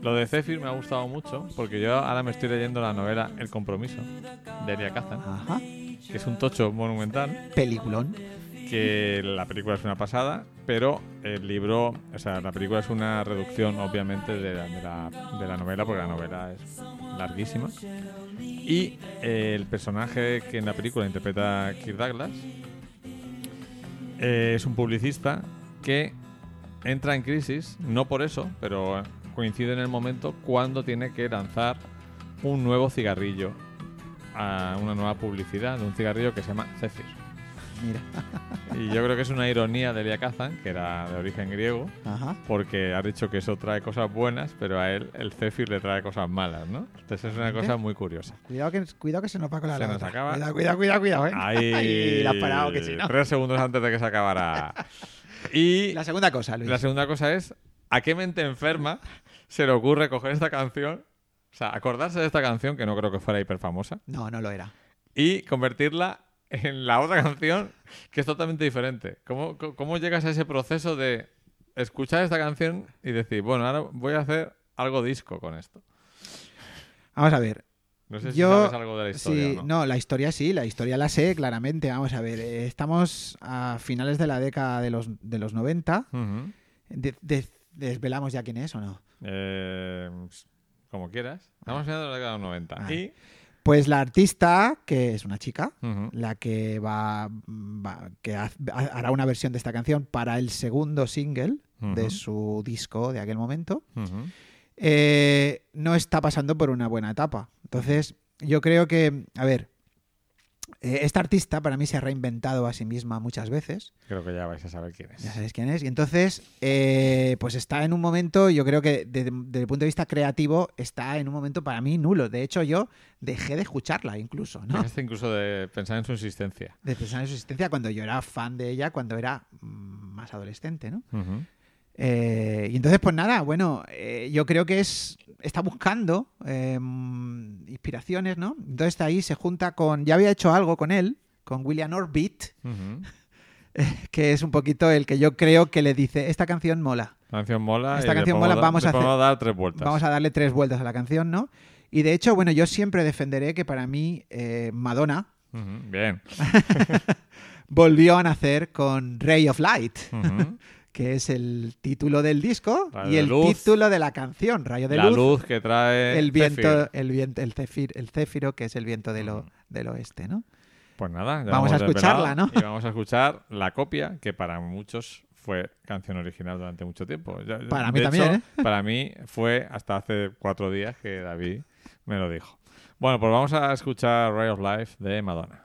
lo de Zephyr me ha gustado mucho porque yo ahora me estoy leyendo la novela El Compromiso de Elia Kazan, Ajá. Que es un tocho monumental, Peliculón. que la película es una pasada, pero el libro, o sea, la película es una reducción obviamente de la, de la, de la novela porque la novela es larguísima. Y eh, el personaje que en la película interpreta Kirk Douglas eh, es un publicista que entra en crisis, no por eso, pero coincide en el momento cuando tiene que lanzar un nuevo cigarrillo, a una nueva publicidad de un cigarrillo que se llama Zephyr. Mira. Y yo creo que es una ironía de Elia Kazan, que era de origen griego, Ajá. porque ha dicho que eso trae cosas buenas, pero a él el Zephyr le trae cosas malas, ¿no? Entonces es una cosa muy curiosa. Cuidado que, cuidado que se nos va con la Se nos acaba. Cuidado, cuidado, cuidado, cuidado, ¿eh? Ahí, Ahí, la has parado, que si no. Tres segundos antes de que se acabara. Y La segunda cosa, Luis. la segunda cosa es, ¿a qué mente enferma se le ocurre coger esta canción? Sea, acordarse de esta canción, que no creo que fuera hiper famosa, No, no lo era. y convertirla en la otra canción que es totalmente diferente. ¿Cómo, cómo- cómo llegas a ese proceso de escuchar esta canción y decir, bueno, ahora voy a hacer algo disco con esto? Vamos a ver. No sé si Yo, sabes algo de la historia. sí, no. la historia sí, la historia la sé claramente. Vamos a ver, eh, estamos a finales de la década de los, de los 90. Ujú. De- de- ¿Desvelamos ya quién es o no? Eh, como quieras. Estamos de la década de los 90. Vale. Y. Pues la artista, que es una chica, la que va, va- que hará una versión de esta canción para el segundo single de su disco de aquel momento, eh, no está pasando por una buena etapa. Entonces, yo creo que, a ver, esta artista para mí se ha reinventado a sí misma muchas veces. Creo que ya vais a saber quién es. Ya sabéis quién es. Y entonces, eh, pues está en un momento, yo creo que desde, desde el punto de vista creativo, está en un momento para mí nulo. De hecho, yo dejé de escucharla incluso, ¿no? Dejaste incluso de pensar en su existencia. De pensar en su existencia cuando yo era fan de ella, cuando era mm, más adolescente, ¿no? Ujú. Eh, y entonces, pues nada, bueno, eh, yo creo que es está buscando eh, mm, inspiraciones, ¿no? Entonces ahí se junta con, ya había hecho algo con él, con William Orbit, Ujú. que es un poquito el que yo creo que le dice, esta canción mola. La canción mola. Esta y canción mola, vamos a hacer- dar tres vueltas. Vamos a darle tres vueltas a la canción, ¿no? Y de hecho, bueno, yo siempre defenderé que para mí eh, Madonna Bien. volvió a nacer con Ray of Light. Que es el título del disco Rayo y de el luz. título de la canción, Rayo de La Luz. luz que trae. el viento, el viento, el céfir, el céfiro, que es el viento del, o- Mm. del oeste, ¿no? Pues nada, ya Vamos a escucharla, ¿no? Y vamos a escuchar la copia, que para muchos fue canción original durante mucho tiempo. Para de mí hecho, también, ¿eh? Para mí fue hasta hace cuatro días que David me lo dijo. Bueno, pues vamos a escuchar Ray of Life de Madonna.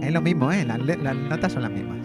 Es lo mismo, ¿eh? Las, las notas son las mismas.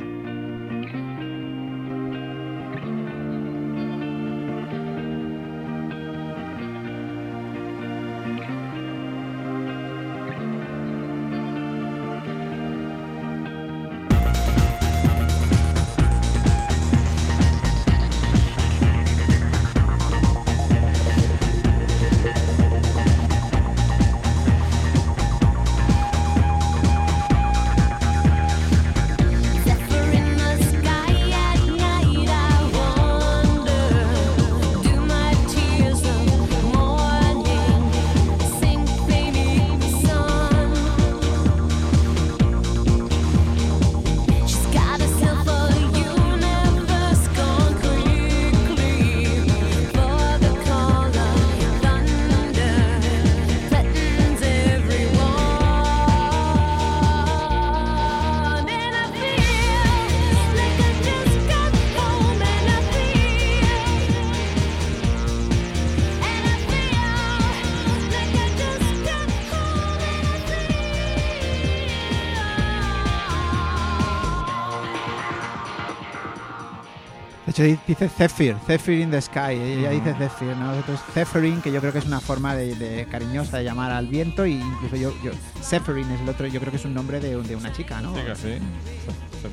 Hecho, di- dice Zephyr, Zephyr in the sky. Ella dice Zephyr, ¿no? Nosotros Zephyrin, que yo creo que es una forma de, de cariñosa de llamar al viento, y incluso yo, yo Zephyrin es el otro, yo creo que es un nombre de, de una chica, ¿no? Sí, que sí. ¿no?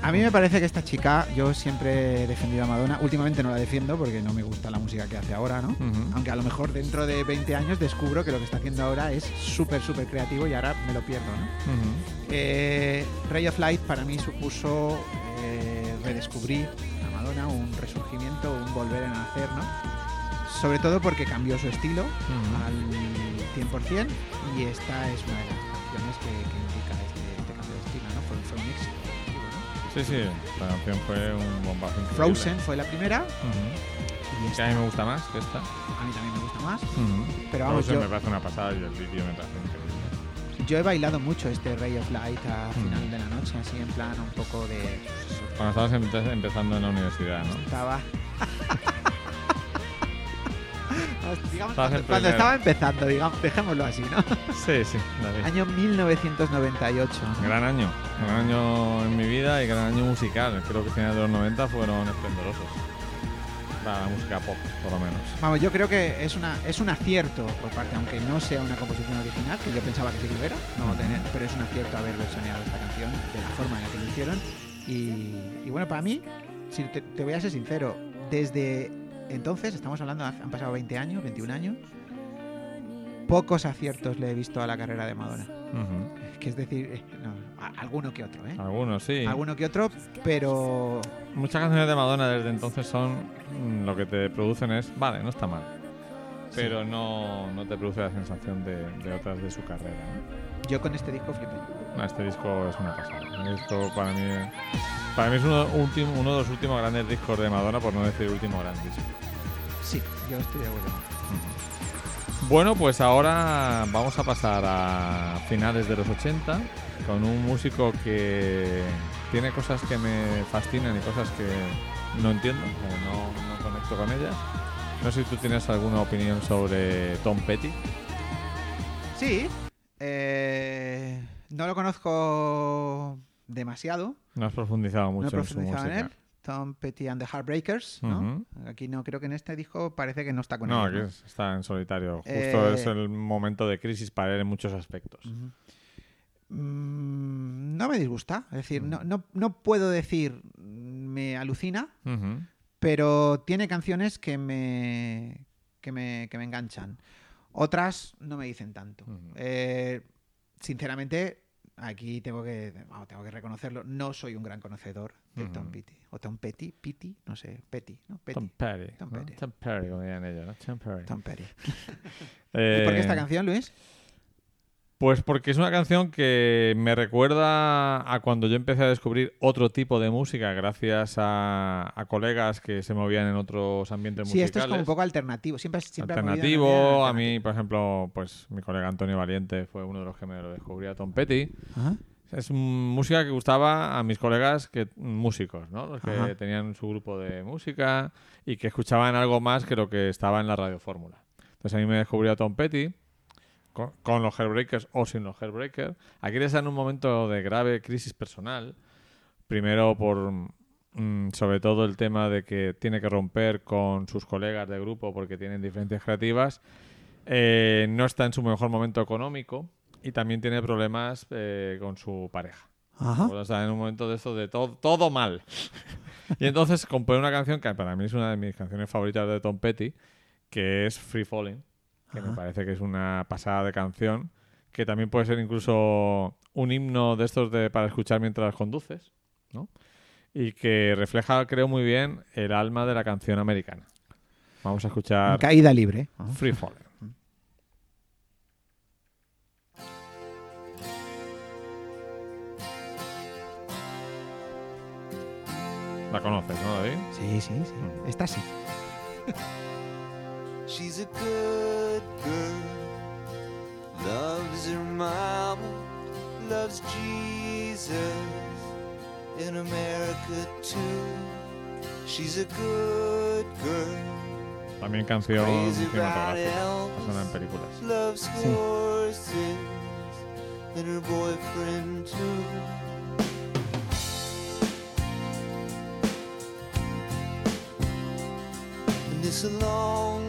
A mí me parece que esta chica, yo siempre he defendido a Madonna, últimamente no la defiendo porque no me gusta la música que hace ahora, ¿no? Aunque a lo mejor dentro de 20 años descubro que lo que está haciendo ahora es súper, súper creativo y ahora me lo pierdo, ¿no? Eh, Ray of Light para mí supuso eh, redescubrir a Madonna, un resurgimiento, un volver a nacer, ¿no? Sobre todo porque cambió su estilo Ujú. al 100% y esta es una de las canciones que, que indica este, este cambio de estilo, ¿no? Fue, fue un éxito. ¿no? Sí, sí, la canción fue un bombazo increíble. Frozen fue la primera Ujú. y Que a mí me gusta más que esta. a mí también me gusta más. Ujú. Pero vamos, Frozen yo- me parece una pasada y el vídeo me parece increíble. Yo he bailado mucho este Ray of Light a Mm. final de la noche, así en plan un poco de... Cuando estabas empe- empezando en la universidad, ¿no? Estaba... digamos, cuando, estaba empezando, digamos, dejémoslo así, ¿no? Sí, sí, David. Año 1998. Gran año, gran año en mi vida y gran año musical. Creo que finales de los 90 fueron esplendorosos. Para la música pop, por lo menos. Vamos, yo creo que es una es un acierto por parte, aunque no sea una composición original, que yo pensaba que sí que lo era, no tener, pero es un acierto haber versioneado esta canción de la forma en la que lo hicieron. Y, y bueno, para mí, si te, te voy a ser sincero, desde entonces, estamos hablando, han pasado 20 años, 21 años, pocos aciertos le he visto a la carrera de Madonna. Que es decir, eh, no, alguno que otro, ¿eh? Algunos, sí. Alguno que otro, pero Muchas canciones de Madonna desde entonces son mm, lo que te producen es, vale, no está mal. Pero no, no te produce la sensación de, de otras de su carrera. ¿no? yo con este disco flipé. No, este disco es una pasada. Este disco para mí, para mí es uno, de los últimos grandes discos de Madonna, por no decir último gran disco. Sí, yo estoy de acuerdo. Bueno, pues ahora vamos a pasar a finales de los 80 con un músico que tiene cosas que me fascinan y cosas que no entiendo, o no, no conecto con ellas. No sé si tú tienes alguna opinión sobre Tom Petty. Sí, eh, no lo conozco demasiado, No has profundizado mucho no he en su en música. él. Tom Petty and the Heartbreakers, ¿no? Aquí no, creo que en este disco parece que no está con No, ellos, aquí es- está en solitario. Justo Eh, es el momento de crisis para él en muchos aspectos. Mm, no me disgusta, es decir, Mm. no, no, no puedo decir mm, me alucina. Pero tiene canciones que me, que me, que me enganchan. Otras no me dicen tanto. Eh, sinceramente, aquí tengo que, tengo que reconocerlo, no soy un gran conocedor de Tom. Petty. O Tom Petty, Petty, no sé, Petty, ¿no? Petty. Tom Petty. Tom ¿no? Petty. Tom Petty, como dirían ellos, ¿no? Tom Petty. Tom Petty. Eh, ¿Y por qué esta canción, Luis? Pues porque es una canción que me recuerda a cuando yo empecé a descubrir otro tipo de música gracias a, a colegas que se movían en otros ambientes Sí, musicales. esto es como un poco alternativo. Siempre, siempre alternativo. A mí, por ejemplo, pues mi colega Antonio Valiente fue uno de los que me lo descubrió a Tom Petty. Ajá. Es música que gustaba a mis colegas que músicos, ¿no? Los que Ajá. tenían su grupo de música y que escuchaban algo más que lo que estaba en la radio fórmula. Entonces a mí me descubrió Tom Petty con, con los Hairbreakers o sin los Hairbreakers. Aquí está en un momento de grave crisis personal. Primero por mm, sobre todo el tema de que tiene que romper con sus colegas de grupo porque tienen diferencias creativas. Eh, no está en su mejor momento económico y también tiene problemas eh, con su pareja. Ajá. O sea, en un momento de esto de todo, todo mal. y entonces compone una canción que para mí es una de mis canciones favoritas de Tom Petty, que es Free Falling, que me parece que es una pasada de canción, que también puede ser incluso un himno de estos de para escuchar mientras conduces, ¿no? Y que refleja, creo, muy bien el alma de la canción americana. Vamos a escuchar Caída libre. Free Falling. La conoces, ¿no, David? Sí, sí, sí. Esta sí. She's a good girl, loves her mama, loves Jesus in America too. She's a good girl, También canción cinematográfica. Suena en películas. loves horses and her boyfriend too. And it's a long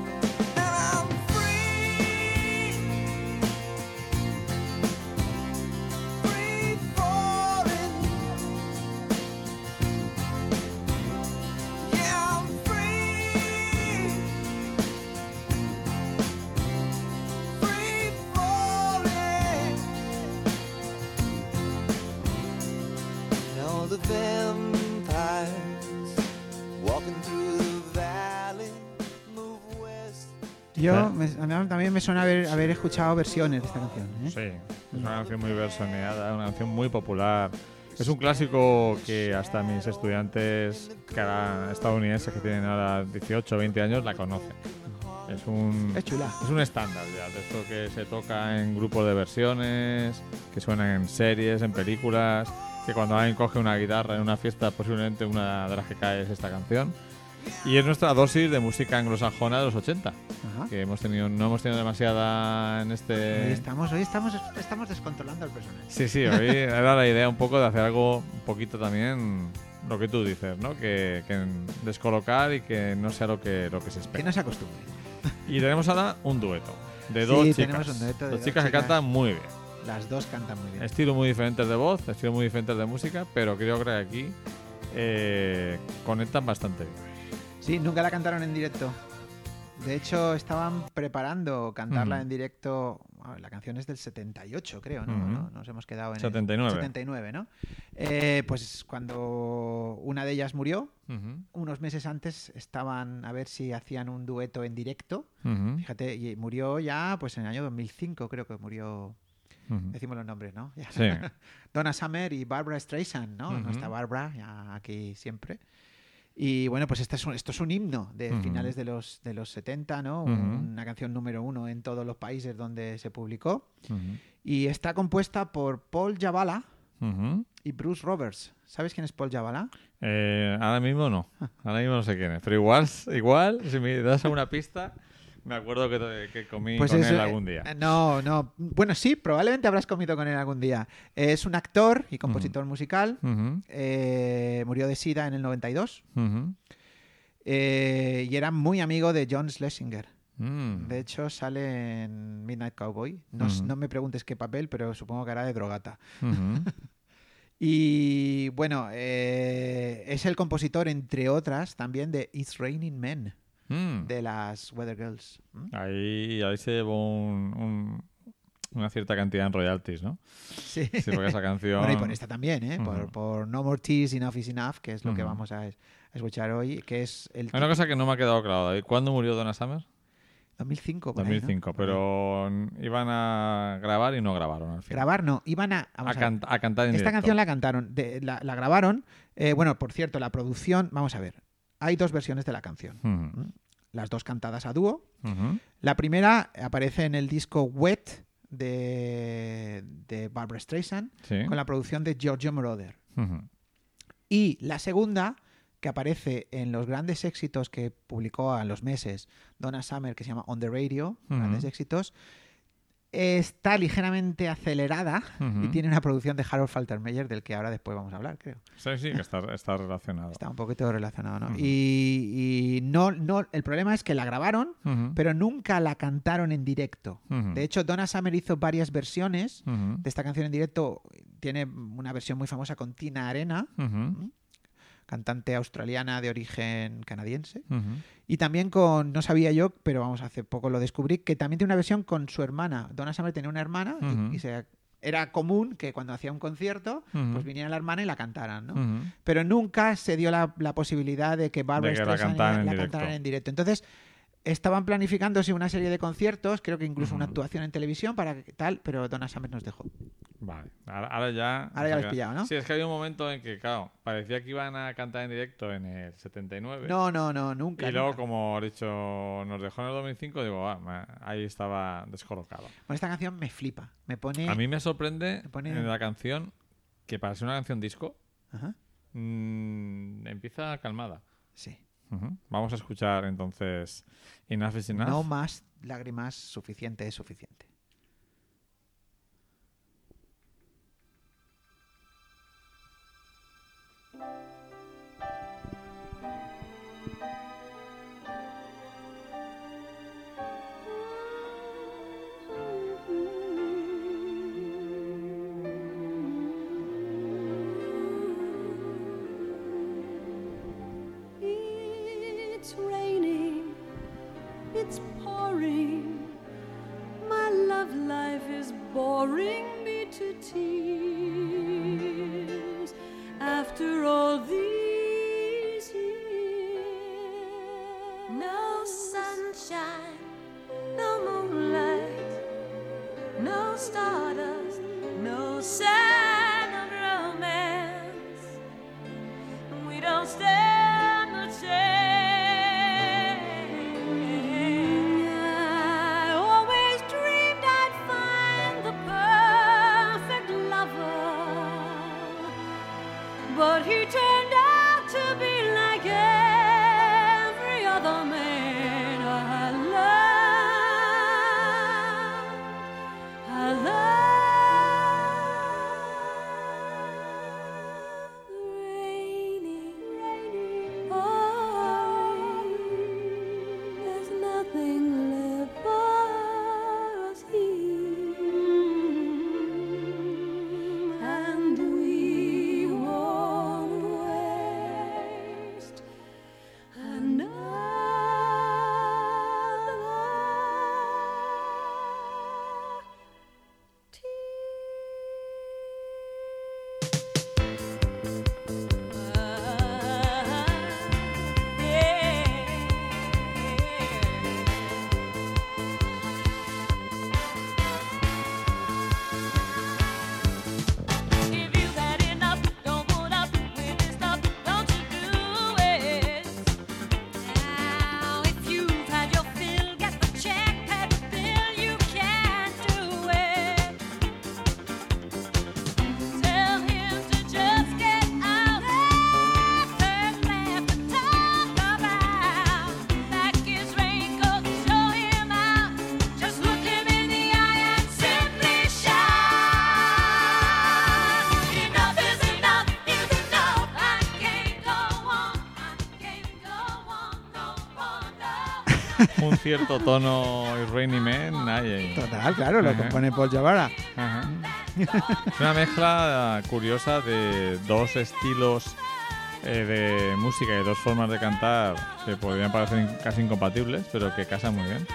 Yo me- a mí también me suena haber, haber escuchado versiones de esta canción. ¿eh? Sí, es una canción muy versoneada, una canción muy popular. Es un clásico que hasta mis estudiantes cara estadounidenses que tienen ahora 18 o 20 años la conocen. Es un, Es chula. es un estándar ya, de esto que se toca en grupos de versiones, que suena en series, en películas, que cuando alguien coge una guitarra en una fiesta, posiblemente una de las que cae es esta canción. Y es nuestra dosis de música anglosajona de los 80, Ajá. que hemos tenido, no hemos tenido demasiada en Hoy este... estamos, hoy estamos, estamos descontrolando al personaje. Sí, sí, hoy era la idea un poco de hacer algo un poquito también lo que tú dices, ¿no? Que, que descolocar y que no sea lo que, lo que se Que espera. no se acostumbre. Y tenemos ahora un dueto de Sí, dos chicas. un dueto de dos dos chicas que cantan muy bien. Las dos cantan muy bien. Estilos muy diferentes de voz, estilos muy diferentes de música, pero creo que aquí eh, conectan bastante bien. Sí, nunca la cantaron en directo. De hecho, estaban preparando cantarla en directo. la canción es del 78, creo, ¿no? ¿no? Nos hemos quedado en el 79. 79, ¿no? Eh, pues cuando una de ellas murió, unos meses antes estaban a ver si hacían un dueto en directo. Fíjate, y murió ya, pues en el año 2005, creo que murió. Decimos los nombres, ¿no? Sí. Donna Summer y Barbara Streisand, ¿no? Nuestra Barbara, ya aquí siempre. Y bueno, pues este es un- esto es un himno de Ujú. finales de los, de los 70, ¿no? Ujú. Una canción número uno en todos los países donde se publicó. Ujú, Y está compuesta por Paul Javala y Bruce Roberts. ¿Sabes quién es Paul Javala? Eh, ahora mismo no. Ahora mismo no sé quién es. Pero igual, igual si me das una pista, Me acuerdo que, que comí Pues con eso, él eh, algún día. No, no. Bueno, sí, probablemente habrás comido con él algún día. Es un actor y compositor musical. Eh, murió de SIDA en el 92 ujú. eh, y era muy amigo de John Schlesinger. Mm. De hecho, sale en Midnight Cowboy. No, no me preguntes qué papel, pero supongo que hará de drogata. Y bueno, eh, es el compositor, entre otras, también de It's Raining Men, Mm. de las Weather Girls. ¿Mm? Ahí, ahí se llevó un- un- una cierta cantidad en royalties, ¿no? Sí. Sí, porque esa canción... Bueno, y por esta también, ¿eh? por, por No More Tears, Enough is Enough, que es lo que vamos a, es- a escuchar hoy, que es el Hay una cosa que no me ha quedado claro, David. ¿Cuándo murió Donna Summer? 2005. por ahí, ¿no? 2005, pero iban a grabar y no grabaron al final. Grabar no, iban a... a, can- cantar en Esta directo. canción la cantaron, de- la, la grabaron. eh, bueno, por cierto, la producción, vamos a ver, hay dos versiones de la canción, Ujú, las dos cantadas a dúo. La primera aparece en el disco Wet de, de Barbara Streisand, Sí. con la producción de Giorgio Moroder. Y la segunda, que aparece en los grandes éxitos que publicó a los meses Donna Summer, que se llama On the Radio, grandes éxitos, está ligeramente acelerada y tiene una producción de Harold Faltermeyer, del que ahora después vamos a hablar, creo. Sí, sí, que está, está relacionado. Está un poquito relacionado, ¿no? Y, y no, no, el problema es que la grabaron, pero nunca la cantaron en directo. De hecho, Donna Summer hizo varias versiones de esta canción en directo. Tiene una versión muy famosa con Tina Arena, cantante australiana de origen canadiense. ujú. Y también con, no sabía yo, pero vamos, hace poco lo descubrí, que también tiene una versión con su hermana. Donna Summer tenía una hermana y- Ujú. y, se, era común que cuando hacía un concierto, pues viniera la hermana y la cantaran, ¿no? Ujú. Pero nunca se dio la, la posibilidad de que Barbara la Streisand cantaran en la directo. cantaran en directo. Entonces, estaban planificándose una serie de conciertos, creo que incluso una actuación en televisión para que tal, pero Donna Summer nos dejó. Vale, ahora, ahora ya... Ahora ya lo has pillado, ¿no? Sí, es que había un momento en que, claro, parecía que iban a cantar en directo en el 79. No, no, no, nunca. Y luego, nunca. como he dicho, nos dejó en el 2005, digo, ah, ahí estaba descolocado. Bueno, esta canción me flipa. Me pone. A mí me sorprende me pone- en la canción que para ser una canción disco Ajá, mm, empieza calmada. sí. Vamos a escuchar entonces Enough is Enough. No más lágrimas, suficiente es suficiente. Cierto tono y Rainy Man hay ahí. Total, claro, lo compone Paul Jabara. Ajá. Es una mezcla curiosa de dos estilos eh, de música y dos formas de cantar que podrían parecer casi incompatibles, pero que casan muy bien.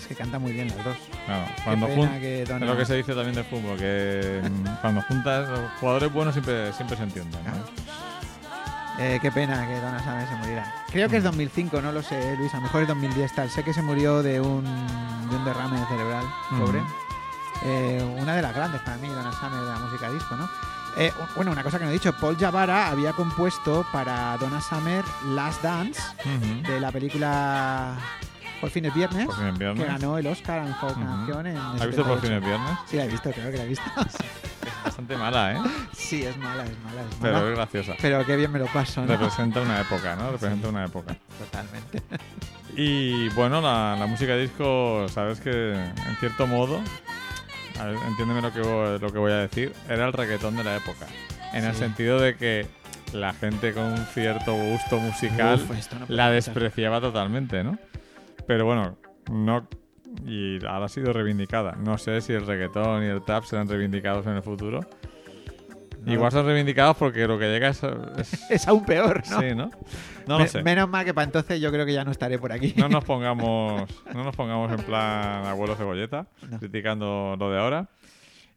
Es que canta muy bien los dos. Claro, cuando jun- que es lo que se dice también del fútbol, que mm, cuando juntas los jugadores buenos siempre, siempre se entienden. ¿no? Eh, qué pena que Donna Summer se muriera. Creo que es 2005, no lo sé, Luis. A lo mejor es 2010 tal. Sé que se murió de un, de un derrame cerebral, Ujú. pobre. Eh, una de las grandes para mí, Donna Summer, de la música disco, ¿no? Eh, bueno, una cosa que no he dicho. Paul Jabara había compuesto para Donna Summer Last Dance de la película Por viernes, Por fines viernes. que ganó el Oscar a mejor Ujú. canción en ¿Has visto por 78. fines viernes? Sí, la he visto, creo que la he visto. Bastante mala, ¿eh? sí, es mala, es mala, es Pero mala. es graciosa. Pero qué bien me lo paso, ¿no? Representa una época, ¿no? Representa una época. Totalmente. Y bueno, la, la música disco, sabes que en cierto modo, a ver, entiéndeme lo que, voy, lo que voy a decir, era el reggaetón de la época. En el sentido de que la gente con un cierto gusto musical Uf, no la despreciaba totalmente, ¿no? Pero bueno, no. Y ahora ha sido reivindicada. No sé si el reggaetón y el trap serán reivindicados en el futuro. No Igual son reivindicados porque lo que llega es. es- Es aún peor, ¿no? Sí, ¿no? No lo sé. Menos mal que para entonces yo creo que ya no estaré por aquí. No nos pongamos, no nos pongamos en plan abuelo cebolleta, criticando lo de ahora.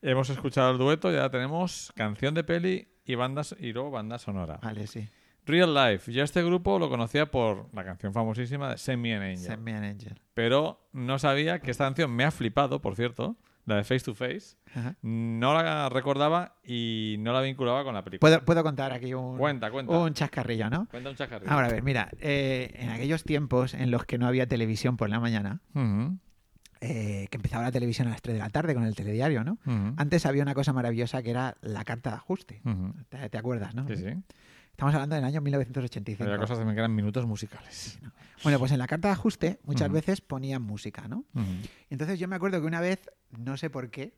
Hemos escuchado el dueto, ya tenemos canción de peli y bandas y luego banda sonora. Vale, sí. Real Life. Yo este grupo lo conocía por la canción famosísima de Send Me an Angel. Send me an angel. Pero no sabía que esta canción me ha flipado, por cierto, la de Face to Face. Ajá. No la recordaba y no la vinculaba con la película. ¿Puedo, puedo contar aquí un, Cuenta, cuenta. un chascarrillo, ¿no? Cuenta un chacarrillo. Ahora, a ver, mira, eh, en aquellos tiempos en los que no había televisión por la mañana, eh, que empezaba la televisión a las 3 de la tarde con el telediario, ¿no? Antes había una cosa maravillosa que era la carta de ajuste. ujú. ¿Te, te acuerdas, no? Sí, sí. Estamos hablando del año 1985. Había cosas que eran minutos musicales. Bueno, pues en la carta de ajuste muchas veces ponían música, ¿no? Entonces yo me acuerdo que una vez, no sé por qué,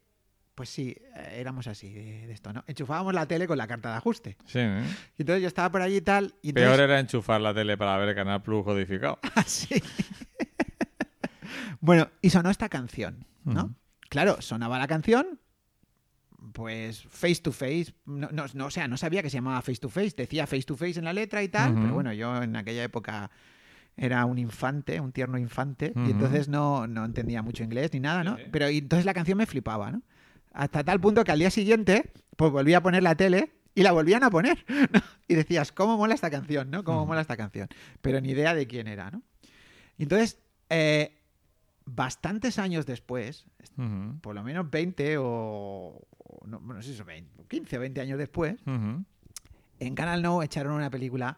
pues sí, eh, éramos así de, de esto, ¿no? Enchufábamos la tele con la carta de ajuste. Sí, ¿eh? Y entonces yo estaba por allí y tal. Y entonces, Peor era enchufar la tele para ver el Canal Plus codificado. así. bueno, y sonó esta canción, ¿no? Claro, sonaba la canción, pues face to face, no, no, no, o sea, no sabía que se llamaba face to face, decía face to face en la letra y tal, pero bueno, yo en aquella época era un infante, un tierno infante, y entonces no, no entendía mucho inglés ni nada, ¿no? Sí. Pero y entonces la canción me flipaba, ¿no? Hasta tal punto que al día siguiente, pues volví a poner la tele y la volvían a poner, ¿no? Y decías, ¿cómo mola esta canción, no? ¿Cómo mola esta canción? Pero ni idea de quién era, ¿no? Y entonces, eh, bastantes años después, por lo menos 20 o, o no, no sé si son 20, 15 o 20 años después, en Canal No echaron una película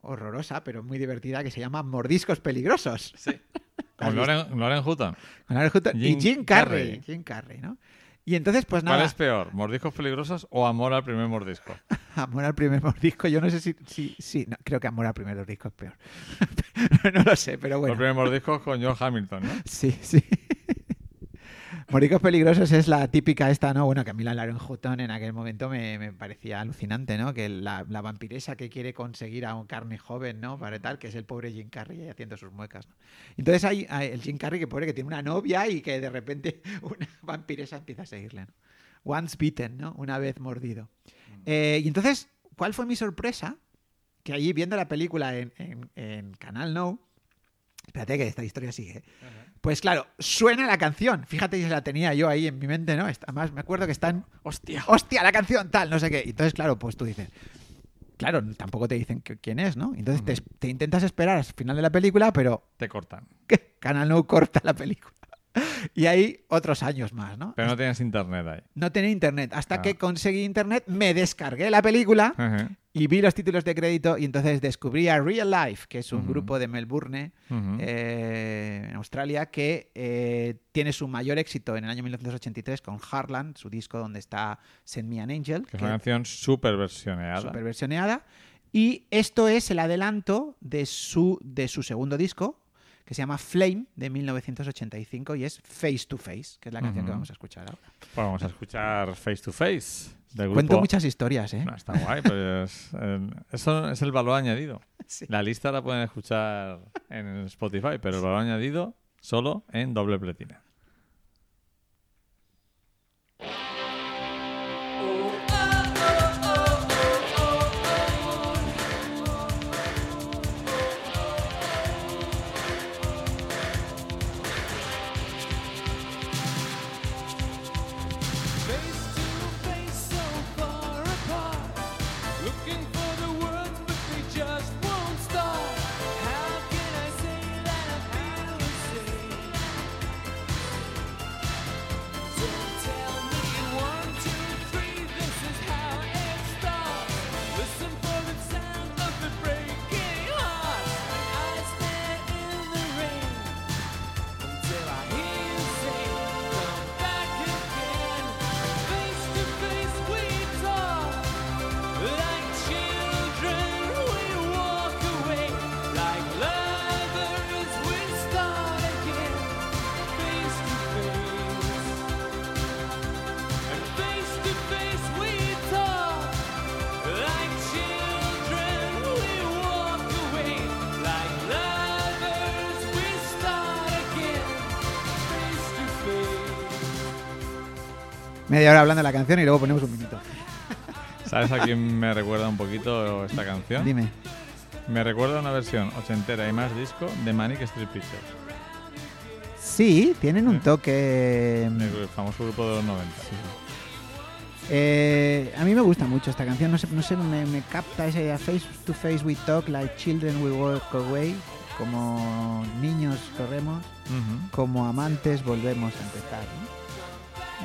horrorosa, pero muy divertida, que se llama Mordiscos Peligrosos. Con Loren, Loren Hutton. Con Alex Hutton y Jim Carrey. Carrey. Jim Carrey, ¿no? Y entonces, pues ¿Cuál nada, es peor? ¿Mordiscos peligrosos o amor al primer mordisco? Amor al primer mordisco, yo no sé si... si, si- no, creo que Amor al primer mordisco es peor. no lo sé, pero bueno. El primer mordisco con John Hamilton, ¿no? Sí, sí. Mordiscos peligrosos es la típica esta, ¿no? Bueno, que a mí la Lauren Hutton en aquel momento me, me parecía alucinante, ¿no? Que la, la vampiresa que quiere conseguir a un carne joven, ¿no? Para tal, que es el pobre Jim Carrey haciendo sus muecas, ¿no? Entonces hay, hay el Jim Carrey que pobre que tiene una novia y que de repente una vampiresa empieza a seguirle, ¿no? Once bitten, ¿no? Una vez mordido. Eh, y entonces, ¿cuál fue mi sorpresa? Que allí viendo la película en, en- en Canal No, espérate que esta historia sigue. Pues claro, suena la canción. Fíjate que la tenía yo ahí en mi mente, ¿no? Además, me acuerdo que están. ¡Hostia! ¡Hostia! La canción, tal, no sé qué. Entonces, claro, pues tú dices. Claro, tampoco te dicen que- quién es, ¿no? Entonces te, te intentas esperar al final de la película, pero Te cortan. ¿qué? Canal No corta la película. Y ahí otros años más, ¿no? Pero no tienes internet ahí. No tenía internet. Hasta Ah. que conseguí internet, me descargué la película. Y vi los títulos de crédito y entonces descubrí a Real Life, que es un grupo de Melbourne, eh, en Australia, que eh, tiene su mayor éxito en el año 1983 con Heartland, su disco donde está Send Me an Angel, Que es una canción súper versioneada. super versioneada. Y esto es el adelanto de su, de su segundo disco, que se llama Flame de 1985 y es Face to Face, que es la canción que vamos a escuchar ahora. Pues vamos a escuchar Face to Face del grupo. Cuento muchas historias, ¿eh? No, está guay, pues eh, eso es el valor añadido. Sí. La lista la pueden escuchar en Spotify, pero el valor añadido solo en doble pletina. Media hora hablando de la canción y luego ponemos un minuto. ¿Sabes a quién me recuerda un poquito esta canción? Dime. Me recuerda una versión ochentera y más disco de Manic Street Pictures, Sí, tienen un toque... el famoso grupo de los 90. Eh, a mí me gusta mucho esta canción, no sé, no sé me, me capta ese face to face we talk like children we walk away, como niños corremos, como amantes volvemos a empezar. No,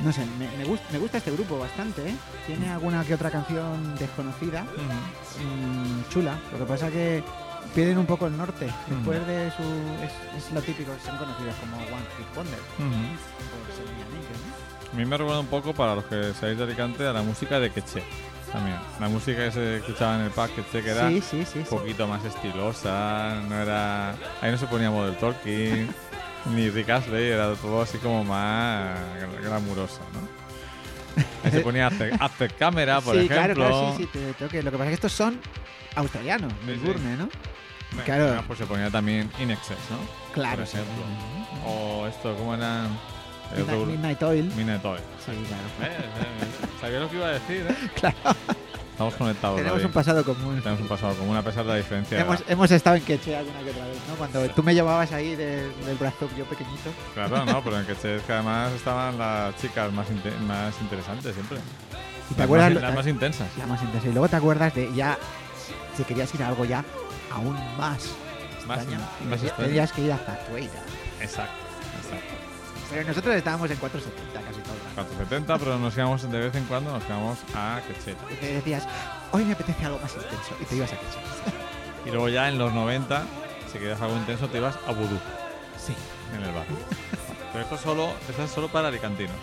No sé, me, me gusta, me gusta este grupo bastante, ¿eh? Tiene alguna que otra canción desconocida, mm, chula, lo que pasa que pierden un poco el norte, después de su... Es, es lo típico, son conocidos como One Hit Wonder, ¿no? A mí me recuerda un poco, para los que seáis de Alicante, a la música de Queche. También. La música que se escuchaba en el Queche, que era Sí, sí, sí, un poquito más estilosa, no era... Ahí no se ponía Model Talking, ni Rick Astley, era todo así como más glamurosa, ¿no? Ahí se ponía After, After Camera, por sí, ejemplo. claro, claro, sí, sí, te toque. Lo que pasa es que estos son australianos, Sí, sí. Melbourne, ¿no? Bueno, Claro. Pues se ponía también In Excess, ¿no? Claro, Por sí. ejemplo. O esto, ¿cómo era? El Midnight, Midnight Oil. Midnight Oil. Sí, claro. ¿Ves? ¿Ves? Sabía lo que iba a decir, ¿eh? Claro. Estamos conectados. Tenemos David. un pasado común. Tenemos un pasado común a pesar de la diferencia. de Hemos, hemos estado en Queche alguna que otra vez, ¿no? Cuando tú me llevabas ahí de- del brazo, yo pequeñito. Claro, no, pero en que es que además estaban las chicas más, inte- más interesantes siempre. ¿Y te Las acuerdas? más, las más intensas. la más intensa. Y luego te acuerdas de ya, si querías ir a algo ya aún más Más, extraño, más tenías- que ir a Zatueira. Exacto, exacto. Pero nosotros estábamos en 470 casi todo el rato. 470, pero nos íbamos de vez en cuando, nos quedamos a Quecheta. Y te decías, hoy me apetece algo más intenso. Y te ibas a Queche. Y luego ya en los 90, si querías algo intenso, te ibas a Vudú, Sí. en el bar. Pero esto, solo, esto es solo para alicantinos.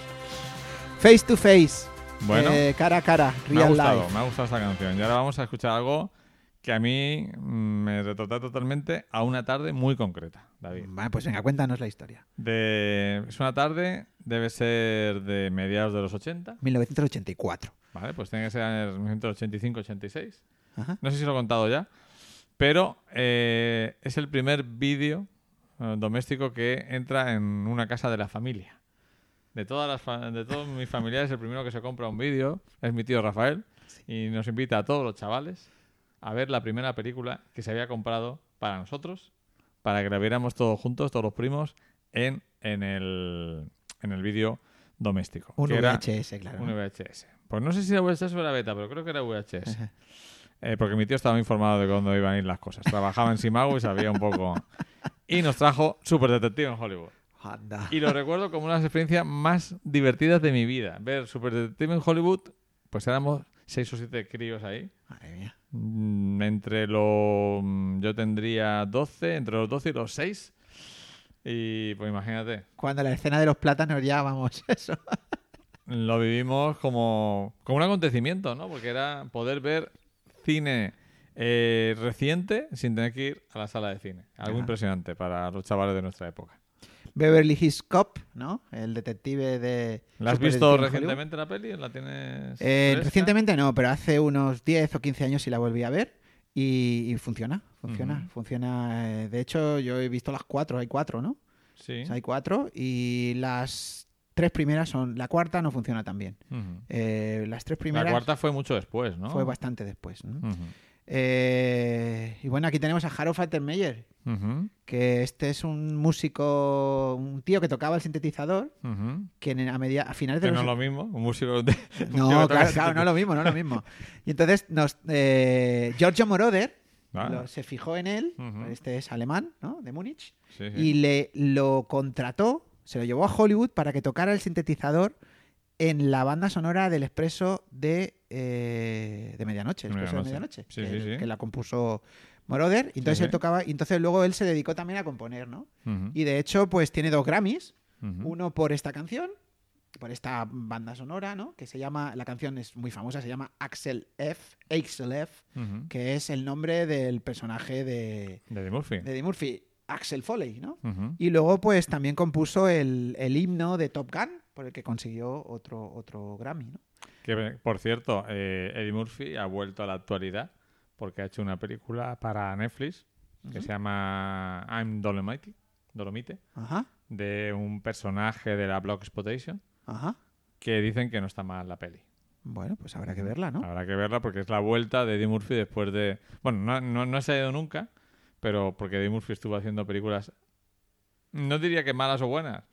Face to face. Bueno, Eh, cara a cara. me ha gustado, life. me ha gustado esta canción. Y ahora vamos a escuchar algo que a mí mm, me retrata totalmente a una tarde muy concreta, David. Vale, pues venga, cuéntanos la historia. De, es una tarde, debe ser de mediados de los 80, 1984. ¿vale? Pues tiene que ser en el 1985-86. Ajá. No sé si lo he contado ya, pero eh, es el primer vídeo eh, doméstico que entra en una casa de la familia. De, todas las fa- de todos mis familiares, el primero que se compra un vídeo es mi tío Rafael y nos invita a todos los chavales a ver la primera película que se había comprado para nosotros, para que la viéramos todos juntos, todos los primos, en, en el, en el vídeo doméstico. Un VHS, claro. un ¿no? VHS. Pues no sé si era VHS o era beta, pero creo que era VHS. Eh, porque mi tío estaba informado de cuándo iban a ir las cosas. Trabajaba en Simago y sabía un poco. Y nos trajo Super Detective en Hollywood. Anda. Y lo recuerdo como una de las experiencias más divertidas de mi vida. Ver Super Detective en Hollywood, pues éramos seis o siete críos ahí. Madre mía. Mm, Entre los. Yo tendría 12, entre los 12 y los 6. Y pues imagínate, Cuando la escena de los plátanos ya, vamos, eso. lo vivimos como, como un acontecimiento, ¿no? Porque era poder ver cine Eh, reciente, sin tener que ir a la sala de cine. Algo impresionante para los chavales de nuestra época. Beverly Hills Cop, ¿no? El detective de... ¿La has visto recientemente la peli? ¿La tienes Eh, recientemente no, pero hace unos 10 o 15 años sí la volví a ver y, y funciona, funciona, funciona. eh, De hecho, yo he visto las cuatro, hay cuatro, ¿no? Sí. O sea, hay cuatro y las tres primeras son... La cuarta no funciona tan bien. Eh, las tres primeras La cuarta fue mucho después, ¿no? fue bastante después. ¿no? Eh, y bueno, aquí tenemos a Harold Faltermeyer, Ujú. que este es un músico, un tío que tocaba el sintetizador, que a, media, a finales de los... no es lo mismo, un músico de... No, claro, claro, no es lo mismo, no es lo mismo. Y entonces nos, eh, Giorgio Moroder Ah. lo- se fijó en él, este es alemán, ¿no? De Múnich, Sí, sí. y le lo contrató, se lo llevó a Hollywood para que tocara el sintetizador en la banda sonora del Expreso de, eh, de Medianoche, el Expreso de Medianoche. Sí, que, sí, sí. que la compuso Moroder, y entonces él tocaba, y entonces luego él se dedicó también a componer, ¿no? Y de hecho, pues tiene dos Grammys, uno por esta canción, por esta banda sonora, ¿no? Que se llama, la canción es muy famosa, se llama Axel F, Axel F, que es el nombre del personaje de, De Eddie Murphy. de Eddie Murphy, Axel Foley, ¿no? Y luego, pues también compuso el, el himno de Top Gun, por el que consiguió otro, otro Grammy, ¿no? Que, por cierto, eh, Eddie Murphy ha vuelto a la actualidad porque ha hecho una película para Netflix que se llama I'm Dolomite, Dolomite, Ajá, de un personaje de la Block Exploitation ajá. que dicen que no está mal la peli. Bueno, pues habrá que verla, ¿no? Habrá que verla porque es la vuelta de Eddie Murphy después de... Bueno, no, no, no se ha ido nunca, pero porque Eddie Murphy estuvo haciendo películas, no diría que malas o buenas,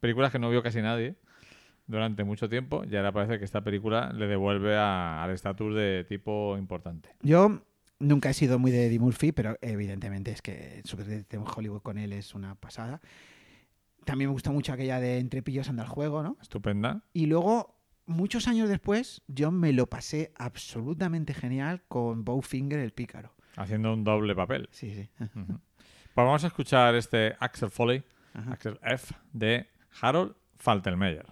películas que no vio casi nadie durante mucho tiempo y ahora parece que esta película le devuelve a- al estatus de tipo importante. Yo nunca he sido muy de Eddie Murphy, pero evidentemente es que en Hollywood con él es una pasada. También me gusta mucho aquella de Entre pillos anda el juego, ¿no? Estupenda. Y luego, muchos años después, yo me lo pasé absolutamente genial con Bowfinger el pícaro. Haciendo un doble papel. Sí, sí. Pues vamos a escuchar este Axel Foley, Ajá. Axel F, de Harold Faltermeyer.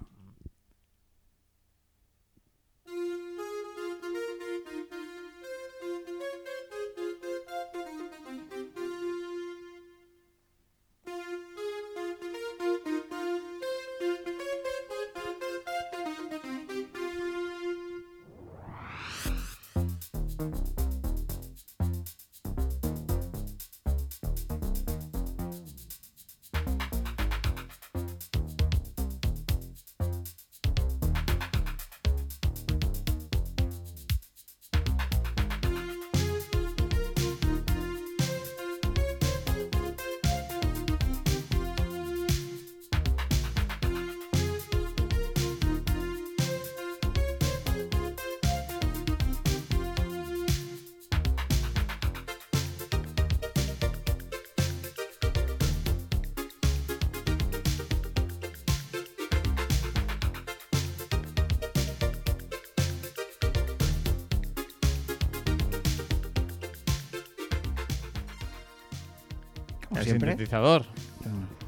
El siempre. sintetizador.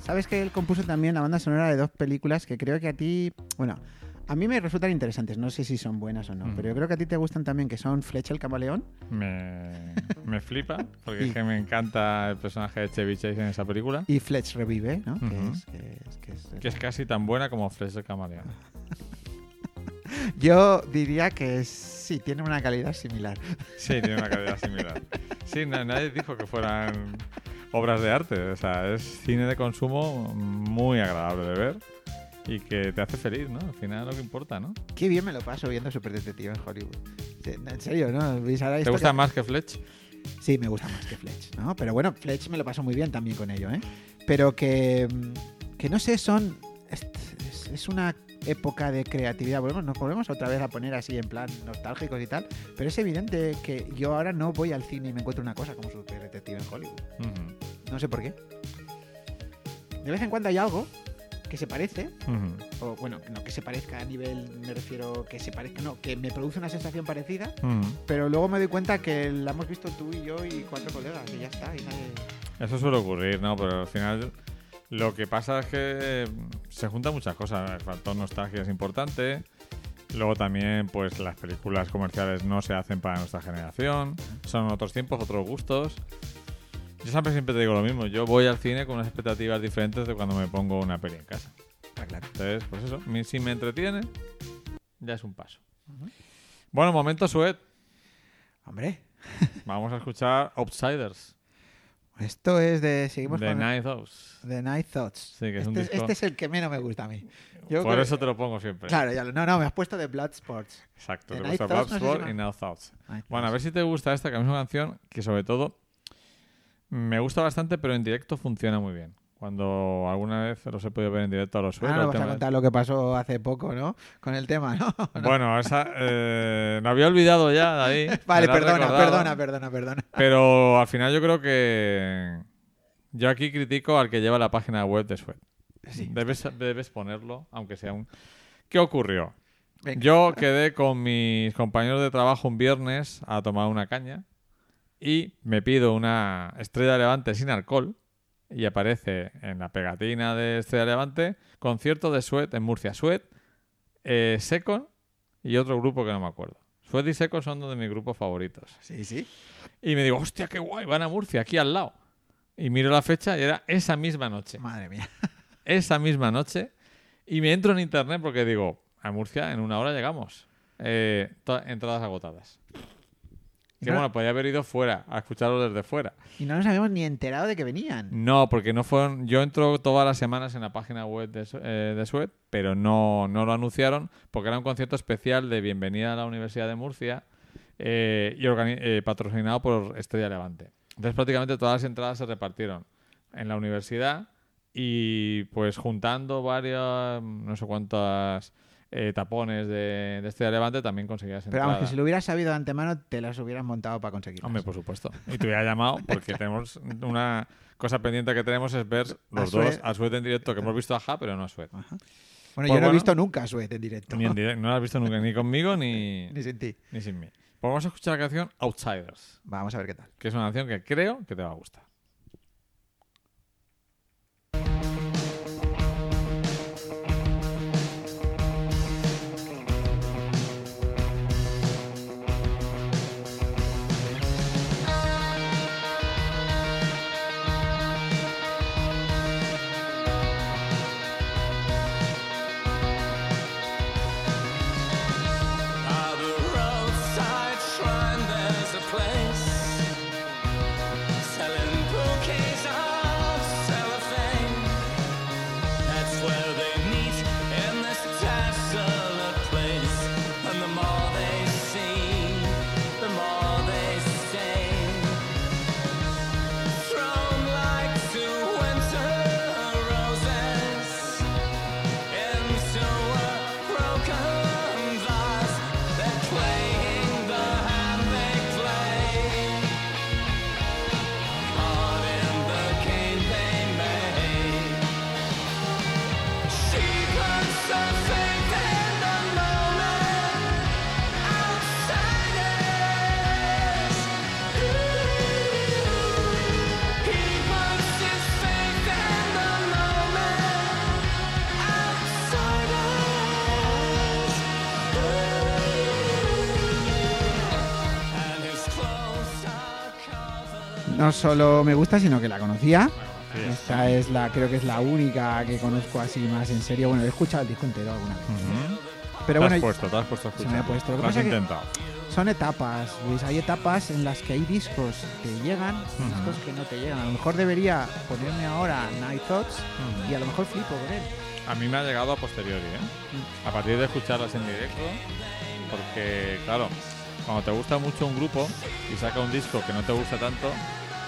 Sabes que él compuso también la banda sonora de dos películas que creo que a ti, bueno, a mí me resultan interesantes. No sé si son buenas o no, Mm. pero yo creo que a ti te gustan también, que son Flecha el camaleón. Me, me flipa, porque Y- es que me encanta el personaje de Chevy Chase en esa película, Y Fletch revive, ¿no? que, es, que es- que es- que es casi tan buena como Flesh de Camaleón. Yo diría que sí, tiene una calidad similar. Sí, tiene una calidad similar. Sí, na- nadie dijo que fueran obras de arte, o sea, es cine de consumo muy agradable de ver y que te hace feliz, ¿no? Al final lo que importa, ¿no? Qué bien me lo paso viendo Super Detective en Hollywood. En serio, ¿no? ¿Veis ahora ¿Te gusta que- más que Fletch? Sí, me gusta más que Fletch, ¿no? Pero bueno, Fletch me lo paso muy bien también con ello, ¿eh? Pero que, mm, que no sé, son... Es- es una época de creatividad. Volvemos, nos volvemos otra vez a poner así en plan nostálgicos y tal. Pero es evidente que yo ahora no voy al cine y me encuentro una cosa como Super Detective en Hollywood. No sé por qué. De vez en cuando hay algo que se parece, ujú, o bueno, no que se parezca a nivel, me refiero que se parezca, no, que me produce una sensación parecida, pero luego me doy cuenta que la hemos visto tú y yo y cuatro colegas y ya está. Y nadie... Eso suele ocurrir, ¿no? Pero al final lo que pasa es que mm, se juntan muchas cosas. El factor nostalgia es importante. Luego también, pues las películas comerciales no se hacen para nuestra generación. Son otros tiempos, otros gustos. Yo siempre, siempre te digo lo mismo. Yo voy al cine con unas expectativas diferentes de cuando me pongo una peli en casa. Claro. Entonces, pues eso. Si me entretiene, ya es un paso. Bueno, momento Suet. Hombre, Vamos a escuchar Outsiders esto es de. Seguimos de con Night House. The Night Thoughts. Sí, que es un este, disco- este es el que menos me gusta a mí. Yo Por creo- eso te lo pongo siempre. Claro, ya lo- no, no, me has puesto de Bloodsports. Exacto. The Te Night gusta Thoughts, no sé si Bloodsport y Now Thoughts. Night Bueno, a Thoughts. ver si te gusta esta, que es una canción que sobre todo me gusta bastante, pero en directo funciona muy bien. Cuando alguna vez los he podido ver en directo a los Ahora suelos. nos vas a contar lo que pasó hace poco, ¿no? Con el tema, ¿no? Bueno, esa eh, me había olvidado ya. Vale, me la has perdona, recordado. perdona, perdona, perdona. Pero al final yo creo que yo aquí critico al que lleva la página web de Sweat. Debes, debes ponerlo, aunque sea un... ¿Qué ocurrió? Venga. Yo quedé con mis compañeros de trabajo un viernes a tomar una caña y me pido una Estrella Levante sin alcohol y aparece en la pegatina de Estrella Levante concierto de Sweat en Murcia. Sweat, eh, Secon y otro grupo que no me acuerdo. Sweat y Secon son dos de mis grupos favoritos. Sí, sí. Y me digo, hostia, qué guay, van a Murcia, aquí al lado. Y miro la fecha y era esa misma noche. Madre mía. Esa misma noche. Y me entro en internet porque digo, a Murcia en una hora llegamos. Eh, entradas agotadas. Que No- bueno, podría haber ido fuera, a escucharlo desde fuera. Y no nos habíamos ni enterado de que venían. No, porque no fueron. Yo entro todas las semanas en la página web de, eh, de Suet, pero no, no lo anunciaron porque era un concierto especial de bienvenida a la Universidad de Murcia eh, y eh, patrocinado por Estrella Levante. Entonces, prácticamente todas las entradas se repartieron en la universidad y, pues, juntando varias, no sé cuántas eh, tapones de, de Estrella Levante, también conseguías Pero vamos, que si lo hubieras sabido de antemano, te las hubieras montado para conseguirlas. Hombre, por supuesto. Y te hubiera llamado porque tenemos una cosa pendiente que tenemos es ver los A dos a Suet en directo, que hemos visto a Ja, pero no a. Bueno, Pues yo no he bueno. visto nunca a Suet en directo. Ni en directo, no lo has visto nunca, ni conmigo ni, Ni sin ti. ni sin mí. Pues vamos a escuchar la canción Outsiders, Vamos a ver qué tal. que es una canción que creo que te va a gustar. No solo me gusta, sino que la conocía. Sí, Esta es la, creo que es la única que conozco así más en serio. Bueno, he escuchado el disco entero alguna vez. Ujú. Pero te bueno, has puesto, te has puesto a se escuchar. me ha puesto. Lo que Lo has pasa que- intentado. son etapas, Luis. Hay etapas en las que hay discos que llegan, discos que no te llegan. A lo mejor debería ponerme ahora Night Thoughts y a lo mejor flipo con él. A mí me ha llegado a posteriori, ¿eh? A partir de escucharlas en directo, porque, claro, cuando te gusta mucho un grupo y saca un disco que no te gusta tanto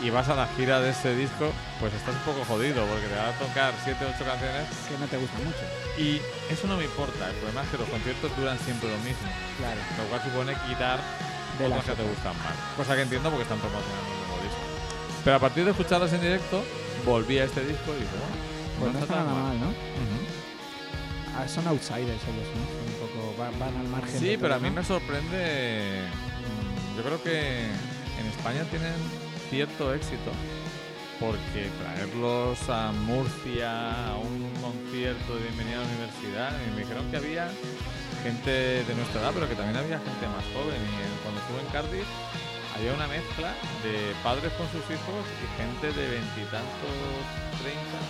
y vas a la gira de ese disco, pues estás un poco jodido, porque te va a tocar 7 o 8 canciones Que no te gusta mucho. y eso no me importa. El problema es que los conciertos duran siempre lo mismo, Claro. lo cual supone quitar De las que te gustan más. Cosa que entiendo porque están promocionando el nuevo disco. Pero a partir de escucharlas en directo, volví a este disco y dije, bueno, Pues no está nada mal, ¿no? Ujú. Ah, son outsiders ellos, ¿no? Son un poco, van, van al margen. Sí, pero a todo, mí ¿no? me sorprende. mm, Yo creo que en España tienen cierto éxito porque traerlos a Murcia a un concierto de bienvenida a la universidad y me dijeron que había gente de nuestra edad, pero que también había gente más joven. Y cuando estuve en Cardiff había una mezcla de padres con sus hijos y gente de veintitantos, treinta,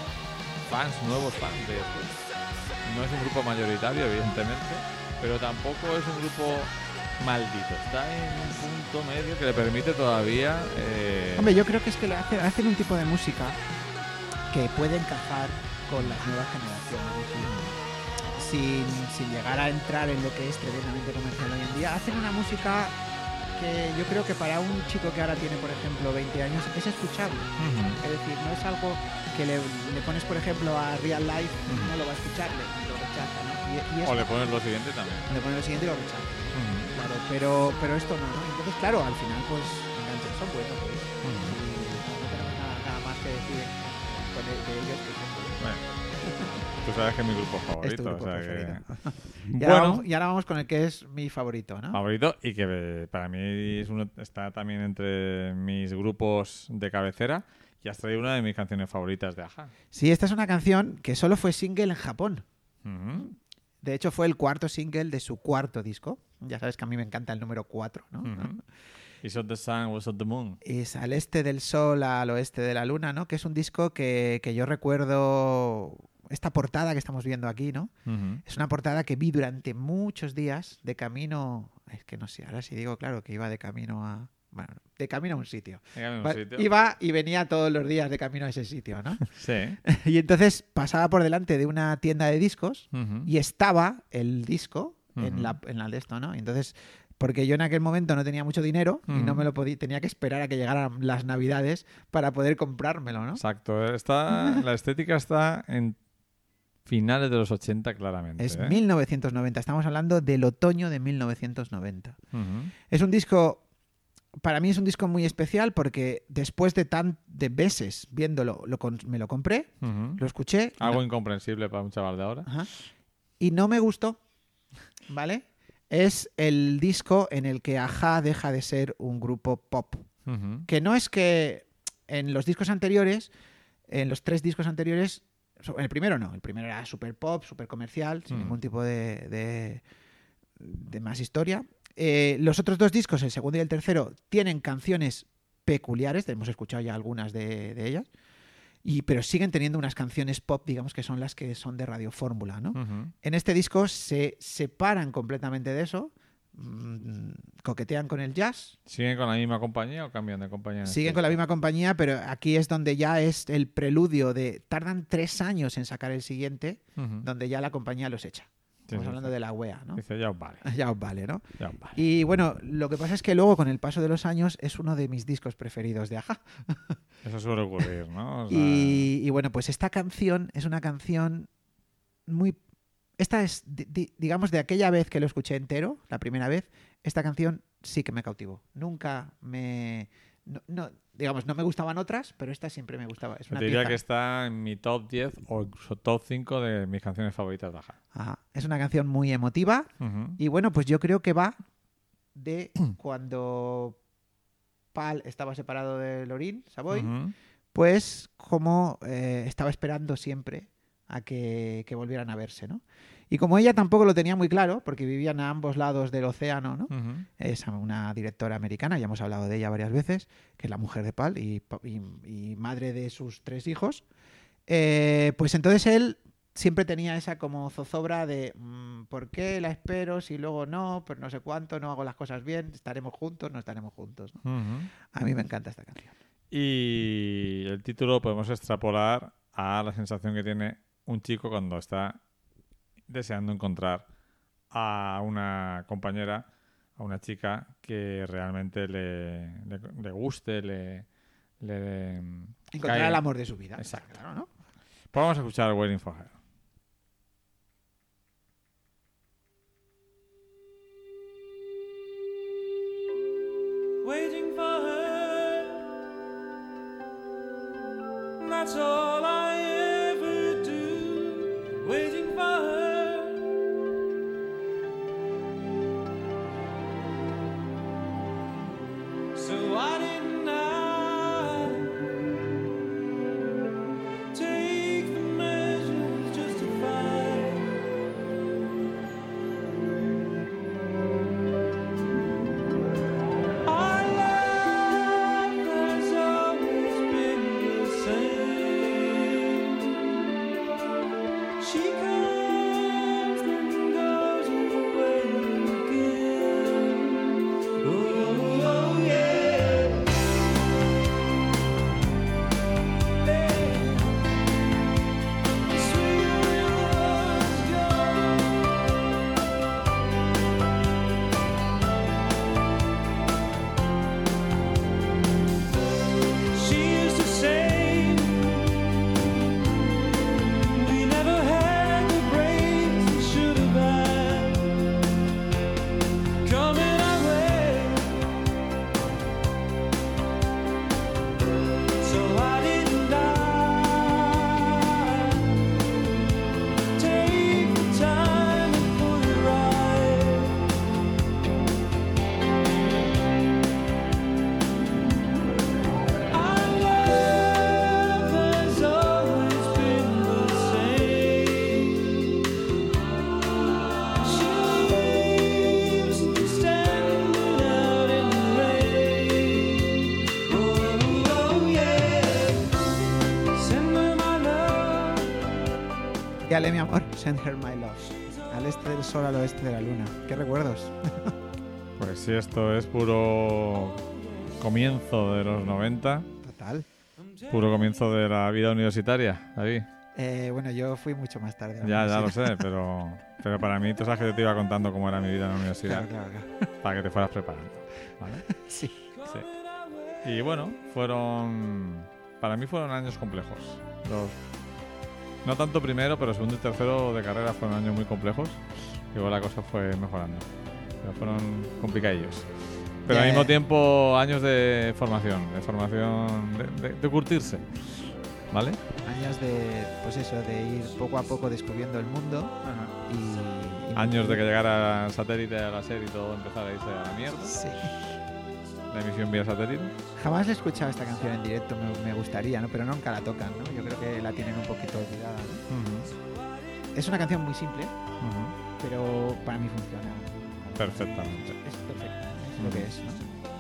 fans, nuevos fans de esto. No es un grupo mayoritario, evidentemente, pero tampoco es un grupo maldito. Está en un punto medio que le permite todavía... eh, Hombre, yo creo que es que le hace- hacen un tipo de música que puede encajar con las nuevas generaciones. Sin, sin llegar a entrar en lo que es tremendamente comercial hoy en día, hacen una música que yo creo que para un chico que ahora tiene, por ejemplo, 20 años, es escuchable. Es decir, no es algo que le, le pones, por ejemplo, a Real Life, no lo va a escuchar, le, lo rechaza, ¿no? Y, y O le pones lo siguiente también. le pones lo siguiente y lo rechaza. Claro, pero, pero esto no, ¿no? Entonces, claro, al final, pues, enganches, son buenos. Ujú. Y no tenemos nada, nada más que decir con el- de ellos que son buenos. Bueno, tú sabes que es mi grupo favorito. Es tu grupo o sea que- preferido. Y, Bueno, ahora vamos, y ahora vamos con el que es mi favorito, ¿no? favorito y que eh, para mí es uno, está también entre mis grupos de cabecera y has traído una de mis canciones favoritas de Aja. Sí, esta es una canción que solo fue single en Japón. Ujú, De hecho, fue el cuarto single de su cuarto disco. Ya sabes que a mí me encanta el número 4, ¿no? Is of the sun, was of the moon. Es al este del sol, al oeste de la luna, ¿no? Que es un disco que, que yo recuerdo esta portada que estamos viendo aquí, ¿no? Es una portada que vi durante muchos días de camino. Es que no sé, ahora sí digo, claro, que iba de camino a. Bueno, de camino a un sitio. Dígame un Va- sitio. Iba y venía todos los días de camino a ese sitio, ¿no? Sí. y entonces pasaba por delante de una tienda de discos y estaba el disco en, la, en la de esto, ¿no? Y entonces, porque yo en aquel momento no tenía mucho dinero y no me lo podía, tenía que esperar a que llegaran las navidades para poder comprármelo, ¿no? Exacto. Está, la estética está en finales de los 80 claramente. Es ¿eh? 1990, estamos hablando del otoño de 1990. Ujú. Es un disco, para mí es un disco muy especial porque después de tan de veces viéndolo, lo me lo compré, lo escuché Algo no- incomprensible para un chaval de ahora. Ajá. y no me gustó, ¿vale? Es el disco en el que Aja deja de ser un grupo pop. Que no es que en los discos anteriores, en los tres discos anteriores, el primero no, el primero era super pop, super comercial, sin Mm. ningún tipo de, de, de más historia. Eh, los otros dos discos, el segundo y el tercero, tienen canciones peculiares, hemos escuchado ya algunas de, de ellas, y, pero siguen teniendo unas canciones pop, digamos que son las que son de Radio Fórmula, ¿no? En este disco se separan completamente de eso, mm, coquetean con el jazz, ¿Siguen con la misma compañía o cambian de compañía? en siguen este con la misma compañía, pero aquí es donde ya es el preludio de... Tardan tres años en sacar el siguiente, donde ya la compañía los echa. Estamos sí, hablando sí. de la UEA, ¿no? Dice, ya os vale. Ya os vale, ¿no? Ya os vale. Y bueno, lo que pasa es que luego con el paso de los años es uno de mis discos preferidos de Aja. Eso suele ocurrir, ¿no? O sea, Y, y bueno, pues esta canción es una canción muy... Esta es, di- di- digamos, de aquella vez que lo escuché entero, la primera vez, esta canción sí que me cautivó. Nunca me... No, no- digamos, no me gustaban otras, pero esta siempre me gustaba. Es una te diría pieza- que está en mi top 10 o top 5 de mis canciones favoritas de Aja. Ajá. Es una canción muy emotiva y bueno, pues yo creo que va de cuando Pal estaba separado de Lorín, Savoy, pues como eh, estaba esperando siempre a que, que volvieran a verse, ¿no? Y como ella tampoco lo tenía muy claro, porque vivían a ambos lados del océano, ¿no? Es una directora americana, ya hemos hablado de ella varias veces, que es la mujer de Pal y, pa- y- y madre de sus tres hijos. Eh, pues entonces él siempre tenía esa como zozobra de mm, ¿por qué la espero si luego no? Pero no sé cuánto, no hago las cosas bien, estaremos juntos, no estaremos juntos. A mí me encanta esta canción. Y el título podemos extrapolar a la sensación que tiene un chico cuando está deseando encontrar a una compañera, a una chica que realmente le, le, le guste, le, le Encontrar caiga. el amor de su vida. Exacto. Claro, ¿no? Pues vamos a escuchar Waiting for Her. waiting for her. That's all I ever do, waiting Dale mi amor, send her my love. Al este del sol, al oeste de la luna. ¿Qué recuerdos? Pues sí, esto es puro comienzo de los 90, Total. puro comienzo de la vida universitaria, David. Eh, bueno, yo fui mucho más tarde. Ya, ya lo sé, pero, pero para mí, tú sabes que yo te iba contando cómo era mi vida en la universidad, Claro, claro, claro. para que te fueras preparando. ¿vale? Sí. Sí. Y bueno, fueron. Para mí fueron años complejos. Los- no tanto primero, pero segundo y tercero de carrera fueron años muy complejos. Y luego la cosa fue mejorando. Pero fueron complicadillos. Pero Ya, al mismo tiempo, años de formación, de formación, de, de- de curtirse. ¿Vale? Años de, pues eso, de ir poco a poco descubriendo el mundo y- Años de que llegara el satélite a la serie y todo empezara a irse a la mierda. Sí. La emisión vía satélite. Jamás he escuchado esta canción en directo, me, me gustaría, ¿no? Pero nunca la tocan, ¿no? Yo creo que la tienen un poquito olvidada, ¿no? Es una canción muy simple, pero para mí funciona. Perfectamente. Es perfecta, es lo que es, ¿no?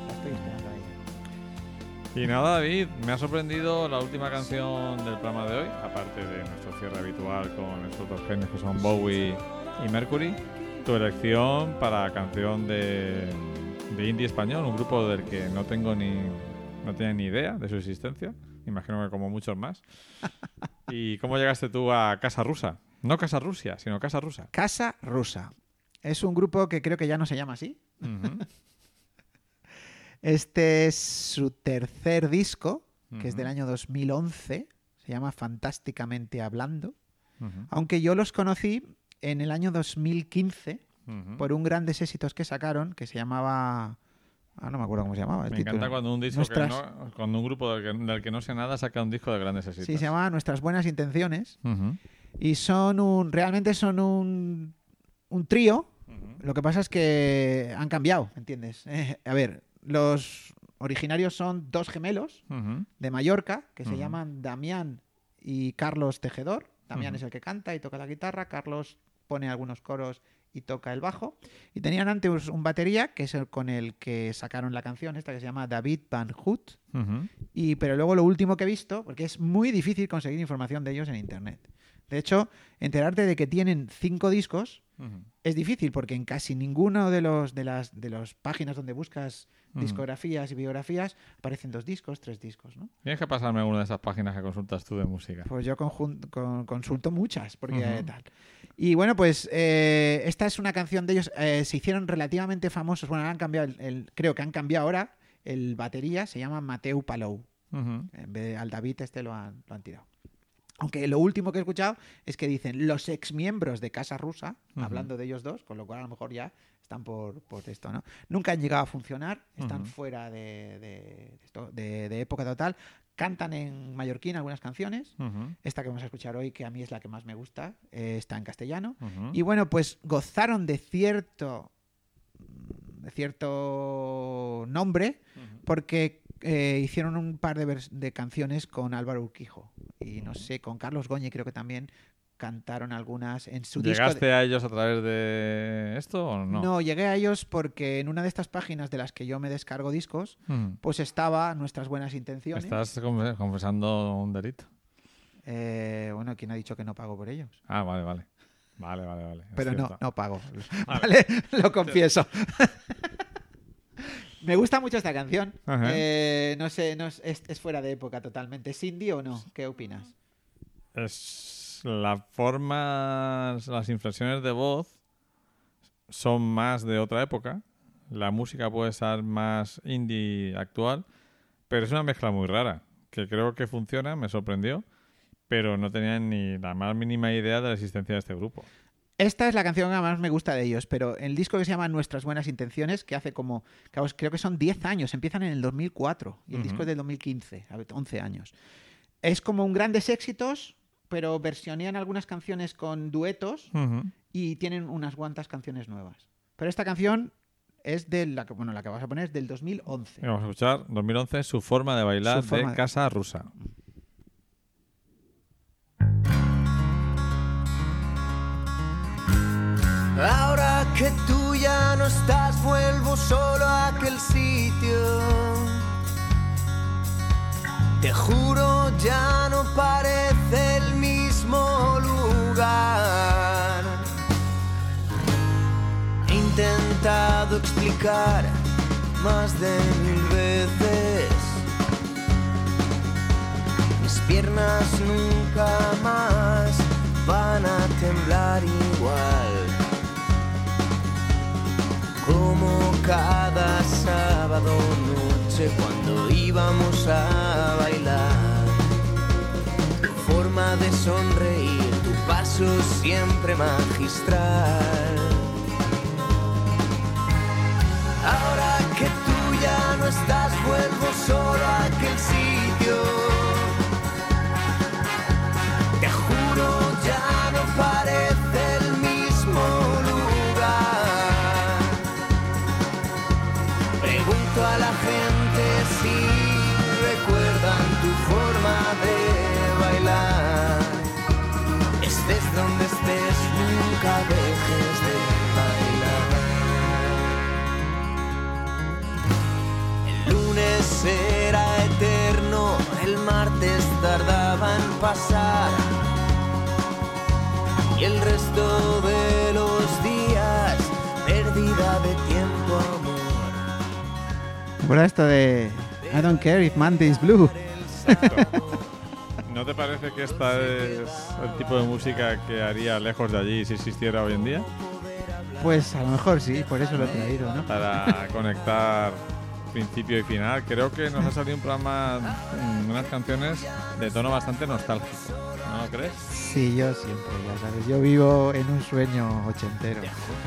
La estoy esperando ahí. Y nada, David, me ha sorprendido la última canción del programa de hoy, aparte de nuestro cierre habitual con estos dos genios que son Bowie y Mercury. Tu elección para canción de, de indie español, un grupo del que no tengo ni no tenía ni idea de su existencia, imagino que como muchos más. ¿Y cómo llegaste tú a Casa Rusa? No Casa Rusia, sino Casa Rusa. Casa Rusa. Es un grupo que creo que ya no se llama así. Este es su tercer disco, que es del año 2011. Se llama Fantásticamente Hablando. Aunque yo los conocí en el año 2015 por un grandes éxitos que sacaron que se llamaba... Ah, no me acuerdo cómo se llamaba. el Me título. encanta cuando un disco que no, cuando un grupo del que, del que no sé nada saca un disco de grandes éxitos. Sí, se llamaba Nuestras Buenas Intenciones. Y son un... Realmente son un, un trío. Lo que pasa es que han cambiado, ¿entiendes? Eh, a ver, los originarios son dos gemelos de Mallorca que se llaman Damián y Carlos Tejedor. Damián es el que canta y toca la guitarra, Carlos pone algunos coros y toca el bajo. Y tenían antes un batería, que es el con el que sacaron la canción esta que se llama David Van ujú. Y, pero luego lo último que he visto, porque es muy difícil conseguir información de ellos en Internet. De hecho, enterarte de que tienen cinco discos. Es difícil porque en casi ninguno de los de las de las páginas donde buscas Ujú. discografías y biografías aparecen dos discos, tres discos, ¿no? Tienes que pasarme alguna de esas páginas que consultas tú de música. Pues yo con- consulto muchas, porque eh, tal. Y bueno, pues eh, esta es una canción de ellos. eh, se hicieron relativamente famosos. Bueno, han cambiado el, el- creo que han cambiado ahora. El batería se llama Mateu Palou. En vez de al David este lo han, lo han tirado. Aunque lo último que he escuchado es que dicen los exmiembros de Casa Rusa, hablando de ellos dos, con lo cual a lo mejor ya están por, por esto, ¿no? Nunca han llegado a funcionar, están fuera de, de esto- de- de época total. Cantan en mallorquín algunas canciones. Esta que vamos a escuchar hoy, que a mí es la que más me gusta, eh, está en castellano. Y bueno, pues gozaron de cierto de cierto nombre porque eh, hicieron un par de, canciones con Álvaro Urquijo y no sé, con Carlos Goñi creo que también cantaron algunas en su disco. ¿Llegaste de- a ellos a través de esto o no? no, llegué a ellos porque en una de estas páginas de las que yo me descargo discos, pues estaba Nuestras Buenas Intenciones. Estás confe- confesando un delito. Eh, bueno, ¿quién ha dicho que no pago por ellos? Ah, vale, vale. Vale, vale, vale. Pero no, no pago. Vale. Vale, lo confieso. Me gusta mucho esta canción. Eh, no sé, no es, es- fuera de época totalmente. ¿Es indie o no? ¿Qué opinas? Es la forma, las inflexiones de voz son más de otra época. La música puede ser más indie actual, pero es una mezcla muy rara, que creo que funciona, me sorprendió, pero no tenía ni la más mínima idea de la existencia de este grupo. Esta es la canción que más me gusta de ellos, pero el disco que se llama Nuestras Buenas Intenciones, que hace como, creo que son 10 años, empiezan en el 2004 y el disco es del 2015, a ver, 11 años. Es como un grandes éxitos, pero versionean algunas canciones con duetos y tienen unas cuantas canciones nuevas. Pero esta canción es de la que, bueno, la que vas a poner es del 2011. Y Vamos a escuchar 2011, su forma de bailar Su forma de de- Casa Rusa. Ahora que tú ya no estás, vuelvo solo a aquel sitio. Te juro, ya no parece el mismo lugar. He intentado explicar más de mil veces. Mis piernas nunca más van a temblar igual. Como cada sábado noche cuando íbamos a bailar. Tu forma de sonreír, tu paso siempre magistral. Ahora que tú ya no estás, vuelvo solo a aquel sitio. Dejes de bailar. El lunes era eterno, el martes tardaba en pasar. Y el resto de los días, pérdida de tiempo, amor. ¿Te acuerdas esto de I don't care if Monday's blue? ¿No te parece que esta es el tipo de música que haría lejos de allí si existiera hoy en día? Pues a lo mejor sí, por eso lo he traído, ¿no? Para conectar principio y final. Creo que nos ha salido un programa, mm, unas canciones de tono bastante nostálgico. ¿No lo crees? Sí, yo siempre, ya sabes. Yo vivo en un sueño ochentero.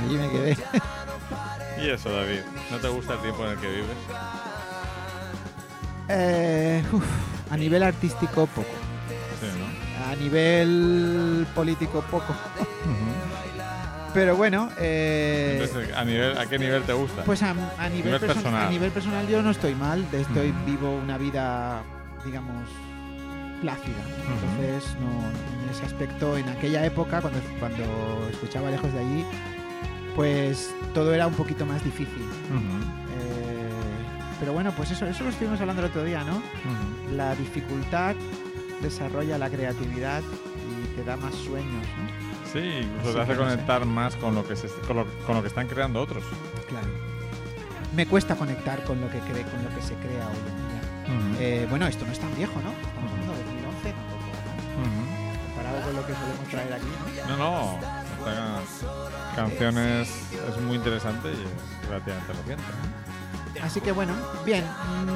Allí me quedé. Y eso, David. ¿No te gusta el tiempo en el que vives? Eh, uf, a nivel artístico, poco. A nivel político, poco. Pero bueno, eh, Entonces, ¿a, nivel, ¿a qué nivel te gusta? pues a, a nivel nivel perso- personal. a nivel personal yo no estoy mal. de- Estoy vivo una vida, digamos, plácida. Entonces, no, en ese aspecto, en aquella época, cuando, cuando escuchaba lejos de allí, pues todo era un poquito más difícil. Eh, pero bueno, pues eso, eso lo estuvimos hablando el otro día, ¿no? La dificultad desarrolla la creatividad y te da más sueños, ¿no? Sí, incluso Así te hace no sé. conectar más con lo, que se, con, lo, con lo que están creando otros. Claro. Me cuesta conectar con lo que cree, con lo que se crea hoy en día. Ujú, Eh, bueno, esto no es tan viejo, ¿no? Estamos hablando de 2011, tampoco, ¿no? ujú. comparado con lo que solemos traer aquí, ¿no? No, no. Esta canción es, es muy interesante y es relativamente reciente. Así que bueno, bien,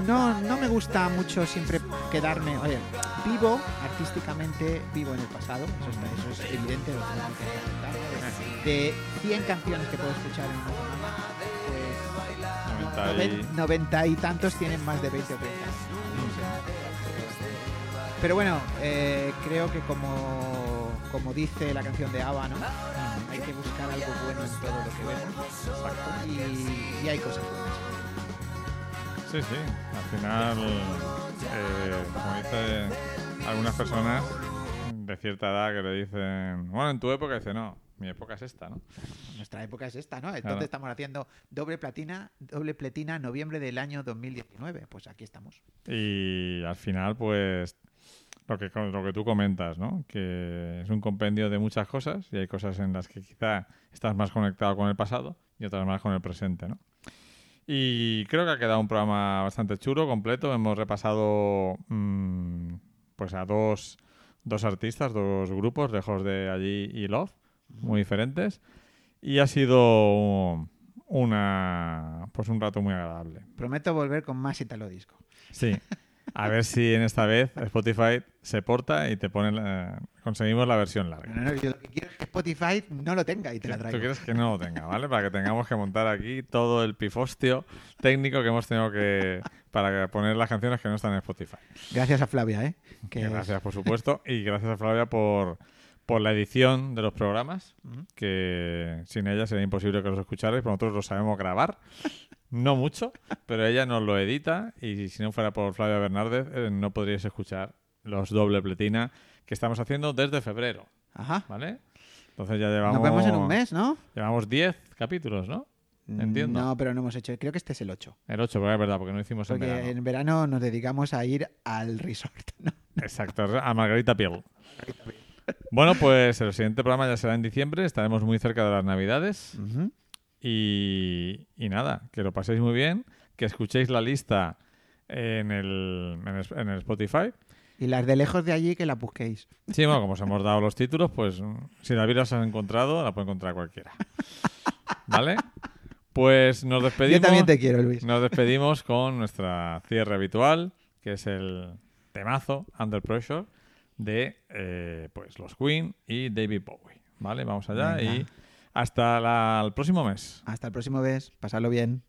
no, no me gusta mucho siempre quedarme, oye, vivo artísticamente, vivo en el pasado, eso, está, eso es evidente, lo tenemos que. De 100 canciones que puedo escuchar en una semana, pues 90 y- 90 tantos tienen más de 20 o 30 años. Pero bueno, eh, creo que como, como dice la canción de ABBA, ¿no? Hay que buscar algo bueno en todo lo que vemos. Y, y hay cosas buenas. Sí, sí. Al final, eh, como dicen algunas personas de cierta edad que le dicen, bueno, en tu época, dice, no, mi época es esta, ¿no? Nuestra época es esta, ¿no? Entonces Claro. estamos haciendo doble platina, doble pletina noviembre del año 2019. Pues aquí estamos. Y al final, pues, lo que, lo que tú comentas, ¿no? Que es un compendio de muchas cosas y hay cosas en las que quizá estás más conectado con el pasado y otras más con el presente, ¿no? Y creo que ha quedado un programa bastante chulo, completo. Hemos repasado mm, pues a dos, dos artistas, dos grupos, lejos de allí y Love, muy diferentes. Y ha sido una pues un rato muy agradable. Prometo volver con más Italo Disco. Sí. A ver si en esta vez Spotify se porta y te pone la- conseguimos la versión larga. No, no, yo lo que quiero es que Spotify no lo tenga y te la Tú traigo. quieres que no lo tenga, ¿vale? Para que tengamos que montar aquí todo el pifostio técnico que hemos tenido que para poner las canciones que no están en Spotify. Gracias a Flavia, ¿eh? Que es- Gracias, por supuesto, y gracias a Flavia por, por la edición de los programas, que sin ella sería imposible que los escucharais, pero nosotros lo sabemos grabar. No mucho, pero ella nos lo edita y si no fuera por Flavia Bernárdez eh, no podríais escuchar los doble pletina que estamos haciendo desde febrero, Ajá. ¿vale? Entonces ya llevamos... Nos vemos en un mes, ¿no? Llevamos 10 capítulos, ¿no? Entiendo. No, pero no hemos hecho. Creo que este es el 8. El 8, porque es verdad, porque no hicimos en Porque verano. en verano nos dedicamos a ir al resort. ¿no? Exacto, a Margarita Piel. Bueno, pues el siguiente programa ya será en diciembre, estaremos muy cerca de las Navidades. Ujú. Y, y nada, que lo paséis muy bien, que escuchéis la lista en el, en el- en el Spotify. Y las de lejos de allí que la busquéis. Sí, bueno, como os hemos dado los títulos, pues si David las has encontrado, la puede encontrar cualquiera. ¿Vale? Pues nos despedimos. Yo también te quiero, Luis. Nos despedimos con nuestra cierre habitual, que es el temazo Under Pressure de eh, pues los Queen y David Bowie. ¿Vale? Vamos allá Venga. y hasta el próximo mes. Hasta el próximo mes. Pasadlo bien.